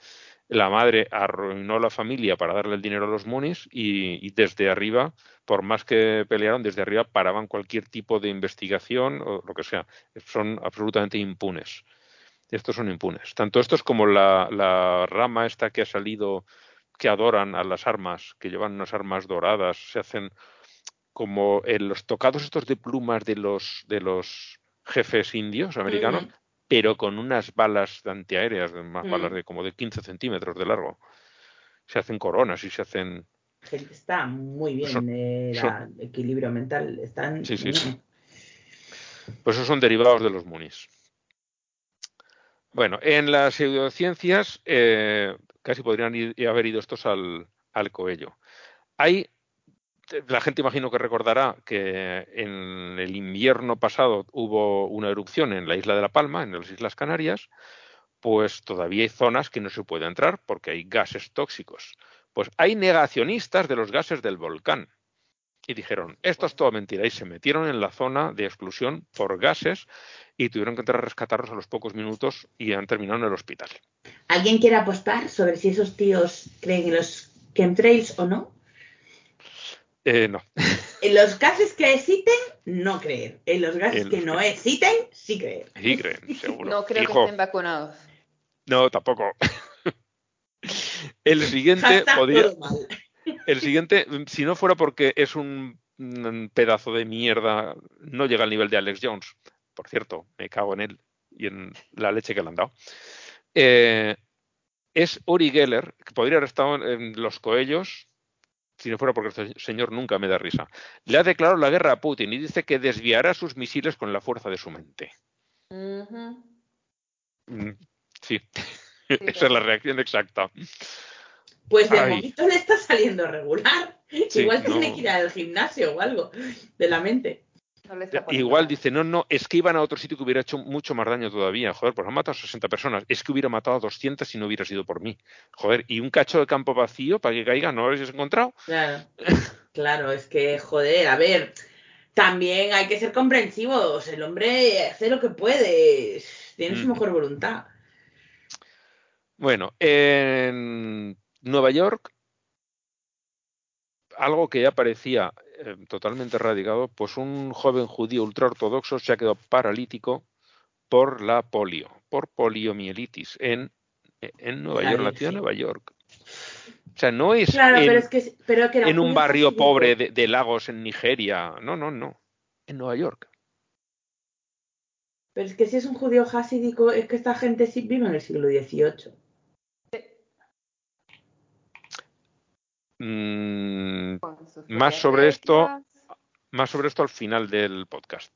la madre arruinó la familia para darle el dinero a los Munis y, desde arriba, por más que pelearon, desde arriba paraban cualquier tipo de investigación o lo que sea. Son absolutamente impunes. Estos son impunes. Tanto estos como la, rama esta que ha salido, que adoran a las armas, que llevan unas armas doradas, se hacen como en los tocados estos de plumas de los, de los jefes indios americanos, pero con unas balas antiaéreas, más mm. balas de como de 15 centímetros de largo. Se hacen coronas y se hacen... Está muy bien, el eh, equilibrio mental. Están sí, sí, Pues esos son derivados de los munis. Bueno, en las pseudociencias eh, casi podrían haber ido estos al, al coello. Hay la gente imagino que recordará que en el invierno pasado hubo una erupción en la isla de La Palma, en las Islas Canarias, pues todavía hay zonas que no se puede entrar porque hay gases tóxicos. Pues hay negacionistas de los gases del volcán. Y dijeron, esto es todo mentira. Y se metieron en la zona de exclusión por gases y tuvieron que entrar a rescatarlos a los pocos minutos y han terminado en el hospital. ¿Alguien quiere apostar sobre si esos tíos creen en los chemtrails o no? Eh, no. En los gases que exciten, no creer. En los gases que no exciten, sí creer. Sí creen, seguro. No creo que estén vacunados. No, tampoco. El siguiente podría. El siguiente, si no fuera porque es un, pedazo de mierda, no llega al nivel de Alex Jones. Por cierto, me cago en él y en la leche que le han dado. Eh, es Uri Geller, que podría haber estado en Los Coellos, si no fuera porque este señor nunca me da risa, le ha declarado la guerra a Putin y dice que desviará sus misiles con la fuerza de su mente. Mm, sí, esa es la reacción exacta. Pues de momento le está saliendo regular. Igual tiene que ir al gimnasio o algo de la mente. Igual dice, no, no, es que iban a otro sitio que hubiera hecho mucho más daño todavía. Joder, pues han matado a 60 personas. Es que hubiera matado a 200 si no hubiera sido por mí. Joder, y un cacho de campo vacío para que caiga, ¿no lo habéis encontrado? Claro, claro, es que, joder, a ver, también hay que ser comprensivos. El hombre hace lo que puede, tiene su mm. mejor voluntad. Bueno, en Nueva York, algo que ya parecía eh, totalmente erradicado, pues un joven judío ultraortodoxo se ha quedado paralítico por la polio, por poliomielitis en, en Nueva York, la ciudad de Nueva York. O sea, no es, en, un barrio pobre de, Lagos en Nigeria. No, no, no. En Nueva York. Pero es que si es un judío hasídico, es que esta gente sí vive en el siglo XVIII. Mm, más sobre esto, más sobre esto al final del podcast.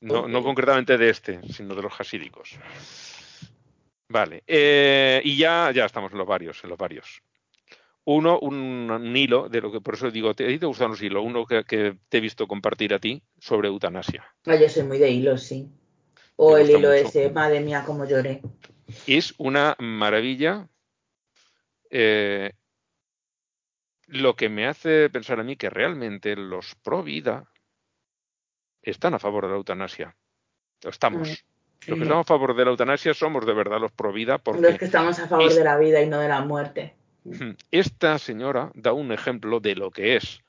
No, no concretamente de este, sino de los hasídicos. Vale. Eh, y ya, ya estamos en los varios, en los varios. Uno, un, hilo, de lo que por eso digo, ¿te, ¿te gustan los hilos? Uno que, te he visto compartir a ti sobre eutanasia. Ah, yo soy muy de hilos, sí. O el hilo ese, madre mía, cómo lloré. Es una maravilla. Eh, lo que me hace pensar a mí que realmente los pro vida están a favor de la eutanasia. Estamos. Mm, los que estamos a favor de la eutanasia somos de verdad los pro vida. Porque los que estamos a favor de la vida y no de la muerte. Esta señora da un ejemplo de lo que es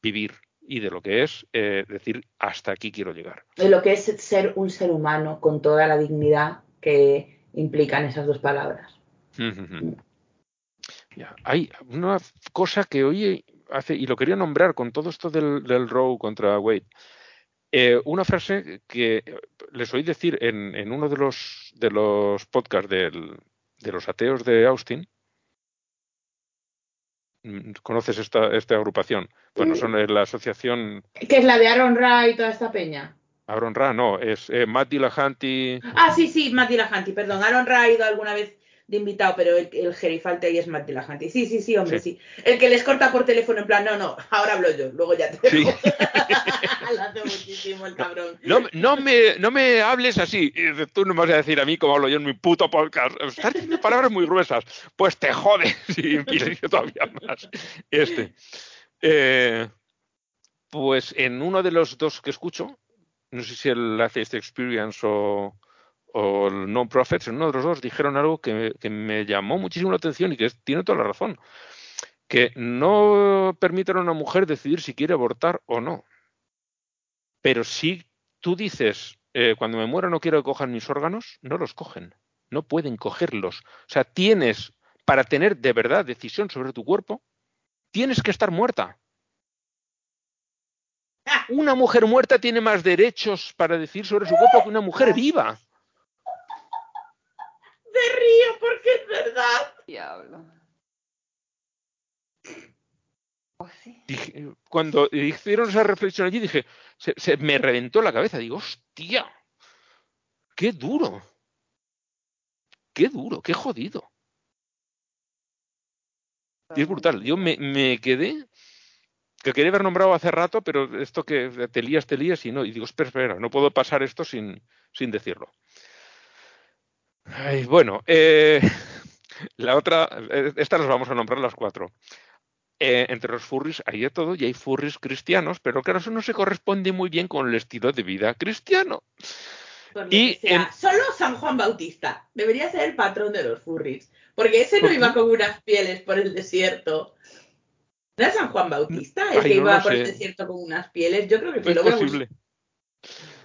vivir y de lo que es eh, decir hasta aquí quiero llegar. De lo que es ser un ser humano con toda la dignidad que implican esas dos palabras. Hay una cosa que hoy hace, y lo quería nombrar con todo esto del, del Row contra Wade. Eh, una frase que les oí decir en, uno de los, de los podcasts de los ateos de Austin. Mm, ¿Conoces esta, esta agrupación? Bueno, son la asociación. ¿Qué es la de Aaron Ra y toda esta peña? Aaron Ra, no, es eh, Matt Dillahanty. Ah, sí, sí, Matt Dillahanty, perdón. Aaron Ra ha ido alguna vez de invitado, pero el, el gerifalte ahí es más relajante. Sí, sí, sí, hombre, sí. El que les corta por teléfono en plan, no, no, ahora hablo yo, luego ya te sí. Lo hace muchísimo el cabrón. No, no, me, no me hables así. Tú no me vas a decir a mí cómo hablo yo en mi puto podcast. Estás diciendo palabras muy gruesas. Pues te jodes y todavía más. Este. Eh, pues en uno de los dos que escucho, no sé si el Atheist Experience o, o el Non-Profits, en uno de los dos dijeron algo que, me llamó muchísimo la atención y que tiene toda la razón. Que no permiten a una mujer decidir si quiere abortar o no. Pero si tú dices, eh, cuando me muera no quiero que cojan mis órganos, no los cogen. No pueden cogerlos. O sea, tienes, para tener de verdad decisión sobre tu cuerpo, tienes que estar muerta. Una mujer muerta tiene más derechos para decir sobre su cuerpo que una mujer viva. Me río porque es verdad. Diablo. Oh, cuando hicieron esa reflexión allí, dije, se, me reventó la cabeza. Digo, hostia, qué duro. Qué duro, qué jodido. Y es brutal. Yo me, me quedé que quería haber nombrado hace rato, pero esto que te lías, te lías y no. Y digo, espera, espera, no puedo pasar esto sin, sin decirlo. Ay, bueno, eh, la otra, eh, estas las vamos a nombrar las cuatro. Eh, entre los furries hay de todo y hay furries cristianos, pero claro, eso no se corresponde muy bien con el estilo de vida cristiano. y Solo San Juan Bautista debería ser el patrón de los furries, porque ese no iba con unas pieles por el desierto ¿No era San Juan Bautista el que iba por el desierto con unas pieles? Yo creo que fue lo posible.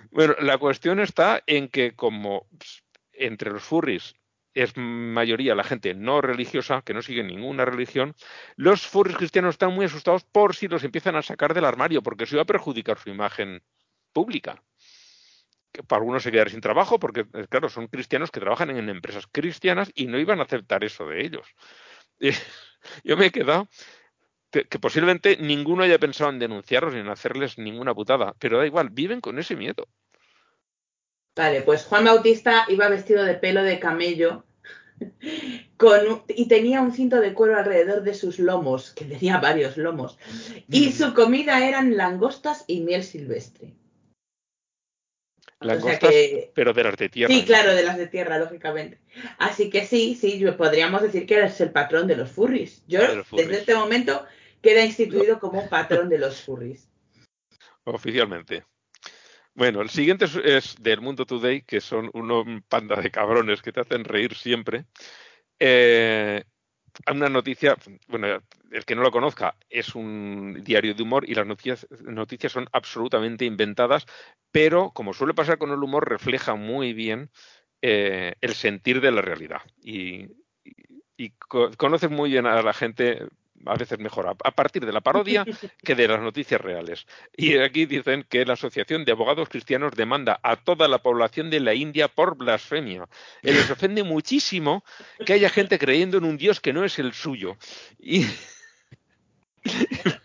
Bueno, la cuestión está en que como pues, entre los furries es mayoría la gente no religiosa, que no sigue ninguna religión, los furries cristianos están muy asustados por si los empiezan a sacar del armario, porque eso iba a perjudicar su imagen pública. Que para algunos se quedar sin trabajo, porque, eh, claro, son cristianos que trabajan en empresas cristianas y no iban a aceptar eso de ellos. yo me he quedado que, posiblemente ninguno haya pensado en denunciarlos ni en hacerles ninguna putada, pero da igual, viven con ese miedo. Vale, pues Juan Bautista iba vestido de pelo de camello con, y tenía un cinto de cuero alrededor de sus lomos, que tenía varios lomos, y su comida eran langostas y miel silvestre. Langostas, pero de las de tierra. Sí, claro, de las de tierra, lógicamente. Así que sí, sí, podríamos decir que eres el patrón de los furries. Yo, desde este momento, queda instituido como patrón de los furries. Oficialmente. Bueno, el siguiente es, del Mundo Today, que son unos panda de cabrones que te hacen reír siempre. Eh, una noticia, bueno, el que no lo conozca, es un diario de humor y las noticias, noticias son absolutamente inventadas, pero como suele pasar con el humor, refleja muy bien eh, el sentir de la realidad. Y, y, conoces muy bien a la gente a veces mejor a, partir de la parodia que de las noticias reales. Y aquí dicen que la Asociación de Abogados Cristianos demanda a toda la población de la India por blasfemia. Y les ofende muchísimo que haya gente creyendo en un Dios que no es el suyo. Y...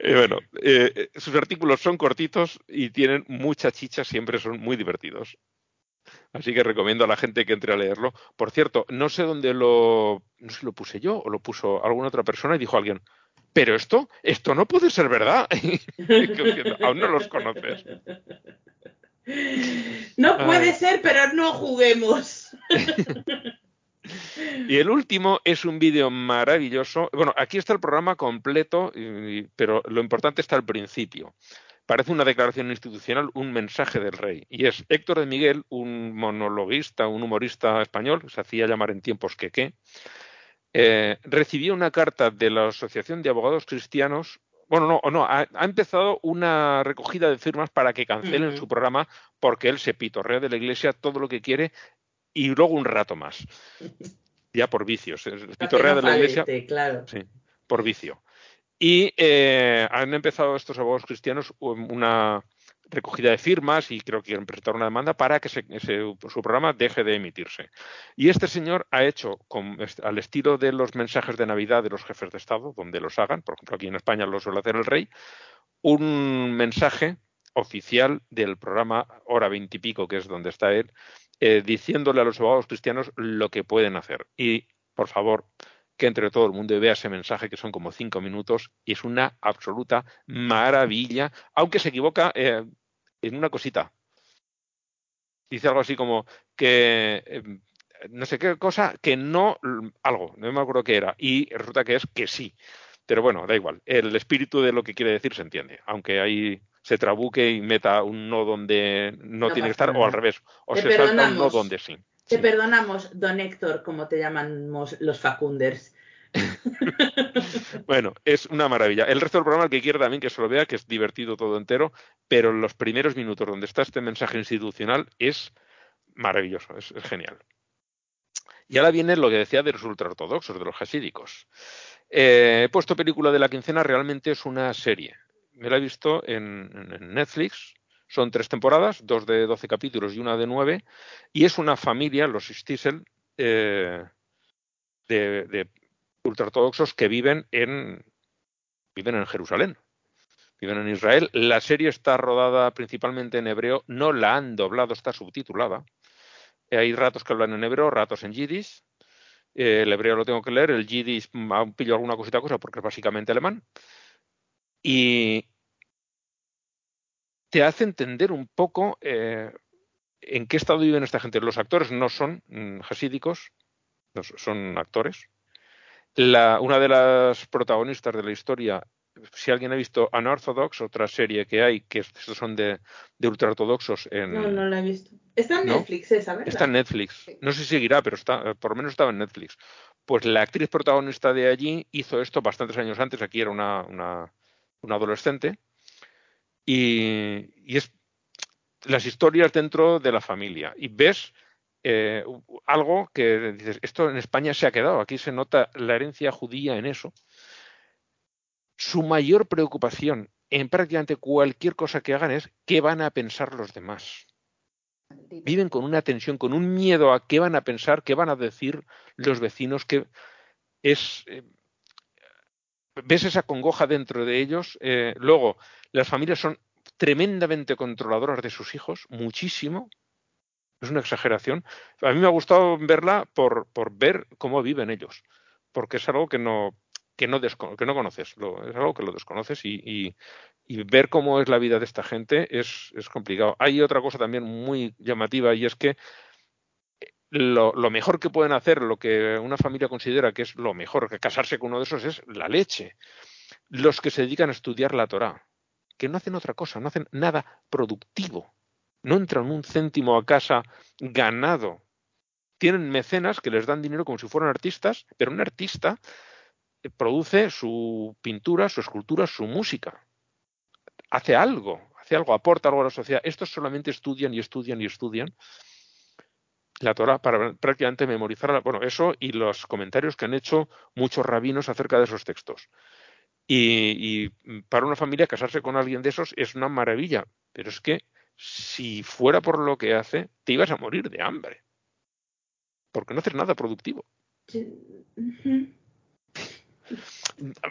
bueno, eh, sus artículos son cortitos y tienen mucha chicha, siempre son muy divertidos. Así que recomiendo a la gente que entre a leerlo. Por cierto, no sé dónde lo, no sé lo puse yo o lo puso alguna otra persona y dijo alguien, pero esto, esto no puede ser verdad. Aún no los conoces. No puede ser, pero no juguemos. Y el último es un vídeo maravilloso. Bueno, aquí está el programa completo, pero lo importante está al principio parece una declaración institucional, un mensaje del rey. Y es Héctor de Miguel, un monologuista, un humorista español, se hacía llamar en tiempos que qué, eh, recibió una carta de la Asociación de Abogados Cristianos. Bueno, no, no, ha, empezado una recogida de firmas para que cancelen su programa porque él se pitorrea de la iglesia todo lo que quiere y luego un rato más. Ya por vicios. Se pitorrea de la iglesia. Claro. Sí, por vicio. Y eh, han empezado estos abogados cristianos una recogida de firmas y creo que quieren presentar una demanda para que su programa deje de emitirse. Y este señor ha hecho, al estilo de los mensajes de Navidad de los jefes de Estado, donde los hagan, por ejemplo aquí en España lo suele hacer el rey, un mensaje oficial del programa Hora Veintipico, que es donde está él, eh, diciéndole a los abogados cristianos lo que pueden hacer. Y, por favor, que entre todo el mundo vea ese mensaje que son como cinco minutos y es una absoluta maravilla, aunque se equivoca eh, en una cosita. Dice algo así como que em, no sé qué cosa, que no, algo, no me acuerdo qué era, y resulta que es que sí. Pero bueno, da igual, el espíritu de lo que quiere decir se entiende, aunque ahí se trabuque y meta un no donde no, tiene que estar, o al revés, o se salta un no donde sí. Te perdonamos, don Héctor, como te llamamos los Facunders. bueno, es una maravilla. El resto del programa, el que quiera también que se lo vea, que es divertido todo entero, pero los primeros minutos donde está este mensaje institucional es maravilloso, es, genial. Y ahora viene lo que decía de los ultraortodoxos, de los hasídicos. Eh, he puesto película de la quincena, realmente es una serie. Me la he visto en Netflix, son tres temporadas, dos de doce capítulos y una de nueve, y es una familia, los Stiesel, eh, de, ultraortodoxos que viven en, viven en Jerusalén, viven en Israel. La serie está rodada principalmente en hebreo, no la han doblado, está subtitulada. Hay ratos que hablan en hebreo, ratos en yiddish. Eh, el hebreo lo tengo que leer, el yiddish pillo alguna cosita cosa porque es básicamente alemán. Y, te hace entender un poco eh, en qué estado viven esta gente. Los actores no son mm, hasídicos, son actores. una de las protagonistas de la historia, si alguien ha visto Unorthodox, otra serie que hay, que estos son de, de ultraortodoxos en... No, no la he visto. Está en Netflix esa, ¿verdad? Está en Netflix. No sé si seguirá, pero está, por lo menos estaba en Netflix. Pues la actriz protagonista de allí hizo esto bastantes años antes, aquí era una, una, una adolescente, y, es las historias dentro de la familia. Y ves eh, algo que dices, esto en España se ha quedado, aquí se nota la herencia judía en eso. Su mayor preocupación en prácticamente cualquier cosa que hagan es qué van a pensar los demás. Viven con una tensión, con un miedo a qué van a pensar, qué van a decir los vecinos, que es eh, ves esa congoja dentro de ellos. Eh, luego, las familias son tremendamente controladoras de sus hijos, muchísimo. Es una exageración. A mí me ha gustado verla por, por ver cómo viven ellos, porque es algo que no, que no, que no conoces, es algo que lo desconoces y, y, ver cómo es la vida de esta gente es, es complicado. Hay otra cosa también muy llamativa y es que lo, mejor que pueden hacer, lo que una familia considera que es lo mejor, que casarse con uno de esos es la leche. Los que se dedican a estudiar la Torah, que no hacen otra cosa, no hacen nada productivo, no entran un céntimo a casa ganado. Tienen mecenas que les dan dinero como si fueran artistas, pero un artista produce su pintura, su escultura, su música. Hace algo, hace algo, aporta algo a la sociedad. Estos solamente estudian y estudian y estudian la Torah para prácticamente memorizar, bueno, eso y los comentarios que han hecho muchos rabinos acerca de esos textos. Y, para una familia casarse con alguien de esos es una maravilla, pero es que si fuera por lo que hace, te ibas a morir de hambre, porque no haces nada productivo.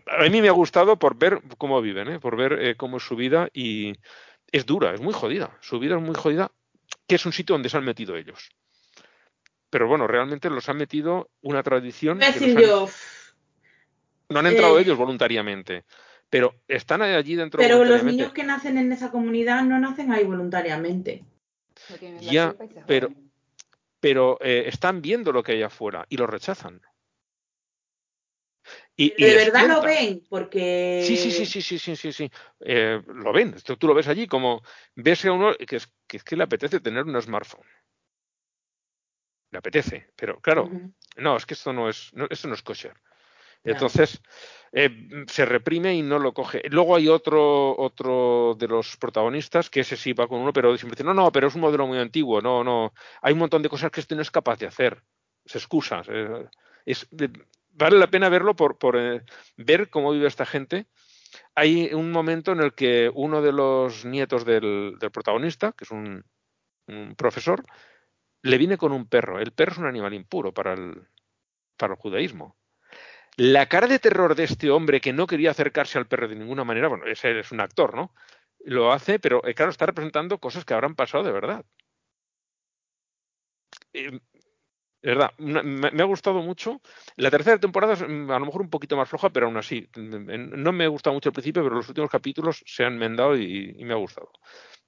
A mí me ha gustado por ver cómo viven, ¿eh? por ver eh, cómo es su vida y es dura, es muy jodida. Su vida es muy jodida, que es un sitio donde se han metido ellos pero bueno, realmente los han metido una tradición. no han entrado eh, ellos voluntariamente, pero están allí dentro. Pero los niños que nacen en esa comunidad no nacen ahí voluntariamente. Ya, pero, pero eh, están viendo lo que hay afuera y lo rechazan. Y, de verdad lo ven, porque. Sí, sí, sí, sí, sí, sí, sí, sí. Eh, lo ven. tú lo ves allí como ves a uno que es, que es que le apetece tener un smartphone le apetece, pero claro, no, es que esto no es, no, esto no es kosher. Entonces, eh, se reprime y no lo coge. Luego hay otro, otro de los protagonistas, que ese sí va con uno, pero siempre dice, no, no, pero es un modelo muy antiguo, no, no. Hay un montón de cosas que este no es capaz de hacer. Se excusa. Es, vale la pena verlo por, por eh, ver cómo vive esta gente. Hay un momento en el que uno de los nietos del, del protagonista, que es un, un profesor, le viene con un perro. El perro es un animal impuro para el, para el judaísmo. La cara de terror de este hombre que no quería acercarse al perro de ninguna manera, bueno, ese es un actor, ¿no? Lo hace, pero eh, claro, está representando cosas que habrán pasado de verdad. eh, verdad, me, ha gustado mucho. La tercera temporada es mm, a lo mejor un poquito más floja, pero aún así, mm, no me ha gustado mucho al principio, pero los últimos capítulos se han enmendado y, me ha gustado.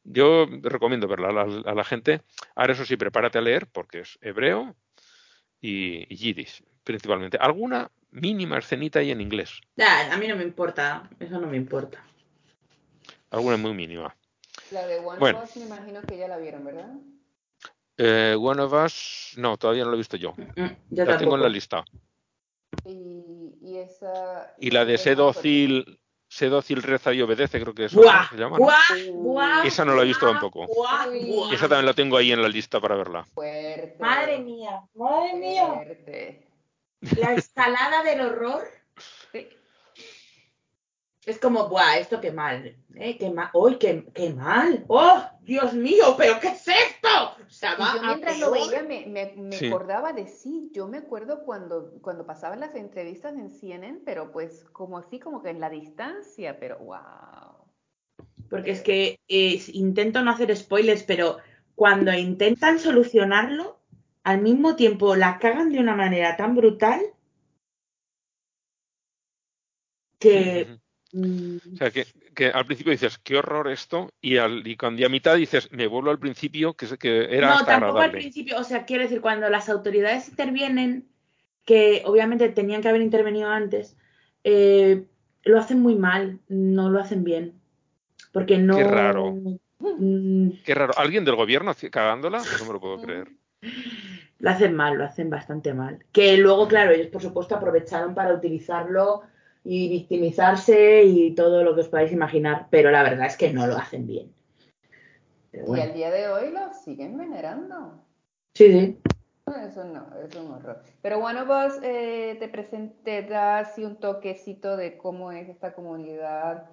Yo recomiendo verla a la, gente. Ahora eso sí, prepárate a leer porque es hebreo y, yiddish, principalmente. Alguna mínima escenita ahí en inglés. a mí no me importa, eso no me importa. Alguna muy mínima. La de One bueno. me imagino que ya la vieron, ¿verdad? Eh, One of Us, no, todavía no lo he visto yo. Mm, mm, la tengo en la lista. Y, esa, y la de Sedócil, Sedócil reza y obedece, creo que es. se llama. esa no la he visto tampoco. esa también la tengo ahí en la lista para verla. Fuerte. Madre mía, madre mía. La escalada del horror. Es como, ¡buah! Esto qué mal. ¿eh? Qué mal. ¡Uy, qué, qué, mal! ¡Oh, Dios mío! ¿Pero qué es esto? yo mientras lo veía me, me, acordaba de sí. Yo me acuerdo cuando, cuando pasaban las entrevistas en CNN, pero pues como así, como que en la distancia, pero wow. Porque es que intento no hacer spoilers, pero cuando intentan solucionarlo, al mismo tiempo la cagan de una manera tan brutal que. O sea, que, al principio dices, qué horror esto, y, al, y cuando a mitad dices, me vuelvo al principio, que, que era No, tampoco al principio, o sea, quiero decir, cuando las autoridades intervienen, que obviamente tenían que haber intervenido antes, eh, lo hacen muy mal, no lo hacen bien. Porque no... Qué raro. Mm. Qué raro. ¿Alguien del gobierno cagándola? No me lo puedo creer. Lo hacen mal, lo hacen bastante mal. Que luego, claro, ellos por supuesto aprovecharon para utilizarlo y victimizarse y todo lo que os podáis imaginar, pero la verdad es que no lo hacen bien. Y al día de hoy lo siguen venerando. Sí, sí. Eso no, es un horror. Pero bueno, vos eh, te, presente, da así un toquecito de cómo es esta comunidad,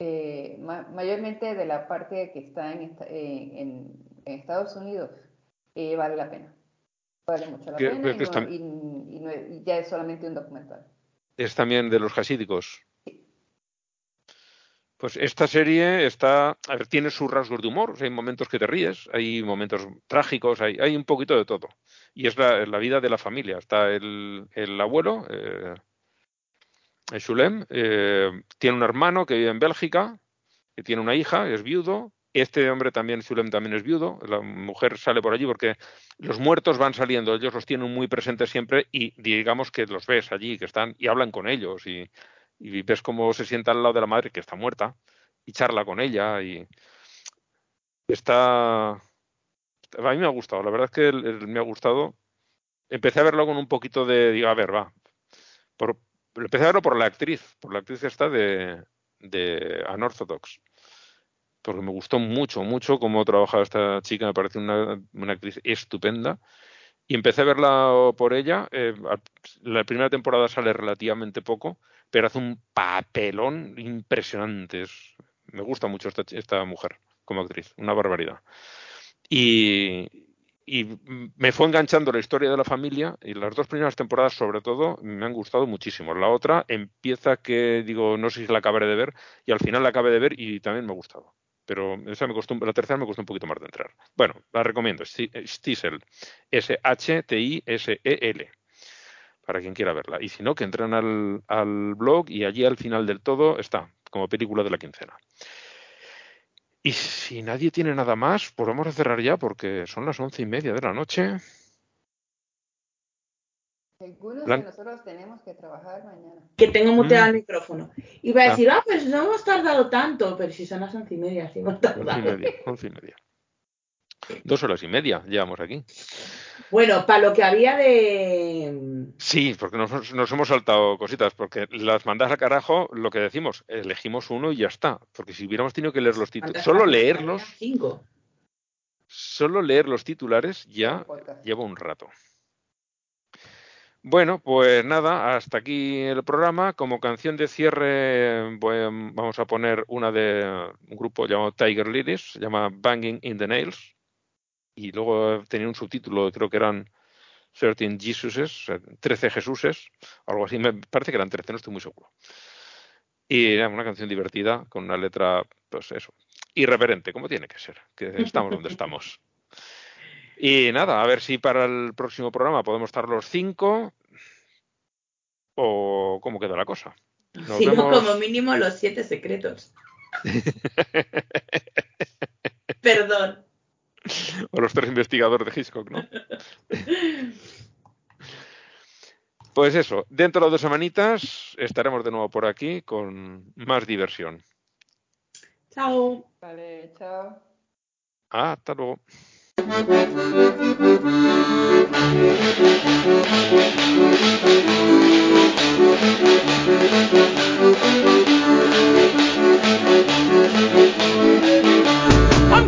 eh, mayormente de la parte que está en, en, Estados Unidos, eh, vale la pena. Vale mucho la pena y ya es solamente un documental es también de los hasídicos. Pues esta serie está, tiene sus rasgos de humor, hay momentos que te ríes, hay momentos trágicos, hay, hay un poquito de todo. Y es la, vida de la familia. Está el, abuelo, eh, Shulem, eh, tiene un hermano que vive en Bélgica, que tiene una hija, es viudo, este hombre también, Zulem, también es viudo. La mujer sale por allí porque los muertos van saliendo, ellos los tienen muy presentes siempre y digamos que los ves allí, que están y hablan con ellos y, ves cómo se sienta al lado de la madre que está muerta y charla con ella y está... A mí me ha gustado, la verdad es que me ha gustado. Empecé a verlo con un poquito de, digo, a ver, va. Empecé a verlo por la actriz, por la actriz esta de, de Unorthodox porque me gustó mucho, mucho cómo trabajaba esta chica, me parece una, actriz estupenda. Y empecé a verla por ella. Eh, la primera temporada sale relativamente poco, pero hace un papelón impresionante. me gusta mucho esta, mujer como actriz, una barbaridad. Y, y me fue enganchando la historia de la familia y las dos primeras temporadas sobre todo me han gustado muchísimo. La otra empieza que digo, no sé si la acabaré de ver y al final la acabé de ver y también me ha gustado pero esa me costó, la tercera me costó un poquito más de entrar. Bueno, la recomiendo, Stiesel, S-H-T-I-S-E-L, para quien quiera verla. Y si no, que entren al, al blog y allí al final del todo está, como película de la quincena. Y si nadie tiene nada más, pues vamos a cerrar ya porque son las once y media de la noche. Algunos de nosotros tenemos que trabajar mañana. Que tengo muteado mm. el micrófono. Iba a decir, ah. pues no hemos tardado tanto, pero si son las once y media, sí hemos tardado. Once y media, Dos horas y media llevamos aquí. Bueno, para lo que había de... Sí, porque nos, hemos saltado cositas, porque las mandas a carajo, lo que decimos, elegimos uno y ya está. Porque si hubiéramos tenido que leer los títulos, solo leerlos... Cinco. Solo leer los titulares ya lleva un rato. Bueno, pues nada, hasta aquí el programa. Como canción de cierre vamos a poner una de un grupo llamado Tiger Lilies, se llama Banging in the Nails. Y luego tenía un subtítulo, creo que eran 13 Jesuses, 13 Jesuses, algo así. Me parece que eran 13, no estoy muy seguro. Y era una canción divertida, con una letra, pues eso, irreverente, como tiene que ser, que estamos donde estamos. Y nada, a ver si para el próximo programa podemos estar los cinco o cómo queda la cosa. si no, como mínimo los siete secretos. Perdón. O los tres investigadores de Hitchcock, ¿no? Pues eso, dentro de dos semanitas estaremos de nuevo por aquí con más diversión. Chao. Vale, chao. Hasta luego. I'm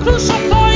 crucified.